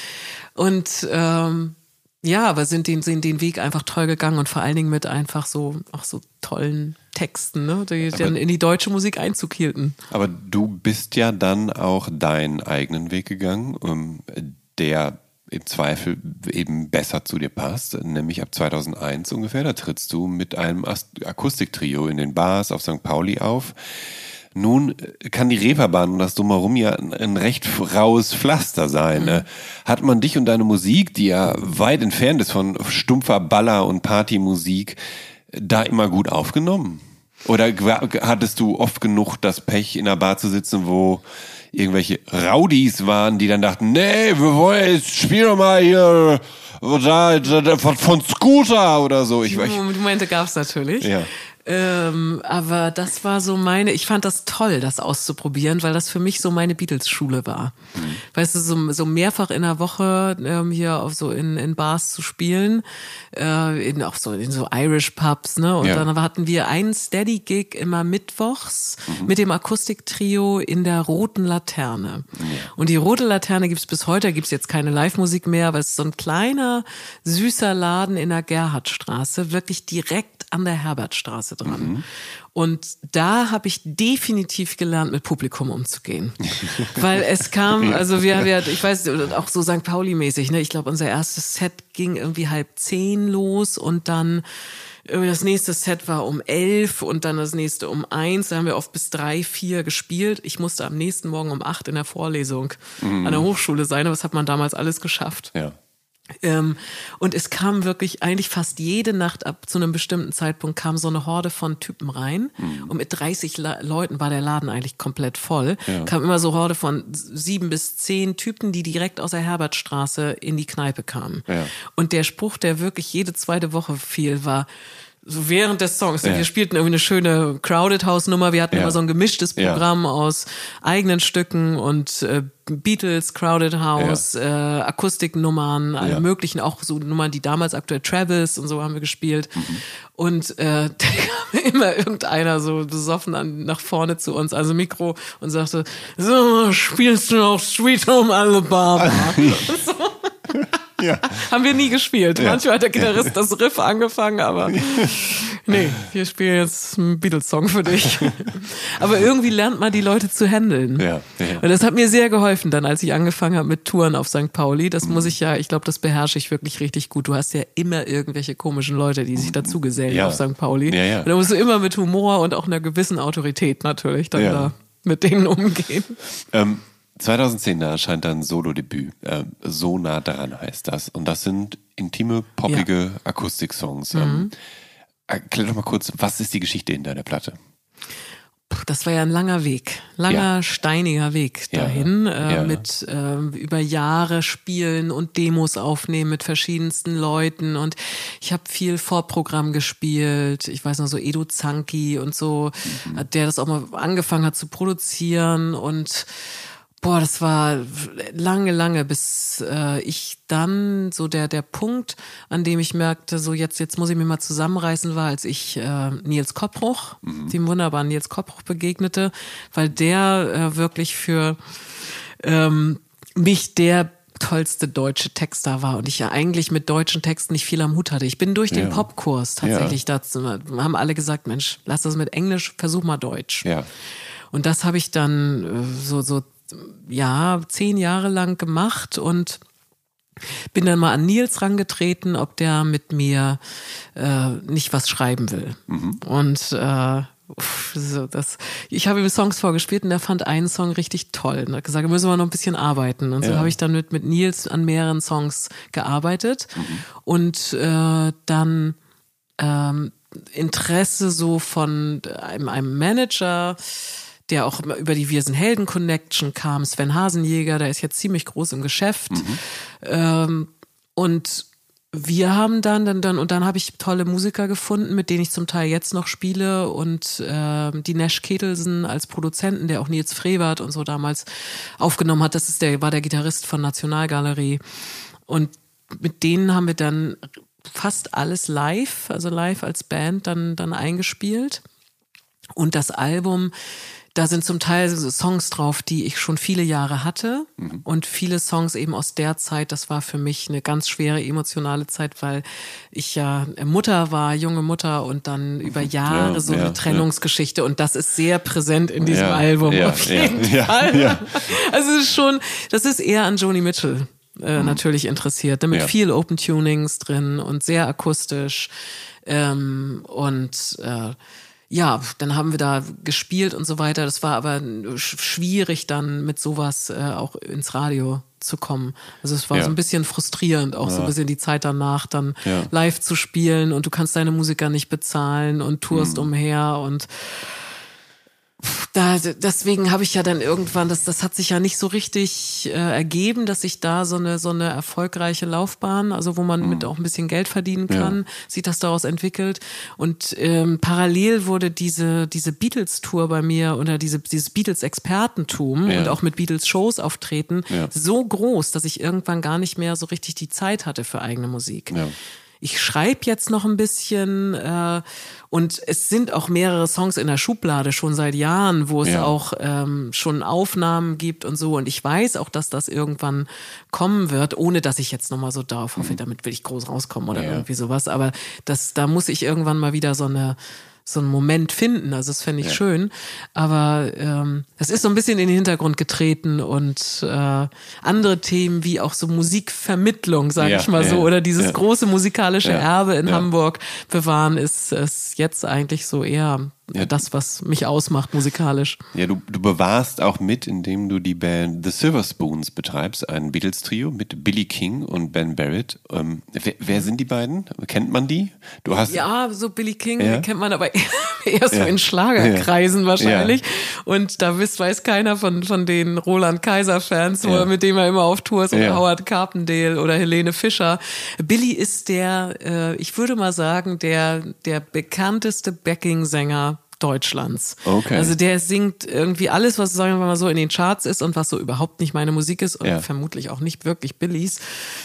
Und ähm, ja, aber sind den, sind den Weg einfach toll gegangen und vor allen Dingen mit einfach so, auch so tollen Texten, ne, die aber, dann in die deutsche Musik Einzug hielten. Aber du bist ja dann auch deinen eigenen Weg gegangen, ähm, der im Zweifel eben besser zu dir passt, nämlich ab 2001 ungefähr, da trittst du mit einem Akustiktrio in den Bars auf St. Pauli auf. Nun kann die Reeperbahn und das Drumherum ja ein recht raues Pflaster sein. Mhm. Hat man dich und deine Musik, die ja weit entfernt ist von stumpfer Baller- und Partymusik, da immer gut aufgenommen? Oder hattest du oft genug das Pech, in einer Bar zu sitzen, wo irgendwelche Rowdies waren, die dann dachten, nee, wir wollen jetzt spiel doch mal hier da, da, von, von Scooter oder so. Ich, ich, Momente gab's natürlich. Ja. Ähm, aber das war so meine, ich fand das toll, das auszuprobieren, weil das für mich so meine Beatles-Schule war. Mhm. Weißt du, so, so mehrfach in der Woche ähm, hier auf so in, in Bars zu spielen, äh, in auch so in so Irish Pubs, ne? Und ja. dann hatten wir einen Steady-Gig immer mittwochs mhm. mit dem Akustiktrio in der Roten Laterne. Ja. Und die Rote Laterne gibt's bis heute, gibt's jetzt keine Live-Musik mehr, aber es ist so ein kleiner, süßer Laden in der Gerhardstraße, wirklich direkt an der Herbertstraße Straße dran. Und da habe ich definitiv gelernt, mit Publikum umzugehen. Weil es kam, also wir, wir ich weiß, auch so St. Pauli-mäßig, ne? Ich glaube, unser erstes Set ging irgendwie halb zehn los und dann das nächste Set war um elf und dann das nächste um eins. Da haben wir oft bis drei, vier gespielt. Ich musste am nächsten Morgen um acht in der Vorlesung mhm. an der Hochschule sein, aber das hat man damals alles geschafft. Ja. Ähm, und es kam wirklich eigentlich fast jede Nacht ab zu einem bestimmten Zeitpunkt kam so eine Horde von Typen rein. Mhm. Und mit 30 La Leuten war der Laden eigentlich komplett voll. Ja. Kam immer so Horde von sieben bis zehn Typen, die direkt aus der Herbertstraße in die Kneipe kamen. Ja. Und der Spruch, der wirklich jede zweite Woche fiel, war, so während des Songs. Ja. Wir spielten irgendwie eine schöne Crowded House Nummer. Wir hatten immer so ein gemischtes Programm aus eigenen Stücken und äh, Beatles, Crowded House, äh, Akustiknummern, alle möglichen, auch so Nummern, die damals aktuell Travis und so haben wir gespielt. Mhm. Und äh, da kam immer irgendeiner so besoffen an, nach vorne zu uns, also Mikro, und sagte, so, spielst du noch Sweet Home Alabama? so. Ja. Haben wir nie gespielt. Ja. Manchmal hat der Gitarrist das Riff angefangen, aber nee, wir spielen jetzt einen Beatles-Song für dich. aber irgendwie lernt man die Leute zu handeln. Ja, ja. Und das hat mir sehr geholfen dann, als ich angefangen habe mit Touren auf St. Pauli. Das mhm. muss ich ja, ich glaube, das beherrsche ich wirklich richtig gut. Du hast ja immer irgendwelche komischen Leute, die sich dazu gesellen ja. auf St. Pauli. Ja, ja. Und da musst du immer mit Humor und auch einer gewissen Autorität natürlich dann da mit denen umgehen. Ähm, 2010 da erscheint dann Solo-Debüt. Äh, so nah dran heißt das. Und das sind intime, poppige ja. Akustik-Songs. Ähm, mhm. erklär doch mal kurz, was ist die Geschichte hinter der Platte? Das war ja ein langer Weg, langer, ja. steiniger Weg dahin, ja. Äh, ja. mit äh, über Jahre spielen und Demos aufnehmen mit verschiedensten Leuten. Und ich habe viel Vorprogramm gespielt. Ich weiß noch so Edo Zanki und so, mhm. der das auch mal angefangen hat zu produzieren und Boah, das war lange, lange, bis äh, ich dann so der der Punkt, an dem ich merkte, so jetzt jetzt muss ich mich mal zusammenreißen, war, als ich äh, Nils Koppruch, mhm. dem wunderbaren Nils Koppruch begegnete, weil der äh, wirklich für ähm, mich der tollste deutsche Texter war und ich ja eigentlich mit deutschen Texten nicht viel am Hut hatte. Ich bin durch den ja. Popkurs tatsächlich ja. dazu, haben alle gesagt, Mensch, lass das mit Englisch, versuch mal Deutsch. Ja. Und das habe ich dann äh, so, so ja, zehn Jahre lang gemacht und bin dann mal an Nils rangetreten, ob der mit mir äh, nicht was schreiben will. Mhm. Und äh, so, das, ich habe ihm Songs vorgespielt und er fand einen Song richtig toll und hat gesagt, müssen wir noch ein bisschen arbeiten. Und so ja. habe ich dann mit, mit Nils an mehreren Songs gearbeitet mhm. und äh, dann ähm, Interesse so von einem, einem Manager der auch über die Wir sind Helden Connection kam, Sven Hasenjäger, der ist jetzt ziemlich groß im Geschäft. Mhm. Ähm, und wir haben dann, dann, dann, und dann habe ich tolle Musiker gefunden, mit denen ich zum Teil jetzt noch spiele und äh, die Nash Ketelsen als Produzenten, der auch Nils Frevert und so damals aufgenommen hat. Das ist der, war der Gitarrist von Nationalgalerie. Und mit denen haben wir dann fast alles live, also live als Band dann, dann eingespielt. Und das Album da sind zum Teil Songs drauf, die ich schon viele Jahre hatte mhm. und viele Songs eben aus der Zeit. Das war für mich eine ganz schwere emotionale Zeit, weil ich ja Mutter war, junge Mutter und dann über Jahre ja, so ja, eine Trennungsgeschichte ja. und das ist sehr präsent in diesem Album auf jeden Fall. Also es ist schon, das ist eher an Joni Mitchell. Äh, mhm. natürlich interessiert, mit viel Open Tunings drin und sehr akustisch ähm, und äh, ja, dann haben wir da gespielt und so weiter. Das war aber schwierig dann mit sowas äh, auch ins Radio zu kommen. Also es war ja. so ein bisschen frustrierend, auch ja. so ein bisschen die Zeit danach dann ja. live zu spielen und du kannst deine Musiker nicht bezahlen und tourst mhm. umher und da, deswegen habe ich ja dann irgendwann, das, das hat sich ja nicht so richtig äh, ergeben, dass ich da so eine, so eine erfolgreiche Laufbahn, also wo man mhm. mit auch ein bisschen Geld verdienen kann, ja. sich das daraus entwickelt. Und ähm, parallel wurde diese, diese Beatles-Tour bei mir oder diese, dieses Beatles-Expertentum ja. und auch mit Beatles-Shows auftreten ja. so groß, dass ich irgendwann gar nicht mehr so richtig die Zeit hatte für eigene Musik. Ich schreibe jetzt noch ein bisschen äh, und es sind auch mehrere Songs in der Schublade schon seit Jahren, wo es ja. auch ähm, schon Aufnahmen gibt und so. Und ich weiß auch, dass das irgendwann kommen wird, ohne dass ich jetzt nochmal so darauf hoffe, mhm. damit will ich groß rauskommen oder ja. irgendwie sowas. Aber das, da muss ich irgendwann mal wieder so eine so einen Moment finden. Also das fände ich ja. schön. Aber ähm, es ist so ein bisschen in den Hintergrund getreten und äh, andere Themen wie auch so Musikvermittlung, sage ja, ich mal so, ja, oder dieses große musikalische Erbe in Hamburg bewahren, ist es jetzt eigentlich so eher ja, das, was mich ausmacht musikalisch. Ja, du, du bewahrst auch mit, indem du die Band The Silver Spoons betreibst, ein Beatles-Trio mit Billy King und Ben Barrett. Ähm, wer, wer, sind die beiden? Kennt man die? Du hast ja, so Billy King ja. kennt man aber eher so ja. in Schlagerkreisen wahrscheinlich. Und da wisst, weiß keiner von, von den Roland Kaiser-Fans, mit dem er immer auf Tour ist, oder Howard Carpendale oder Helene Fischer. Billy ist der, äh, ich würde mal sagen, der, der bekannteste Backing-Sänger Deutschlands. Okay. Also der singt irgendwie alles, was sagen wir mal so in den Charts ist und was so überhaupt nicht meine Musik ist und ja. vermutlich auch nicht wirklich Billys.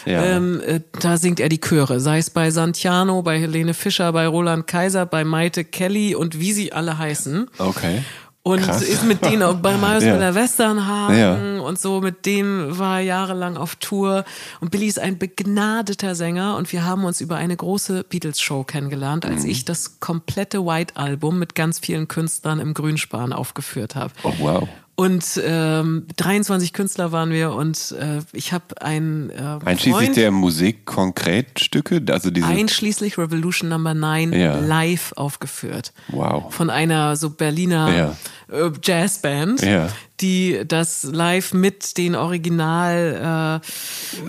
Ja. Ähm, äh, da singt er die Chöre, sei es bei Santiano, bei Helene Fischer, bei Roland Kaiser, bei Maite Kelly und wie sie alle heißen. Okay. Und Krass. ist mit denen auch bei Marius ja. Westernhagen ja. und so, mit dem war er jahrelang auf Tour. Und Billy ist ein begnadeter Sänger und wir haben uns über eine große Beatles-Show kennengelernt, als mhm. ich das komplette White-Album mit ganz vielen Künstlern im Grünspan aufgeführt habe. Oh, wow. Und ähm, 23 Künstler waren wir und äh, ich habe ein äh, Einschließlich Freund, der Musik konkret Stücke, also diese einschließlich Revolution Number 9 ja. live aufgeführt. Wow. Von einer so Berliner ja. äh, Jazzband, ja. Die das live mit den Original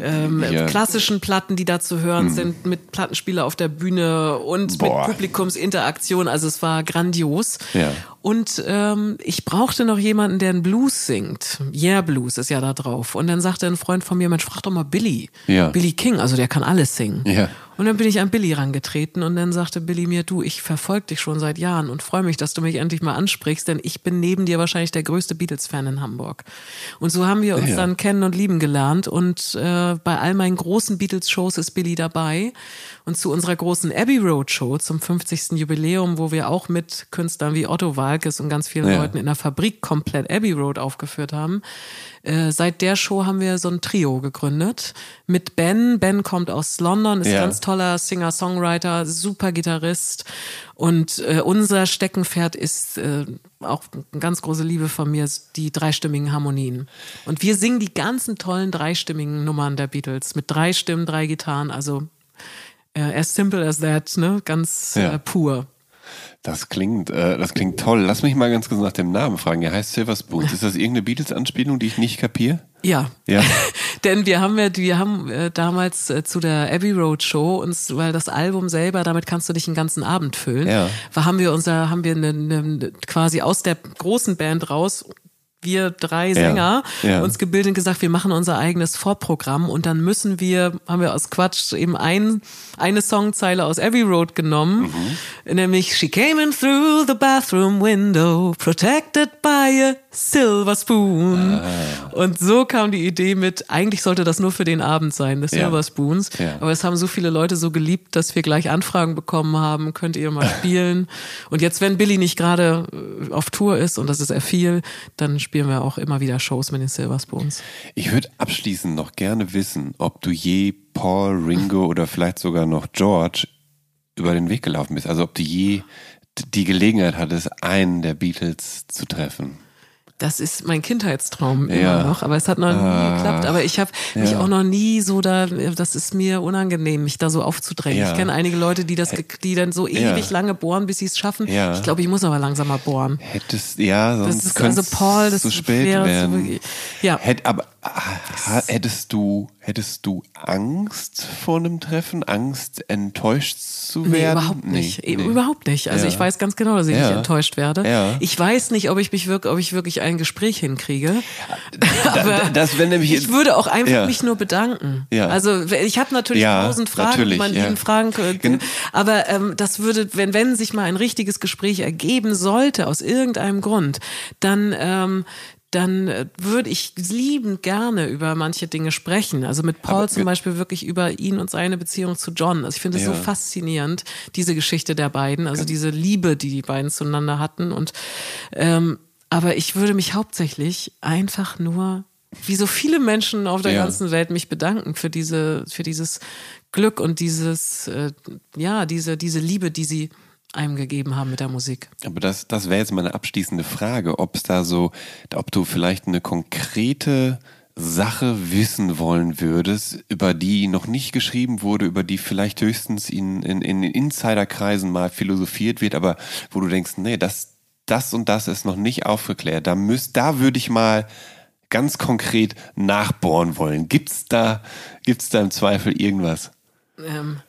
äh, ähm, klassischen Platten, die da zu hören hm. sind, mit Plattenspieler auf der Bühne und Boah. mit Publikumsinteraktion. Also es war grandios. Ja. Und ähm, ich brauchte noch jemanden, der einen Blues singt. Yeah Blues ist ja da drauf. Und dann sagte ein Freund von mir, Mensch, frag doch mal Billy. Ja. Billy King, also der kann alles singen. Ja. Und dann bin ich an Billy rangetreten und dann sagte Billy mir, du, ich verfolge dich schon seit Jahren und freue mich, dass du mich endlich mal ansprichst, denn ich bin neben dir wahrscheinlich der größte Beatles-Fan in Hamburg. Und so haben wir uns ja. dann kennen und lieben gelernt und äh, bei all meinen großen Beatles-Shows ist Billy dabei. Und zu unserer großen Abbey Road Show zum 50. Jubiläum, wo wir auch mit Künstlern wie Otto Walkes und ganz vielen ja. Leuten in der Fabrik komplett Abbey Road aufgeführt haben, äh, seit der Show haben wir so ein Trio gegründet mit Ben. Ben kommt aus London, ist ja. ganz toller Singer-Songwriter, super Gitarrist. Und äh, unser Steckenpferd ist äh, auch eine ganz große Liebe von mir, die dreistimmigen Harmonien. Und wir singen die ganzen tollen dreistimmigen Nummern der Beatles mit drei Stimmen, drei Gitarren, also äh, as simple as that, ne? Ganz ja. äh, pur. Das klingt, äh, das klingt toll. Lass mich mal ganz kurz nach dem Namen fragen. Er heißt Silver Spoons. Ist das irgendeine Beatles-Anspielung, die ich nicht kapiere? Ja. Ja. Denn wir haben ja, wir haben äh, damals äh, zu der Abbey Road Show uns, weil das Album selber, damit kannst du dich einen ganzen Abend füllen. Ja. haben wir unser, haben wir eine, eine, quasi aus der großen Band raus wir drei Sänger ja, ja. uns gebildet und gesagt, wir machen unser eigenes Vorprogramm und dann müssen wir, haben wir aus Quatsch eben ein, eine Songzeile aus Abbey Road genommen, mhm. nämlich She came in through the bathroom window, protected by a silver spoon. Ah. Und so kam die Idee mit, eigentlich sollte das nur für den Abend sein, the Silver ja. Spoons. Aber es haben so viele Leute so geliebt, dass wir gleich Anfragen bekommen haben, könnt ihr mal spielen. und jetzt, wenn Billy nicht gerade äh, auf Tour ist und das ist er viel, dann spielen wir auch immer wieder Shows mit den Silver Spoons. Ich würde abschließend noch gerne wissen, ob du je Paul, Ringo oder vielleicht sogar noch George über den Weg gelaufen bist. Also ob du je die Gelegenheit hattest, einen der Beatles zu treffen. Das ist mein Kindheitstraum immer ja. noch, aber es hat noch nie ah, geklappt. Aber ich habe ja. mich auch noch nie so da, das ist mir unangenehm, mich da so aufzudrängen. Ja. Ich kenne einige Leute, die das, die dann so ewig lange bohren, bis sie es schaffen. Ich glaube, ich muss aber langsamer bohren. Hättest, ja, sonst das ist also Paul, das zu spät werden. So, ja. Hätt, aber hättest du, hättest du Angst vor einem Treffen? Angst, enttäuscht zu werden? Nee, überhaupt nicht. Nee, nee. Überhaupt nicht. Also ich weiß ganz genau, dass ich nicht enttäuscht werde. Ich weiß nicht, ob ich mich wirklich, ob ich wirklich ein Gespräch hinkriege. Aber das, wenn nämlich ich würde auch einfach ja. mich nur bedanken. Ja. Also ich habe natürlich ja, tausend Fragen, die man ja. fragen könnte. Aber ähm, das würde, wenn, wenn sich mal ein richtiges Gespräch ergeben sollte, aus irgendeinem Grund, dann ähm, dann äh, würde ich liebend gerne über manche Dinge sprechen. Also mit Paul Aber, zum Beispiel wirklich über ihn und seine Beziehung zu John. Also ich finde es ja. so faszinierend, diese Geschichte der beiden, also diese Liebe, die die beiden zueinander hatten. Und ähm, aber ich würde mich hauptsächlich einfach nur, wie so viele Menschen auf der ja. ganzen Welt, mich bedanken für diese, für dieses Glück und dieses, äh, ja, diese, diese Liebe, die sie einem gegeben haben mit der Musik. Aber das, das wäre jetzt meine abschließende Frage, ob es da so, ob du vielleicht eine konkrete Sache wissen wollen würdest, über die noch nicht geschrieben wurde, über die vielleicht höchstens in, in, in Insiderkreisen mal philosophiert wird, aber wo du denkst, nee, das, das und das ist noch nicht aufgeklärt. Da müsst, da würde ich mal ganz konkret nachbohren wollen. Gibt's da, gibt's da im Zweifel irgendwas? Ähm,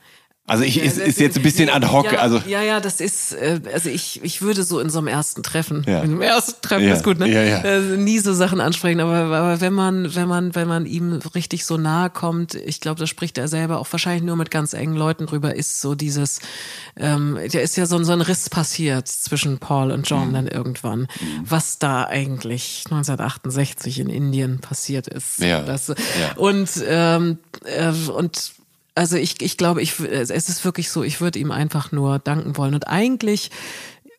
also ich ist, ist jetzt ein bisschen ad hoc. Ja, also ja, ja, das ist, äh, also ich, ich würde so in so einem ersten Treffen, Ja. in einem ersten Treffen Ja, ist gut, ne? ja, ja. Äh, nie so Sachen ansprechen, aber, aber wenn man, wenn man, wenn man ihm richtig so nahe kommt, ich glaube, da spricht er selber auch wahrscheinlich nur mit ganz engen Leuten drüber, ist so dieses, ähm, da ist ja so, ein- so ein Riss passiert zwischen Paul und Mhm. John dann irgendwann, was da eigentlich 1968 in Indien passiert ist. Ja, Das, ja. Und, ähm, äh, und also ich, ich glaube, ich, es ist wirklich so, ich würde ihm einfach nur danken wollen. Und eigentlich,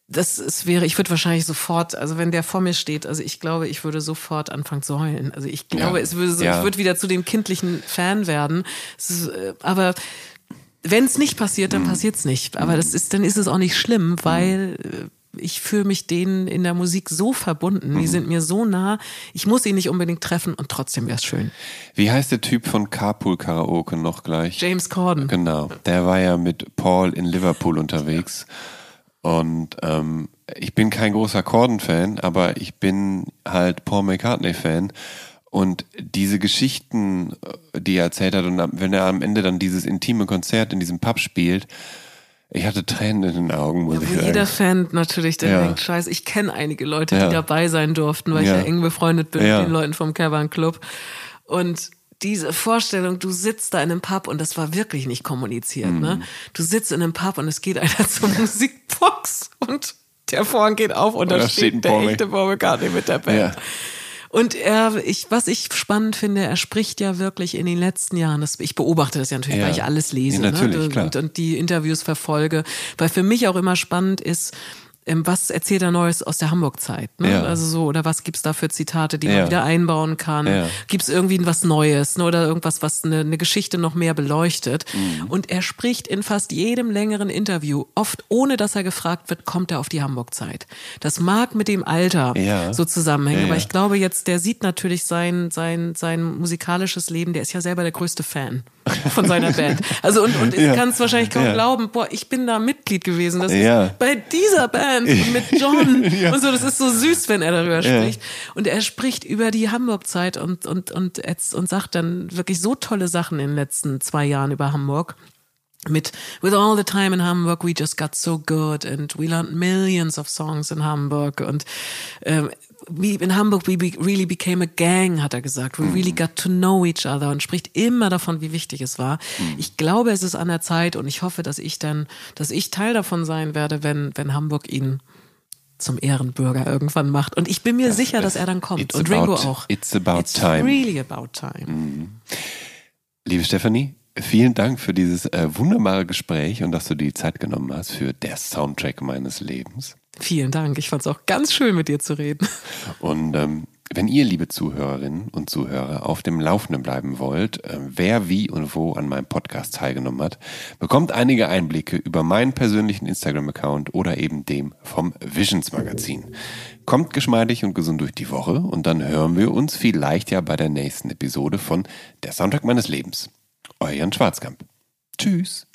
das es wäre, ich würde wahrscheinlich sofort, also wenn der vor mir steht, also ich glaube, ich würde sofort anfangen zu heulen. Also ich glaube, Ja, es würde so, ja. ich würde wieder zu dem kindlichen Fan werden. Es ist, äh, aber wenn es nicht passiert, Mhm. dann passiert's nicht. Aber das ist, dann ist es auch nicht schlimm, weil äh, ich fühle mich denen in der Musik so verbunden. Mhm. Die sind mir so nah. Ich muss sie nicht unbedingt treffen und trotzdem wäre es schön. wie heißt der Typ von Carpool Karaoke noch gleich? James Corden. Genau, der war ja mit Paul in Liverpool unterwegs. Und ähm, ich bin kein großer Corden-Fan, aber ich bin halt Paul McCartney-Fan. Und diese Geschichten, äh, die er erzählt hat, und wenn er am Ende dann dieses intime Konzert in diesem Pub spielt, ich hatte Tränen in den Augen, muss ich Wo sagen. jeder Fan natürlich dann Ja. denkt, scheiße, ich kenne einige Leute, Ja. die dabei sein durften, weil Ja. ich ja eng befreundet bin Ja. mit den Leuten vom Cavern Club. Und diese Vorstellung, du sitzt da in einem Pub und das war wirklich nicht kommuniziert, Mhm. ne? Du sitzt in einem Pub und es geht einer zur Musikbox und der Vorhang geht auf und da Da steht, steht der echte Paul McCartney mit der Band. Und er, ich, was ich spannend finde, er spricht ja wirklich in den letzten Jahren, das, ich beobachte das ja natürlich, Ja. weil ich alles lese Ja, natürlich, ne? und, und die Interviews verfolge, weil für mich auch immer spannend ist, was erzählt er Neues aus der Hamburg-Zeit? Ne? Ja. Also so, oder was gibt's da für Zitate, die Ja. man wieder einbauen kann? Ja. Gibt's irgendwie was Neues ne? oder irgendwas, was eine, eine Geschichte noch mehr beleuchtet? Mhm. Und er spricht in fast jedem längeren Interview, oft ohne dass er gefragt wird, kommt er auf die Hamburg-Zeit. Das mag mit dem Alter so zusammenhängen, aber ich glaube jetzt, der sieht natürlich sein, sein, sein musikalisches Leben, der ist ja selber der größte Fan von seiner Band. Also und, und Ja. ich kann es wahrscheinlich kaum Ja. glauben, boah, ich bin da Mitglied gewesen. Das Ja. ist bei dieser Band mit John und so, das ist so süß, wenn er darüber Ja. spricht. Und er spricht über die Hamburg-Zeit und, und, und, und sagt dann wirklich so tolle Sachen in den letzten zwei Jahren über Hamburg mit With all the time in Hamburg, we just got so good and we learned millions of songs in Hamburg und ähm, we, in Hamburg we be, really became a gang, hat er gesagt. We really got to know each other und spricht immer davon, wie wichtig es war. Ich glaube, es ist an der Zeit und ich hoffe, dass ich dann, dass ich Teil davon sein werde, wenn, wenn Hamburg ihn zum Ehrenbürger irgendwann macht. Und ich bin mir sicher, dass er dann kommt. Und Ringo about- auch. it's about it's time. really about time. Liebe Stefanie, vielen Dank für dieses äh, wunderbare Gespräch und dass du dir die Zeit genommen hast für der Soundtrack meines Lebens. Vielen Dank. Ich fand es auch ganz schön, mit dir zu reden. Und ähm, wenn ihr, liebe Zuhörerinnen und Zuhörer, auf dem Laufenden bleiben wollt, äh, wer wie und wo an meinem Podcast teilgenommen hat, bekommt einige Einblicke über meinen persönlichen Instagram-Account oder eben dem vom Visions Magazin. Kommt geschmeidig und gesund durch die Woche und dann hören wir uns vielleicht ja bei der nächsten Episode von Der Soundtrack meines Lebens. Euer Jan Schwarzkamp. Tschüss.